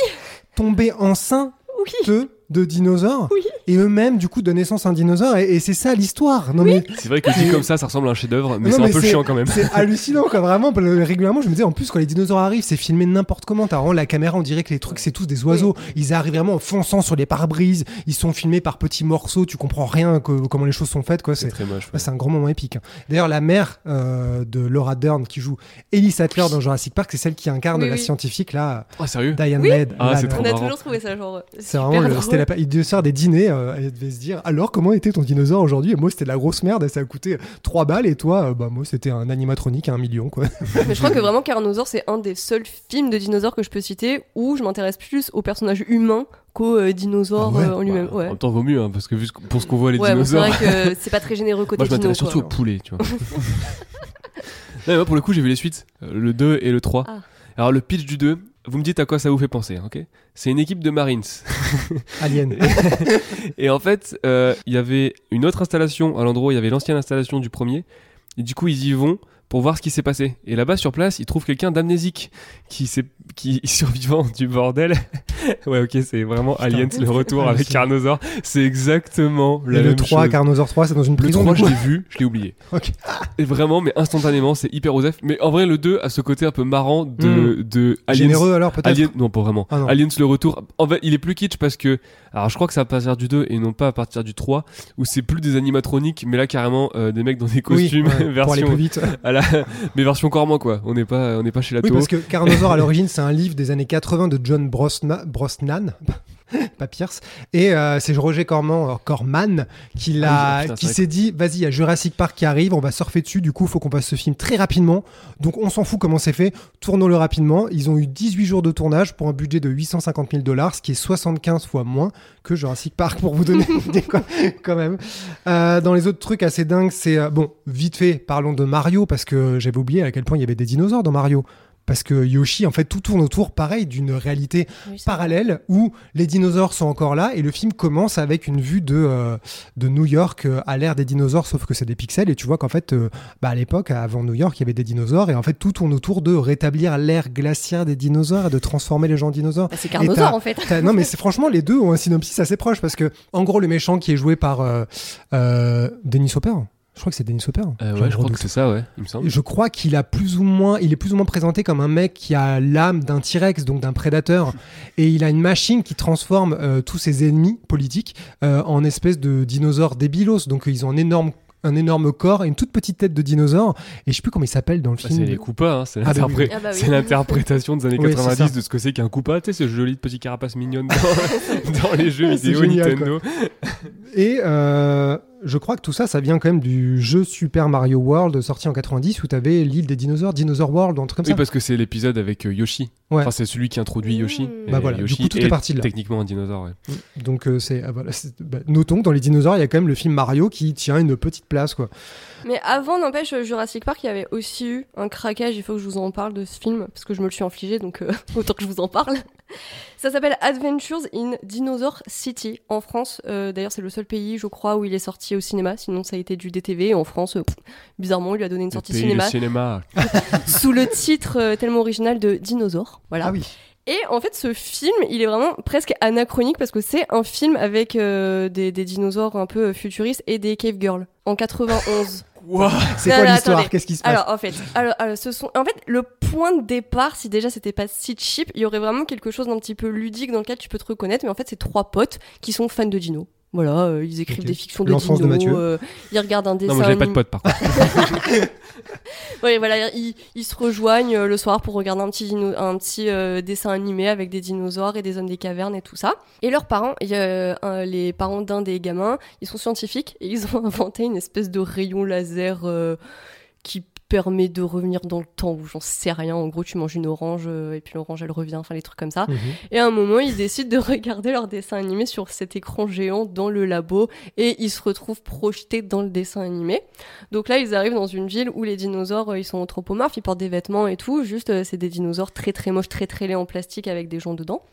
tomber enceintes Oui. de dinosaures Oui. et eux-mêmes, du coup, donnent naissance à un dinosaure. Et, et c'est ça l'histoire. Non mais C'est vrai que dit comme ça, ça ressemble à un chef-d'œuvre, mais c'est un mais peu chiant quand même. c'est hallucinant quoi vraiment parce que régulièrement je me disais en plus quand les dinosaures arrivent c'est filmé n'importe comment t'as vraiment la caméra on dirait que les trucs c'est tous des oiseaux ils arrivent vraiment en fonçant sur les pare-brises ils sont filmés par petits morceaux tu comprends rien que- comment les choses sont faites quoi C'est très moche. ouais. Ouais, c'est un grand moment épique. D'ailleurs, la mère euh, de Laura Dern qui joue Ellie Sattler dans Jurassic Park, c'est celle qui incarne Oui, la scientifique là, Ah sérieux? Diane Oui. Ladd. Ah, c'est trop On a marrant. toujours trouvé ça, genre. C'est vraiment le, la, il devait se faire des dîners, euh, elle devait se dire alors comment était ton dinosaure aujourd'hui? Et moi c'était de la grosse merde, et ça a coûté 3 balles et toi euh, bah moi c'était un animatronique à un million quoi. Mais je crois que vraiment Carnosaure, c'est un des seuls films de dinosaures que je peux citer où je m'intéresse plus aux personnages humains qu'aux euh, dinosaures Ah ouais? euh, en lui-même. Bah, En Ouais. même temps, vaut mieux, hein, parce que vu ce- pour ce qu'on voit les Ouais, bon, c'est dinosaures. vrai que c'est pas très généreux côté Moi, je m'intéresse dino, surtout quoi, au poulet, tu vois. Non, moi, pour le coup, j'ai vu les suites, euh, le 2 et le 3. Ah. Alors, le pitch du 2, vous me dites à quoi ça vous fait penser, hein, ok C'est une équipe de Marines. Alien. et en fait, euh, il y avait une autre installation à l'endroit où il y avait l'ancienne installation du premier. Et du coup, ils y vont pour voir ce qui s'est passé. Et là-bas, sur place, ils trouvent quelqu'un d'amnésique qui, qui est survivant du bordel. ouais, ok, c'est vraiment Aliens le retour avec Carnosaur. C'est exactement la Et le même 3, chose. Carnosaur 3, c'est dans une Le prison. 3, du je coup l'ai vu, je l'ai oublié. Ok. Et vraiment, mais instantanément, c'est hyper osef. Mais en vrai, le 2 a ce côté un peu marrant de, de Aliens. Généreux alors peut-être Alien, non, pas vraiment. Ah non. Aliens le retour. En fait, il est plus kitsch parce que. Alors, je crois que c'est à partir du 2 et non pas à partir du 3, où c'est plus des animatroniques, mais là, carrément, euh, des mecs dans des Oui, costumes, ouais, pour aller version. plus vite. à la... mais version Corman, quoi. On n'est pas, on n'est pas chez la Oui, parce que Carnosaur à l'origine, c'est un livre des années 80 de John Brosna- Brosnan. Pas Pierce. Et euh, c'est Roger Corman, euh, Corman qui, l'a, Ah oui, qui s'est dit vas-y, il y a Jurassic Park qui arrive, on va surfer dessus, du coup, il faut qu'on passe ce film très rapidement. Donc, on s'en fout comment c'est fait, tournons-le rapidement. Ils ont eu 18 jours de tournage pour un budget de 850 000 dollars, ce qui est 75 fois moins que Jurassic Park, pour vous donner une idée, quoi, quand même. Euh, dans les autres trucs assez dingues, c'est. bon, vite fait, parlons de Mario, parce que j'avais oublié à quel point il y avait des dinosaures dans Mario. Parce que Yoshi, en fait, tout tourne autour, pareil, d'une réalité Oui, parallèle où les dinosaures sont encore là et le film commence avec une vue de, euh, de New York euh, à l'ère des dinosaures, sauf que c'est des pixels et tu vois qu'en fait, euh, bah, à l'époque, avant New York, il y avait des dinosaures et en fait, tout tourne autour de rétablir l'ère glaciaire des dinosaures et de transformer les gens en dinosaures. Bah, c'est Carnosaur en fait. Non mais c'est franchement les deux ont un synopsis assez proche parce que en gros le méchant qui est joué par euh, Dennis Hopper, je crois que c'est Dennis Hopper. Euh, ouais, un je crois que c'est ça, ouais, il me semble. Je crois qu'il a plus ou moins, il est plus ou moins présenté comme un mec qui a l'âme d'un T-Rex, donc d'un prédateur, et il a une machine qui transforme euh, tous ses ennemis politiques euh, en espèces de dinosaures débilos. Donc ils ont un énorme un énorme corps et une toute petite tête de dinosaure et je sais plus comment il s'appelle dans le Bah, film. c'est les Koopas, hein, c'est Ah bah oui. Ah bah oui. l'interprétation des années Oui, c'est 90 ça. de ce que c'est qu'un Koopa, tu sais, ce joli petit carapace mignonne dans, dans les jeux vidéo génial, Nintendo. Et euh, je crois que tout ça, ça vient quand même du jeu Super Mario World sorti en 90 où tu avais l'île des dinosaures, Dinosaur World, un truc comme Oui, ça. parce que c'est l'épisode avec euh, Yoshi. Ouais. Enfin, c'est celui qui introduit Yoshi. Mmh. Et Bah voilà, du Yoshi coup, tout est est parti de là. Techniquement un dinosaure, ouais. Donc euh, c'est ah, voilà, bah, notons que dans les dinosaures, il y a quand même le film Mario qui tient une petite place quoi. Mais avant, n'empêche, Jurassic Park, il y avait aussi eu un craquage. Il faut que je vous en parle de ce film parce que je me le suis infligé, donc euh, autant que je vous en parle. Ça s'appelle Adventures in Dinosaur City en France. Euh, D'ailleurs, c'est le seul pays, je crois, où il est sorti au cinéma. Sinon, ça a été du DTV. En France, euh, pff, bizarrement, il lui a donné une Le sortie pays cinéma du cinéma. sous le titre euh, tellement original de Dinosaure. Voilà. Ah oui. Et en fait, ce film, il est vraiment presque anachronique parce que c'est un film avec euh, des, des dinosaures un peu futuristes et des cave girls en 91. Wow. C'est quoi l'histoire. Qu'est-ce qui se passe Alors en fait, alors, alors, ce sont en fait le point de départ. Si déjà c'était pas si cheap, il y aurait vraiment quelque chose d'un petit peu ludique dans lequel tu peux te reconnaître. Mais en fait, c'est trois potes qui sont fans de dinos. Voilà, euh, ils écrivent des fictions de L'enfance dinos. de Mathieu. euh, ils regardent un dessin. Non, moi j'avais pas de anim- pote par contre. Ouais, voilà, ils, ils se rejoignent euh, le soir pour regarder un petit, dino- un petit euh, dessin animé avec des dinosaures et des hommes des cavernes et tout ça. Et leurs parents, euh, un- les parents d'un des gamins, ils sont scientifiques et ils ont inventé une espèce de rayon laser euh, qui permet de revenir dans le temps ou j'en sais rien. En gros, tu manges une orange euh, et puis l'orange elle revient, enfin les trucs comme ça. Mhm. Et à un moment, ils décident de regarder leur dessin animé sur cet écran géant dans le labo et ils se retrouvent projetés dans le dessin animé. Donc là, ils arrivent dans une ville où les dinosaures, euh, ils sont anthropomorphes, ils portent des vêtements et tout. Juste, euh, c'est des dinosaures très très moches, très très laids en plastique avec des gens dedans.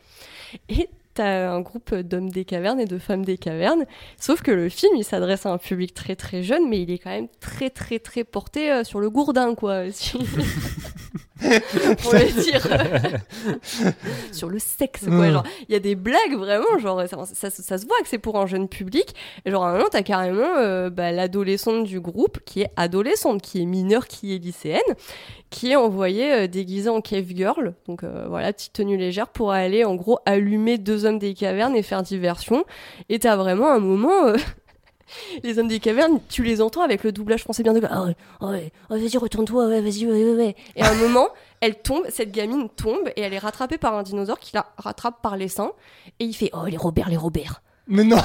Et t'as un groupe d'hommes des cavernes et de femmes des cavernes. Sauf que le film, il s'adresse à un public très très jeune, mais il est quand même très très très porté euh, sur le gourdin, quoi. Pour le dire. sur le sexe, quoi. Ouais. Genre, il y a des blagues vraiment, genre, ça, ça- ça se voit que c'est pour un jeune public. Et genre, à un moment, t'as carrément euh, bah, l'adolescente du groupe qui est adolescente, qui est mineure, qui est lycéenne, qui est envoyée euh, déguisée en cave girl, donc euh, voilà, petite tenue légère, pour aller en gros allumer deux hommes des cavernes et faire diversion. Et t'as vraiment un moment. Les hommes des cavernes, tu les entends avec le doublage français bien de ah ouais, ah ouais, ah vas-y retourne-toi, ouais, vas-y, ouais, ouais, ouais. Et à un moment, elle tombe, cette gamine tombe et elle est rattrapée par un dinosaure qui la rattrape par les seins et il fait oh les Robert, les Robert. Mais non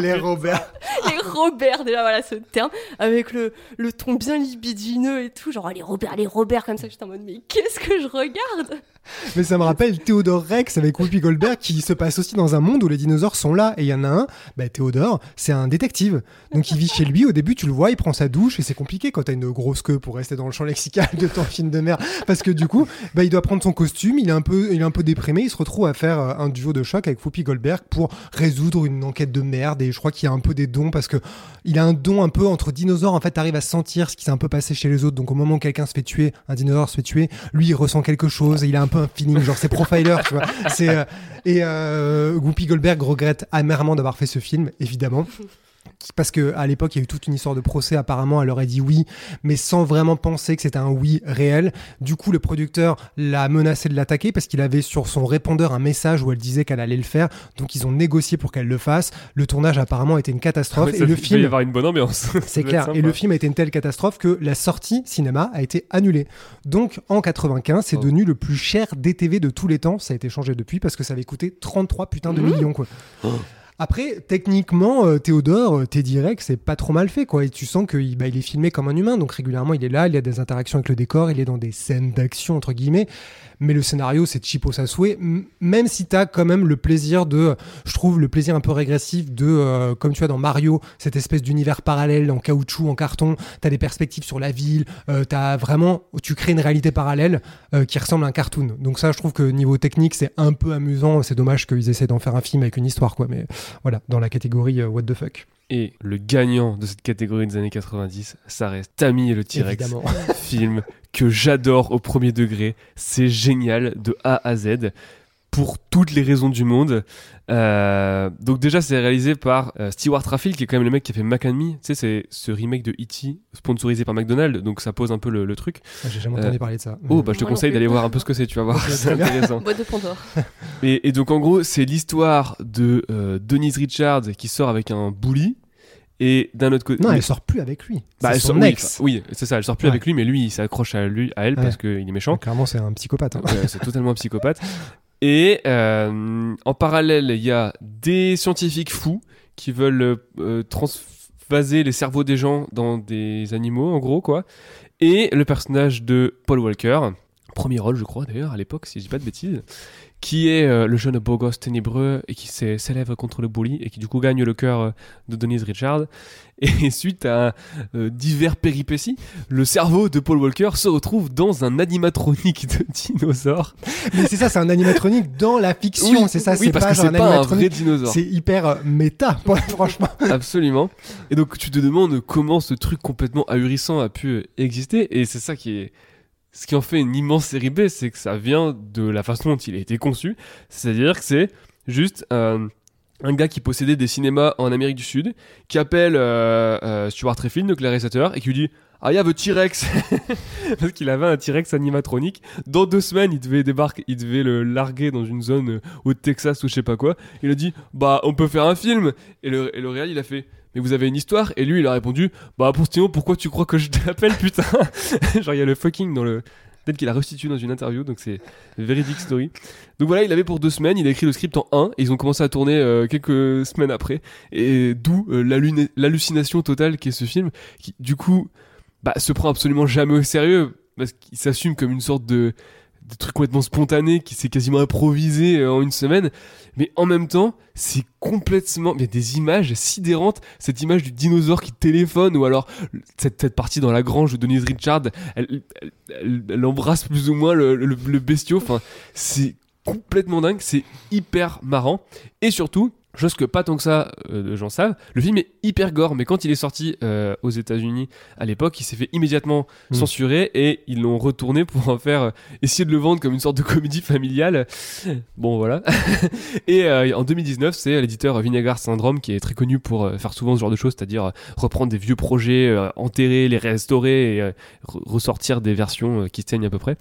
Les Robert. les Robert, déjà voilà ce terme, avec le, le ton bien libidineux et tout, genre oh, les Robert, les Robert, comme ça, j'étais en mode mais qu'est-ce que je regarde? Mais ça me rappelle Théodore Rex avec Whoopi Goldberg qui se passe aussi dans un monde où les dinosaures sont là. Et il y en a un, bah, Théodore, c'est un détective. Donc il vit chez lui. Au début, tu le vois, il prend sa douche et c'est compliqué quand t'as une grosse queue pour rester dans le champ lexical de ton film de merde. Parce que du coup, bah, il doit prendre son costume, il est, un peu, il est un peu déprimé. Il se retrouve à faire euh, un duo de choc avec Whoopi Goldberg pour résoudre une enquête de merde. Et je crois qu'il y a un peu des dons parce que il a un don un peu entre dinosaures. En fait, t'arrives à sentir ce qui s'est un peu passé chez les autres. Donc au moment où quelqu'un se fait tuer, un dinosaure se fait tuer, lui il ressent quelque chose et il a un peu un feeling, genre c'est profiler, tu vois. C'est, euh, et euh, Goldberg regrette amèrement d'avoir fait ce film, évidemment. Parce que à l'époque, il y a eu toute une histoire de procès. Apparemment, elle aurait dit oui, mais sans vraiment penser que c'était un oui réel. Du coup, le producteur l'a menacé de l'attaquer parce qu'il avait sur son répondeur un message où elle disait qu'elle allait le faire. Donc, ils ont négocié pour qu'elle le fasse. Le tournage apparemment a été une catastrophe Ouais, et le film y avoir une bonne ambiance. c'est clair. Et le film a été une telle catastrophe que la sortie cinéma a été annulée. Donc en 95, c'est Oh. devenu le plus cher DTV de tous les temps. Ça a été changé depuis parce que ça avait coûté 33 putains de millions quoi. Oh. Après, techniquement, euh, Théodore, euh, Teddy Rex, c'est pas trop mal fait, quoi. Et tu sens qu'il bah, il est filmé comme un humain, donc régulièrement il est là, il y a des interactions avec le décor, il est dans des scènes d'action, entre guillemets. Mais le scénario, c'est souhait, m- même si t'as quand même le plaisir de, je trouve, le plaisir un peu régressif de, euh, comme tu as dans Mario, cette espèce d'univers parallèle en caoutchouc, en carton, t'as des perspectives sur la ville, euh, t'as vraiment, tu crées une réalité parallèle euh, qui ressemble à un cartoon. Donc ça, je trouve que niveau technique, c'est un peu amusant. C'est dommage qu'ils essaient d'en faire un film avec une histoire, quoi. Mais voilà, dans la catégorie what the fuck. Et le gagnant de cette catégorie des années 90, ça reste Tammy et le T-Rex. Film que j'adore au premier degré. C'est génial de A à Z pour toutes les raisons du monde. Euh, donc déjà, c'est réalisé par euh, Stewart Raffil, qui est quand même le mec qui a fait Mac and Me. Tu sais, c'est ce remake de E.T. sponsorisé par McDonald's, donc ça pose un peu le, le truc. Ah, J'ai jamais entendu parler de ça. Oh, bah je te Moi conseille d'aller voir un peu ce que c'est, tu vas voir, c'est intéressant. Boîte de Pandore. Et, et donc en gros, c'est l'histoire de euh, Denise Richards qui sort avec un bully. Et d'un autre côté. Non, elle sort plus avec lui. bah, elle son sort- oui, ex. enfin, Oui, c'est ça, elle sort plus Ouais. avec lui, mais lui, il s'accroche à, lui, à elle Ouais. parce qu'il est méchant. Clairement, c'est un psychopathe. hein. Ouais, c'est totalement un psychopathe. Et euh, en parallèle, il y a des scientifiques fous qui veulent euh, transvaser les cerveaux des gens dans des animaux, en gros, quoi. Et le personnage de Paul Walker, premier rôle, je crois, d'ailleurs, à l'époque, si je dis pas de bêtises, qui est euh, le jeune beau gosse ténébreux et qui s'élève contre le bully et qui, du coup, gagne le cœur euh, de Denise Richard. Et suite à euh, divers péripéties, le cerveau de Paul Walker se retrouve dans un animatronique de dinosaure. Mais c'est ça, c'est un animatronique dans la fiction. Oui, c'est ça, oui, c'est pas genre un pas un vrai dinosaure. C'est hyper euh, méta, franchement. Absolument. Et donc tu te demandes comment ce truc complètement ahurissant a pu exister. Et c'est ça qui est... Ce qui en fait une immense série B, c'est que ça vient de la façon dont il a été conçu. C'est-à-dire que c'est juste euh, un gars qui possédait des cinémas en Amérique du Sud, qui appelle euh, euh, Stuart donc le réalisateur, et qui lui dit I have a T-Rex Parce qu'il avait un T-Rex animatronique. Dans deux semaines, il devait débarquer, il devait le larguer dans une zone euh, au Texas ou je sais pas quoi. Il a dit Bah, on peut faire un film. Et le, et le réal, il a fait Mais vous avez une histoire? Et lui, il a répondu Bah, pour Stino, pourquoi tu crois que je t'appelle, putain? Genre, il y a le fucking dans le. Peut-être qu'il a restitué dans une interview, donc c'est véridique story. Donc voilà, il avait pour deux semaines, il a écrit le script en un, et ils ont commencé à tourner euh, quelques semaines après. Et d'où euh, l'hallu- l'hallucination totale qu'est ce film, qui du coup bah, se prend absolument jamais au sérieux, parce qu'il s'assume comme une sorte de, truc complètement spontané, qui s'est quasiment improvisé euh, en une semaine. Mais en même temps, c'est complètement... Il y a des images sidérantes, cette image du dinosaure qui téléphone, ou alors cette, partie dans la grange de Denise Richard, elle, embrasse plus ou moins le, le, enfin, c'est complètement dingue, c'est hyper marrant, et surtout, chose que pas tant que ça euh, de gens savent, le film est hyper gore, mais quand il est sorti euh, aux États-Unis à l'époque, il s'est fait immédiatement Mm. censurer et ils l'ont retourné pour en faire euh, essayer de le vendre comme une sorte de comédie familiale. Bon voilà. et euh, en 2019, c'est l'éditeur Vinegar Syndrome qui est très connu pour euh, faire souvent ce genre de choses, c'est-à-dire reprendre des vieux projets, euh, enterrer, les restaurer et euh, re- ressortir des versions qui se tiennent à peu près.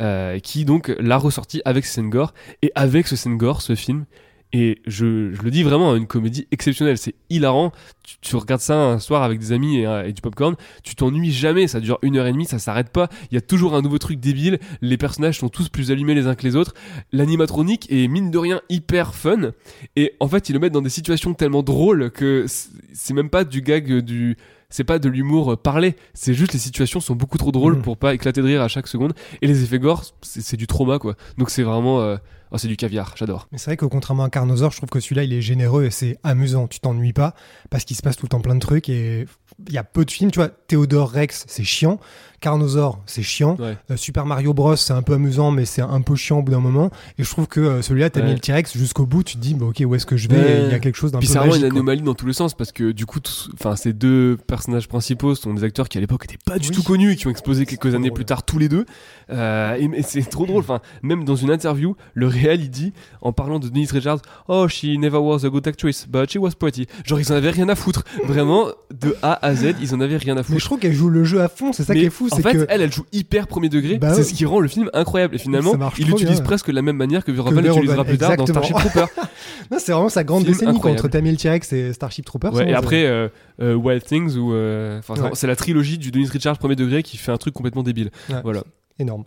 Euh, qui donc l'a ressorti avec ce scène gore et avec ce scène gore, ce film et je, je le dis vraiment, une comédie exceptionnelle. C'est hilarant. Tu, tu regardes ça un soir avec des amis et, euh, et du popcorn. Tu t'ennuies jamais. Ça dure une heure et demie. Ça s'arrête pas. Il y a toujours un nouveau truc débile. Les personnages sont tous plus allumés les uns que les autres. L'animatronique est mine de rien hyper fun. Et en fait, ils le mettent dans des situations tellement drôles que c'est même pas du gag du. C'est pas de l'humour euh, parlé, c'est juste les situations sont beaucoup trop drôles Mhm. pour pas éclater de rire à chaque seconde. Et les effets gore, c'est c'est du trauma quoi. Donc c'est vraiment, euh, oh, c'est du caviar, j'adore. Mais c'est vrai que contrairement à Carnosaur, je trouve que celui-là, il est généreux et c'est amusant. Tu t'ennuies pas parce qu'il se passe tout le temps plein de trucs et il y a peu de films. Tu vois, Théodore Rex, c'est chiant. Carnosaur, c'est chiant. Ouais. Euh, Super Mario Bros, c'est un peu amusant, mais c'est un peu chiant au bout d'un moment. Et je trouve que euh, celui-là, t'as Ouais. mis le T-Rex jusqu'au bout. Tu te dis, bah, ok, où est-ce que je vais? Ouais. Il y a quelque chose d'un peu Puis c'est vraiment une quoi. anomalie dans tous les sens parce que du coup, enfin ces deux personnages principaux sont des acteurs qui à l'époque étaient pas du Oui. tout connus et qui ont explosé quelques années drôle. plus tard tous les deux. Euh, et, mais c'est trop drôle. Enfin, même dans une interview, le réel il dit en parlant de Denise Richards, oh she never was a good actress, but she was pretty. Genre ils en avaient rien à foutre. Vraiment de A à Z, ils en avaient rien à Mais foutre. je trouve qu'elle joue le jeu à fond. C'est ça Mais qui est fou. En fait, que elle, elle joue hyper premier degré. Bah c'est ce qui rend le film incroyable. Et finalement, il trop utilise bien. presque la même manière que Verhoeven Verhoeven, utilisera plus tard dans. Starship Trooper. Non, c'est vraiment sa grande décennie Tammy le T-Rex et Starship Troopers. Ouais, hein, et après euh, euh, Wild Things où euh, Ouais. c'est la trilogie du Dennis Richards premier degré qui fait un truc complètement débile. Ouais. Voilà. énorme.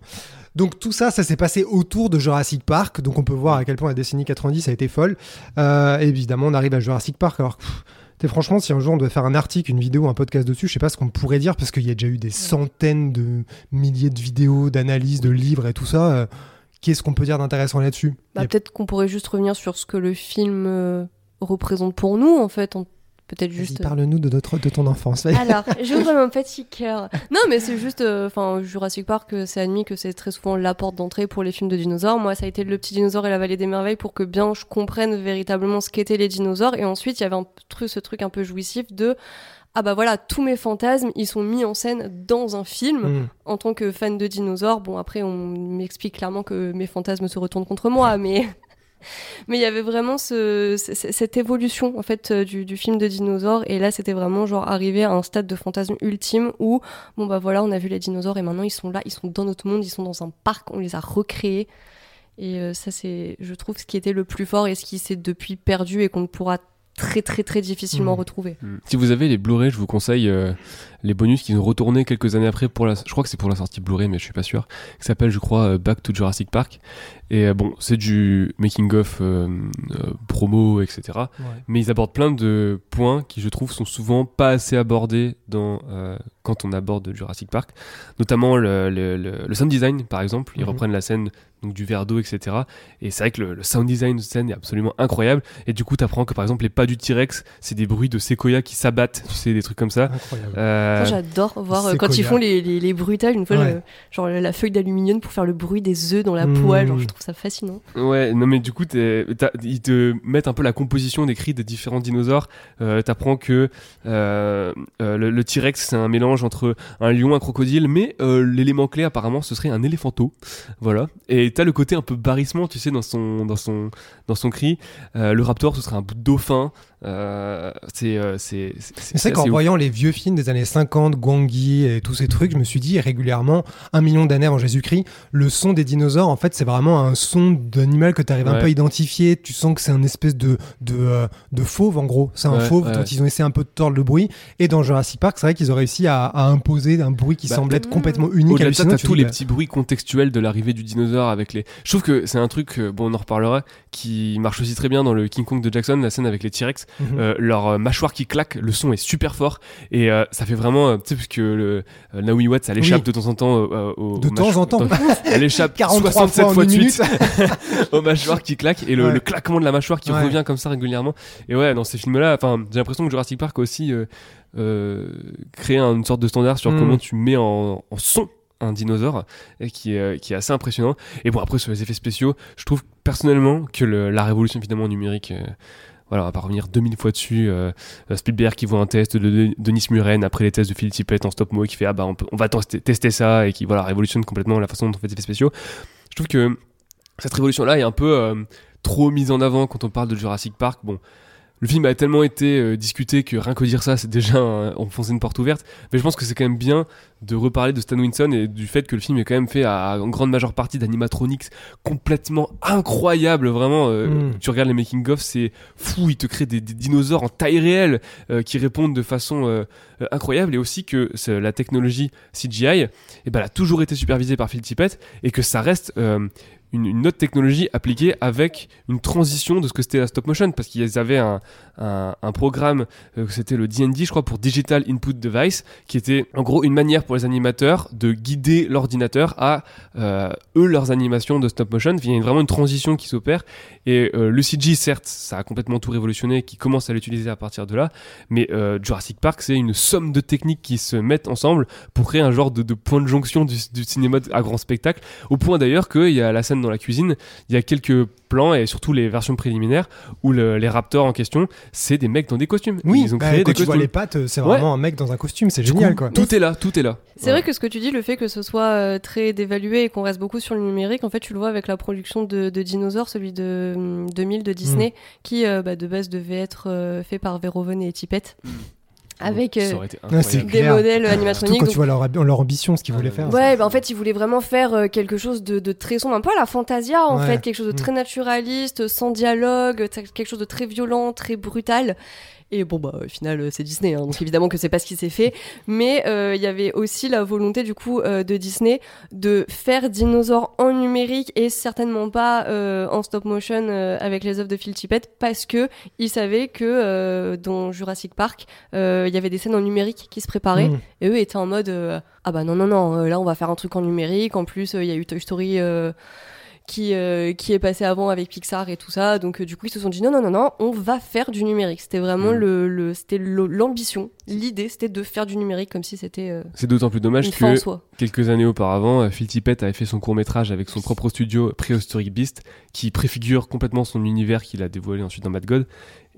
Donc tout ça, ça s'est passé autour de Jurassic Park. Donc on peut voir à quel point la décennie 90 a été folle. Évidemment, on arrive à Jurassic Park. Alors, pff, t'sais, franchement, si un jour on devait faire un article, une vidéo, un podcast dessus, je sais pas ce qu'on pourrait dire parce qu'il y a déjà eu des centaines de milliers de vidéos, d'analyses, de livres et tout ça. Euh, Qu'est-ce qu'on peut dire d'intéressant là-dessus? Bah, a- Peut-être qu'on pourrait juste revenir sur ce que le film euh, représente pour nous, en fait. en- Peut-être juste. euh, Parle-nous de, notre, de ton enfance. Alors, j'ouvre mon petit cœur. Non, mais c'est juste, euh, enfin, Jurassic Park, euh, c'est admis que c'est très souvent la porte d'entrée pour les films de dinosaures. Moi, ça a été le petit dinosaure et la vallée des merveilles pour que bien je comprenne véritablement ce qu'étaient les dinosaures. Et ensuite, il y avait un truc, ce truc un peu jouissif de, ah bah voilà, tous mes fantasmes, ils sont mis en scène dans un film. Mm. En tant que fan de dinosaures, bon après, on m'explique clairement que mes fantasmes se retournent contre moi, mais. Mais il y avait vraiment ce, cette évolution en fait euh, du, du film de dinosaures et là c'était vraiment genre arrivé à un stade de fantasme ultime où bon bah voilà on a vu les dinosaures et maintenant ils sont là ils sont dans notre monde ils sont dans un parc on les a recréés et euh, ça c'est je trouve ce qui était le plus fort et ce qui s'est depuis perdu et qu'on ne pourra très très très difficilement Mhm. retrouver. Si vous avez les Blu-ray, je vous conseille euh, les bonus qui ont retourné quelques années après pour la. Je crois que c'est pour la sortie Blu-ray, mais je suis pas sûr. Qui s'appelle, je crois, euh, Back to Jurassic Park. Et euh, bon, c'est du making of euh, euh, promo, etc. Ouais. Mais ils abordent plein de points qui, je trouve, sont souvent pas assez abordés dans euh, quand on aborde Jurassic Park. Notamment le, le, le- le sound design, par exemple. Ils Mhm. reprennent la scène donc du verre d'eau, etc. Et c'est vrai que le, le sound design de scène est absolument incroyable. Et du coup, t'apprends que par exemple les pas du T-Rex, c'est des bruits de séquoia qui s'abattent, tu sais, des trucs comme ça. Incroyable. Euh, Ça, J'adore voir euh, quand ils font les, les, les bruitages, une fois Ouais. le- genre la feuille d'aluminium pour faire le bruit des œufs dans la Mmh. poêle, genre je trouve ça fascinant. Ouais, non mais du coup, t'es- ils te mettent un peu la composition des cris des différents dinosaures. Euh, T'apprends que euh, euh, le, le T-Rex c'est un mélange entre un lion, un crocodile, mais euh, l'élément clé apparemment ce serait un éléphanto. Voilà. Et t'as le côté un peu barrissement, tu sais, dans son dans son dans son cri. Euh, le raptor ce serait un bout de dauphin. Euh, c'est euh, c'est c'est qu'en voyant les vieux films des années 50, Gwangi et tous ces trucs, je me suis dit régulièrement, un million d'années avant Jésus-Christ, le son des dinosaures, en fait, c'est vraiment un son d'animal que tu arrives un peu à identifier. Tu sens que c'est un espèce de, de, euh, de fauve, en gros. C'est un Ouais, fauve ouais. dont ils ont essayé un peu de tordre le bruit. Et dans Jurassic Park, c'est vrai qu'ils ont réussi à, à imposer un bruit qui Bah, semble être complètement unique. Au-delà de ça, t'as tous les bah, petits bruits contextuels de l'arrivée du dinosaure avec les. Je trouve que c'est un truc, euh, bon, on en reparlera, qui marche aussi très bien dans le King Kong de Jackson, la scène avec les T-Rex. mhm. Euh, leur euh, mâchoire qui claque, le son est super fort et euh, ça fait vraiment, euh, tu sais, parce que le euh, Naomi Watts, elle échappe Oui. de temps en temps euh, au. De au temps en temps. Elle échappe 43 67 fois fois de suite au mâchoire qui claque et le, Ouais. le claquement de la mâchoire qui Ouais. revient comme ça régulièrement. Et ouais, dans ces films-là, enfin, j'ai l'impression que Jurassic Park a aussi euh, euh, créé une sorte de standard sur Mm. comment tu mets en, en son un dinosaure et qui est, euh, qui est assez impressionnant. Et bon, après, sur les effets spéciaux, je trouve personnellement que le- la révolution finalement numérique. Voilà, on va pas revenir 2000 fois dessus. euh, euh, Spielberg qui voit un test de, de Denis Muren après les tests de Phil Tippett en stop mo qui fait ah bah on, on va tester, tester ça et qui voilà révolutionne complètement la façon dont on fait des effets spéciaux. Je trouve que cette révolution là est un peu euh, trop mise en avant quand on parle de Jurassic Park. Bon, le film a tellement été euh, discuté que rien que dire ça, c'est déjà un- enfoncer une porte ouverte. Mais je pense que c'est quand même bien de reparler de Stan Winston et du fait que le film est quand même fait à, en grande majeure partie d'animatronics complètement incroyables. Vraiment, euh, Mm. tu regardes les making-of, c'est fou. Il te crée des, des dinosaures en taille réelle euh, qui répondent de façon incroyable. Et aussi que la technologie CGI, eh ben, elle a toujours été supervisée par Phil Tippett et que ça reste une, autre technologie appliquée avec une transition de ce que c'était la stop motion parce qu'ils avaient un, un, programme euh, c'était le D&D je crois pour Digital Input Device qui était en gros une manière pour les animateurs de guider l'ordinateur à euh, eux leurs animations de stop motion. Il y a vraiment une transition qui s'opère. Et euh, le CG certes ça a complètement tout révolutionné qui commence à l'utiliser à partir de là. Mais euh, Jurassic Park c'est une somme de techniques qui se mettent ensemble pour créer un genre de, point de jonction du cinéma à grand spectacle au point d'ailleurs qu'il y a la scène dans la cuisine il y a quelques plans et surtout les versions préliminaires où le- les raptors en question c'est des mecs dans des costumes Oui, ils ont bah, créé quand des tu vois costumes les pattes, c'est Ouais. vraiment un mec dans un costume, c'est génial coup, quoi. tout est là tout est là C'est vrai que ce que tu dis, le fait que ce soit euh, très dévalué et qu'on reste beaucoup sur le numérique, en fait, tu le vois avec la production de, de Dinosaur, celui de hum, 2000 de Disney, qui euh, bah, de base devait être euh, fait par Verhoeven et Tippett. Avec euh, incroyable des clair. modèles Surtout animatroniques. quand donc- tu vois leur, leur ambition, ce qu'ils Ah, voulaient faire. Ouais, bah en fait, ils voulaient vraiment faire euh, quelque chose de, de très sombre, un peu à la Fantasia en Ouais. fait, quelque chose de Mm. très naturaliste, sans dialogue, quelque chose de très violent, très brutal. Et bon, bah, au final, euh, c'est Disney, hein, donc évidemment que c'est pas ce qui s'est fait. Mais euh, il y avait aussi la volonté, du coup, euh, de Disney de faire dinosaures en numérique et certainement pas euh, en stop motion avec les œuvres de Phil Tippett parce que ils savaient que dans Jurassic Park, il y avait des scènes en numérique qui se préparaient. Mm. Et eux étaient en mode ah bah non non non là on va faire un truc en numérique. En plus il y a eu Toy Story qui euh, qui est passé avant avec Pixar et tout ça. Donc euh, du coup ils se sont dit non non non non on va faire du numérique. C'était vraiment Mm. le, le c'était le- l'ambition, l'idée c'était de faire du numérique comme si c'était euh, c'est d'autant plus dommage que. Quelques années auparavant, Phil Tippett avait fait son court métrage avec son propre studio Prehistoric Beast, qui préfigure complètement son univers qu'il a dévoilé ensuite dans Mad God,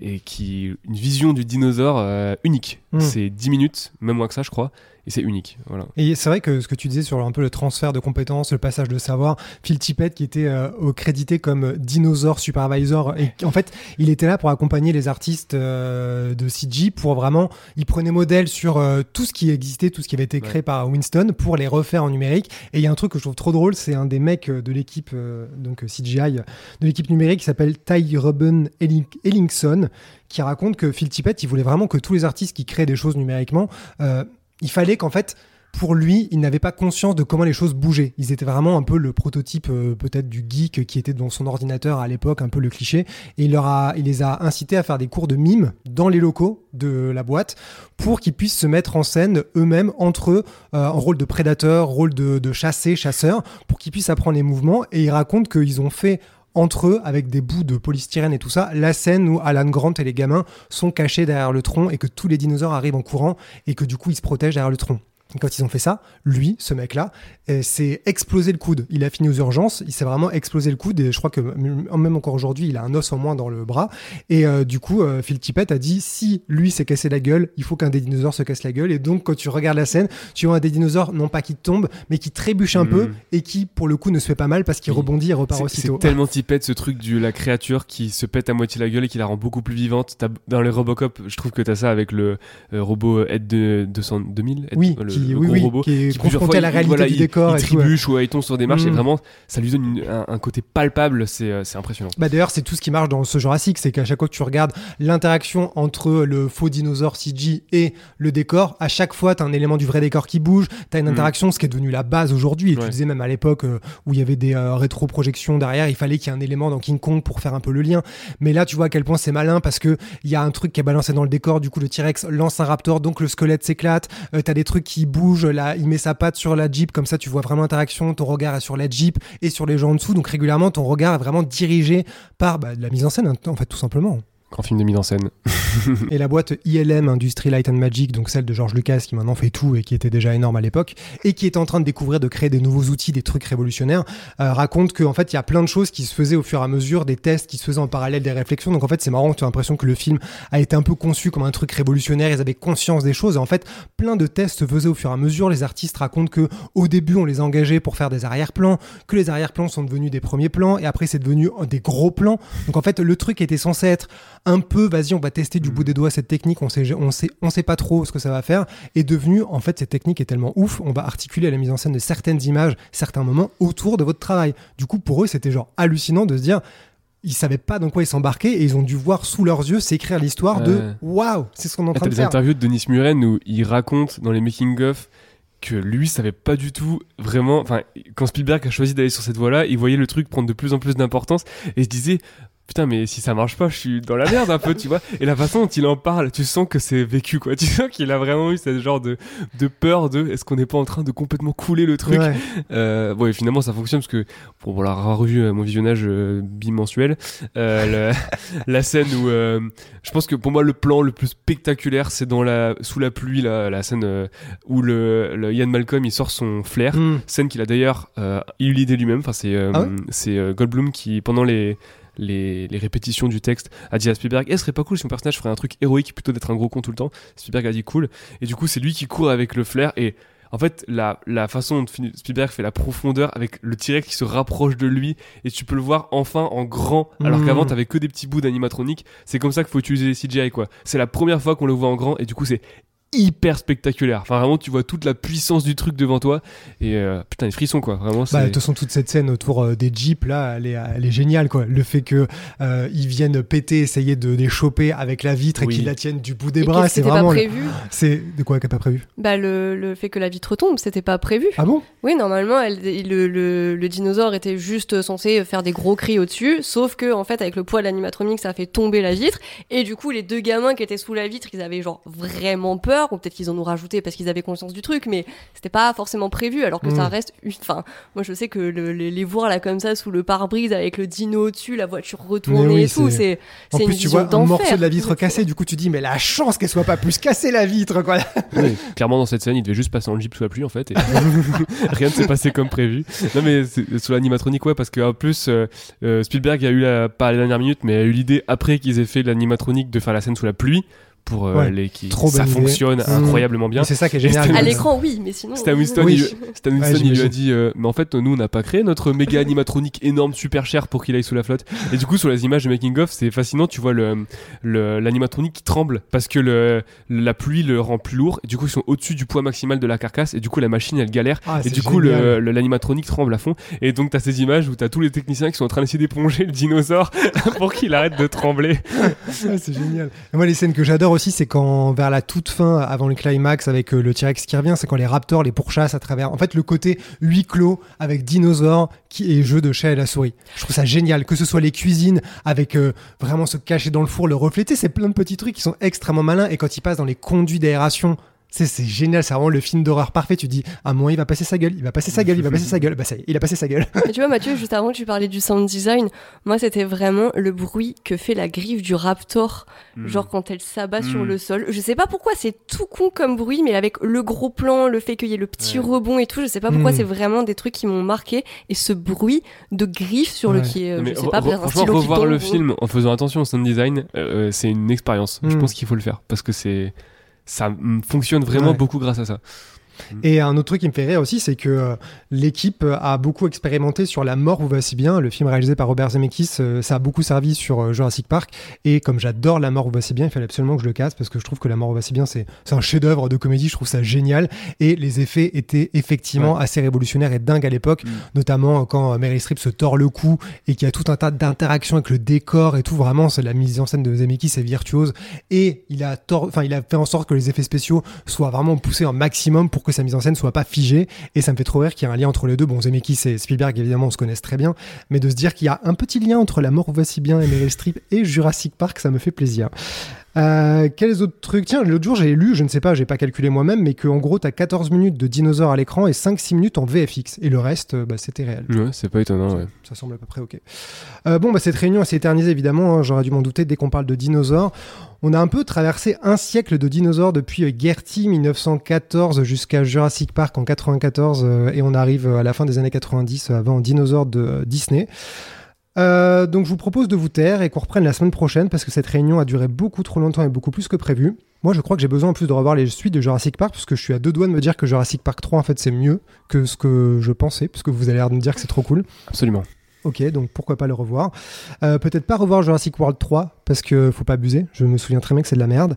et qui une vision du dinosaure euh, unique. Mm. C'est 10 minutes, même moins que ça je crois, et c'est unique. Voilà. Et c'est vrai que ce que tu disais sur un peu le transfert de compétences, le passage de savoir, Phil Tippett qui était euh, crédité comme dinosaure supervisor, et en fait il était là pour accompagner les artistes euh, de CG pour vraiment, il prenait modèle sur euh, tout ce qui existait, tout ce qui avait été créé Ouais. par Winston pour les refaire en numérique. Et il y a un truc que je trouve trop drôle, c'est un des mecs de l'équipe donc CGI de l'équipe numérique qui s'appelle Ty Ruben Elling- Ellingson qui raconte que Phil Tippett il voulait vraiment que tous les artistes qui créent des choses numériquement euh, il fallait qu'en fait, pour lui, il n'avait pas conscience de comment les choses bougeaient. Ils étaient vraiment un peu le prototype euh, peut-être du geek qui était devant son ordinateur à l'époque, un peu le cliché. Et il, leur a, il les a incités à faire des cours de mime dans les locaux de la boîte pour qu'ils puissent se mettre en scène eux-mêmes entre eux en rôle de prédateur, rôle de, de chassé, chasseur, pour qu'ils puissent apprendre les mouvements. Et il raconte qu'ils ont fait entre eux, avec des bouts de polystyrène et tout ça, la scène où Alan Grant et les gamins sont cachés derrière le tronc et que tous les dinosaures arrivent en courant et que du coup ils se protègent derrière le tronc. Quand ils ont fait ça, lui, ce mec-là, euh, s'est explosé le coude. Il a fini aux urgences, il s'est vraiment explosé le coude et je crois que même encore aujourd'hui, il a un os en moins dans le bras. Et euh, du coup, euh, Phil Tippett a dit si lui s'est cassé la gueule, il faut qu'un des dinosaures se casse la gueule. Et donc, quand tu regardes la scène, tu vois un des dinosaures, non pas qui tombe, mais qui trébuche un Mhm. peu et qui, pour le coup, ne se fait pas mal parce qu'il rebondit et repart aussitôt. C'est tellement Tippett ce truc de la créature qui se pète à moitié la gueule et qui la rend beaucoup plus vivante. Dans les Robocop, je trouve que t'as ça avec le euh, robot Ed de 200 2000. Ed- Oui, le, qui, le oui, gros oui, robot. qui est qui plusieurs confronté fois, à la réalité voilà, du il- décor il et tout. ouais. trébuche ou il tombe sur des marches et Mm. vraiment ça lui donne une- un, un côté palpable c'est euh, c'est impressionnant Bah d'ailleurs, c'est tout ce qui marche dans ce Jurassic, c'est qu'à chaque fois que tu regardes l'interaction entre le faux dinosaure CG et le décor, à chaque fois, tu as un élément du vrai décor qui bouge, tu as une Mm. interaction, ce qui est devenu la base aujourd'hui. Et tu disais même à l'époque euh, où il y avait des euh, rétro-projections derrière, il fallait qu'il y ait un élément dans King Kong pour faire un peu le lien. Mais là, tu vois à quel point c'est malin parce que il y a un truc qui est balancé dans le décor, du coup le T-Rex lance un raptor, donc le squelette s'éclate, euh, t'as des trucs qui bougent, là, il met sa patte sur la Jeep, comme ça tu vois vraiment l'interaction, ton regard est sur la Jeep et sur les gens en dessous, donc régulièrement ton regard est vraiment dirigé par bah, la mise en scène, en fait tout simplement. Grand film de mise en scène Et la boîte ILM, Industry Light and Magic, donc celle de George Lucas qui maintenant fait tout et qui était déjà énorme à l'époque, et qui est en train de découvrir, de créer des nouveaux outils, des trucs révolutionnaires, euh, raconte qu'en fait il y a plein de choses qui se faisaient au fur et à mesure, des tests qui se faisaient en parallèle, des réflexions. Donc en fait c'est marrant, tu as l'impression que le film a été un peu conçu comme un truc révolutionnaire, ils avaient conscience des choses. Et en fait plein de tests se faisaient au fur et à mesure. Les artistes racontent que au début on les engagés pour faire des arrière-plans, que les arrière-plans sont devenus des premiers plans, et après c'est devenu des gros plans. Donc en fait le truc était censé être un peu, vas-y, on va tester du bout des doigts cette technique, on sait, on sait, on sait pas trop ce que ça va faire, est devenu, en fait, cette technique est tellement ouf, on va articuler la mise en scène de certaines images, certains moments autour de votre travail. Du coup, pour eux, c'était genre hallucinant de se dire, ils savaient pas dans quoi ils s'embarquaient et ils ont dû voir sous leurs yeux s'écrire l'histoire de waouh, c'est ce qu'on est en Ah, train de des faire. interviews de Denis Muren où il raconte dans les making of que lui savait pas du tout vraiment. Enfin, quand Spielberg a choisi d'aller sur cette voie-là, il voyait le truc prendre de plus en plus d'importance et se disait putain mais si ça marche pas je suis dans la merde un peu tu vois et la façon dont il en parle tu sens que c'est vécu quoi tu sens qu'il a vraiment eu ce genre de, de peur de est-ce qu'on n'est pas en train de complètement couler le truc? Ouais. euh, bon et finalement ça fonctionne parce que pour voilà, avoir revu euh, mon visionnage euh, bimensuel euh, la scène où euh, je pense que pour moi le plan le plus spectaculaire c'est dans la sous la pluie là, la scène où le, le Ian Malcolm il sort son flair Hmm. scène qu'il a d'ailleurs euh, eu l'idée lui-même. Enfin, c'est euh, Ah ouais? c'est Goldblum qui, pendant les, les, les répétitions du texte, a dit à Spielberg Eh, ce serait pas cool si mon personnage ferait un truc héroïque plutôt d'être un gros con tout le temps. Spielberg a dit cool. Et du coup, c'est lui qui court avec le flair. Et en fait, la, la façon dont Spielberg fait la profondeur avec le T-Rex qui se rapproche de lui, et tu peux le voir enfin en grand, alors Mm. qu'avant, t'avais que des petits bouts d'animatronique. C'est comme ça qu'il faut utiliser les CGI, quoi. C'est la première fois qu'on le voit en grand, et du coup, c'est hyper spectaculaire. Enfin, vraiment, tu vois toute la puissance du truc devant toi. Et euh, putain, les frissons, quoi. Vraiment, Bah, c'est. de toute façon, toute cette scène autour euh, des jeeps là, elle est, elle est géniale quoi. Le fait que euh, ils viennent péter, essayer de les choper avec la vitre Oui. et qu'ils la tiennent du bout des Et bras, c'est vraiment. pas le- prévu C'est de quoi qu'elle pas prévu? Bah le, le fait que la vitre tombe, c'était pas prévu. Ah bon? Oui, normalement, elle, le, le, le dinosaure était juste censé faire des gros cris au-dessus, sauf que en fait, avec le poids de l'animatronique, ça a fait tomber la vitre. Et du coup, les deux gamins qui étaient sous la vitre, ils avaient genre vraiment peur, ou peut-être qu'ils en ont rajouté parce qu'ils avaient conscience du truc, mais c'était pas forcément prévu, alors que Mm. ça reste. une- Enfin, moi, je sais que le- les, les voir là comme ça sous le pare-brise avec le dino au-dessus, la voiture retournée oui, et tout, c'est- c'est En c'est une plus, tu vision vois un morceau de la vitre cassée, du coup, tu dis, mais la chance qu'elle soit pas plus cassée la vitre quoi. Oui, clairement, dans cette scène, il devait juste passer en jeep sous la pluie, en fait. Et rien ne s'est passé comme prévu. Non, mais c'est- sous l'animatronique, ouais, parce qu'en plus, euh, euh, Spielberg a eu la, pas à la dernière minute, mais a eu l'idée après qu'ils aient fait l'animatronique de faire la scène sous la pluie pour euh, Ouais, les qui trop ça idée. fonctionne Mmh. incroyablement bien. C'est ça qui est génial. À l'écran, oui, mais sinon. Stan Winston, Oui. il, Stan Winston, Ouais, il lui a dit euh, Mais en fait, nous, on n'a pas créé notre méga animatronique énorme, super cher pour qu'il aille sous la flotte. Et du coup, sur les images de making-of, c'est fascinant. Tu vois le le- l'animatronique qui tremble parce que le, la pluie le rend plus lourd. Et du coup, ils sont au-dessus du poids maximal de la carcasse. Et du coup, la machine, elle galère. Ah, et c'est du coup, génial. le- le- l'animatronique tremble à fond. Et donc, t'as ces images où t'as tous les techniciens qui sont en train d'essayer d'éponger le dinosaure pour qu'il arrête de trembler. Ah, c'est génial. Et moi, les scènes que j'adore c'est quand, vers la toute fin, avant le climax, avec euh, le T-Rex qui revient, c'est quand les raptors les pourchassent à travers. En fait, le côté huis clos avec dinosaures qui est jeu de chat et la souris. Je trouve ça génial. Que ce soit les cuisines avec euh, vraiment se cacher dans le four, le refléter, c'est plein de petits trucs qui sont extrêmement malins. Et quand ils passent dans les conduits d'aération, c'est génial, c'est vraiment le film d'horreur parfait. Tu dis, à un moment, il va passer sa gueule, il va passer sa gueule, il va passer sa gueule. Bah, ça y est, il a passé sa gueule. Mais tu vois, Mathieu, juste avant, tu parlais du sound design. Moi, c'était vraiment le bruit que fait la griffe du raptor, genre quand elle s'abat sur Mm. le sol. Je sais pas pourquoi c'est tout con comme bruit, mais avec le gros plan, le fait qu'il y ait le petit Ouais. rebond et tout, je sais pas pourquoi Mm. c'est vraiment des trucs qui m'ont marqué. Et ce bruit de griffe sur le qui est, euh, Mais je sais pas, un qui revoir tombe, le film en faisant attention au sound design, euh, c'est une expérience. Je pense qu'il faut le faire parce que c'est ça fonctionne vraiment Ouais. beaucoup grâce à ça. Et un autre truc qui me fait rire aussi, c'est que euh, l'équipe a beaucoup expérimenté sur La mort vous va si bien. Le film réalisé par Robert Zemeckis, euh, ça a beaucoup servi sur euh, Jurassic Park. Et comme j'adore La mort vous va si bien, il fallait absolument que je le casse parce que je trouve que La mort vous va si bien, c'est un chef-d'œuvre de comédie. Je trouve ça génial. Et les effets étaient effectivement assez révolutionnaires et dingues à l'époque, Mm. notamment quand Meryl Streep se tord le cou et qu'il y a tout un tas d'interactions avec le décor et tout. Vraiment, c'est la mise en scène de Zemeckis est virtuose. Et il a, il a fait en sorte que les effets spéciaux soient vraiment poussés un maximum pour que sa mise en scène soit pas figée. Et ça me fait trop rire qu'il y ait un lien entre les deux. Bon, Zemeckis et Spielberg, évidemment, on se connaissent très bien. Mais de se dire qu'il y a un petit lien entre La mort si bien et Meryl Streep et Jurassic Park, ça me fait plaisir. Euh, quels autres trucs? Tiens, l'autre jour, j'ai lu, je ne sais pas, j'ai pas calculé moi-même, mais qu'en gros, t'as 14 minutes de dinosaures à l'écran et 5-6 minutes en VFX. Et le reste, euh, bah, c'était réel. Ouais, c'est pas étonnant. Ouais. Ça semble à peu près ok. Euh, bon, bah, cette réunion s'est éternisée évidemment, hein, j'aurais dû m'en douter dès qu'on parle de dinosaures. On a un peu traversé un siècle de dinosaures depuis euh, Gertie 1914 jusqu'à Jurassic Park en 94 euh, et on arrive à la fin des années 90 avant Dinosaures de Disney. Euh, donc je vous propose de vous taire et qu'on reprenne la semaine prochaine parce que cette réunion a duré beaucoup trop longtemps et beaucoup plus que prévu. Moi je crois que j'ai besoin en plus de revoir les suites de Jurassic Park parce que je suis à deux doigts de me dire que Jurassic Park 3 en fait c'est mieux que ce que je pensais parce que vous avez l'air de me dire que c'est trop cool. Absolument. Ok, donc pourquoi pas le revoir. Euh, peut-être pas revoir Jurassic World 3, parce que faut pas abuser. Je me souviens très bien que c'est de la merde.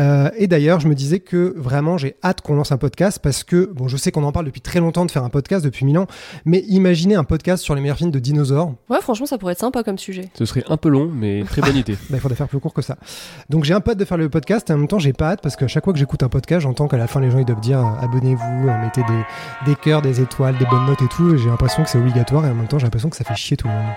Euh, et d'ailleurs, je me disais que vraiment, j'ai hâte qu'on lance un podcast parce que, bon, je sais qu'on en parle depuis très longtemps de faire un podcast depuis mille ans, mais imaginez un podcast sur les meilleurs films de dinosaures. Ouais, franchement, ça pourrait être sympa comme sujet. Ce serait un peu long, mais très bonne idée. Bah, il faudrait faire plus court que ça. Donc j'ai un pote de faire le podcast et en même temps j'ai pas hâte parce qu'à chaque fois que j'écoute un podcast, j'entends qu'à la fin les gens ils doivent dire euh, abonnez-vous, euh, mettez des, des cœurs, des étoiles, des bonnes notes et tout. J'ai l'impression que c'est obligatoire et en même temps j'ai l'impression que ça fait chier tout le monde.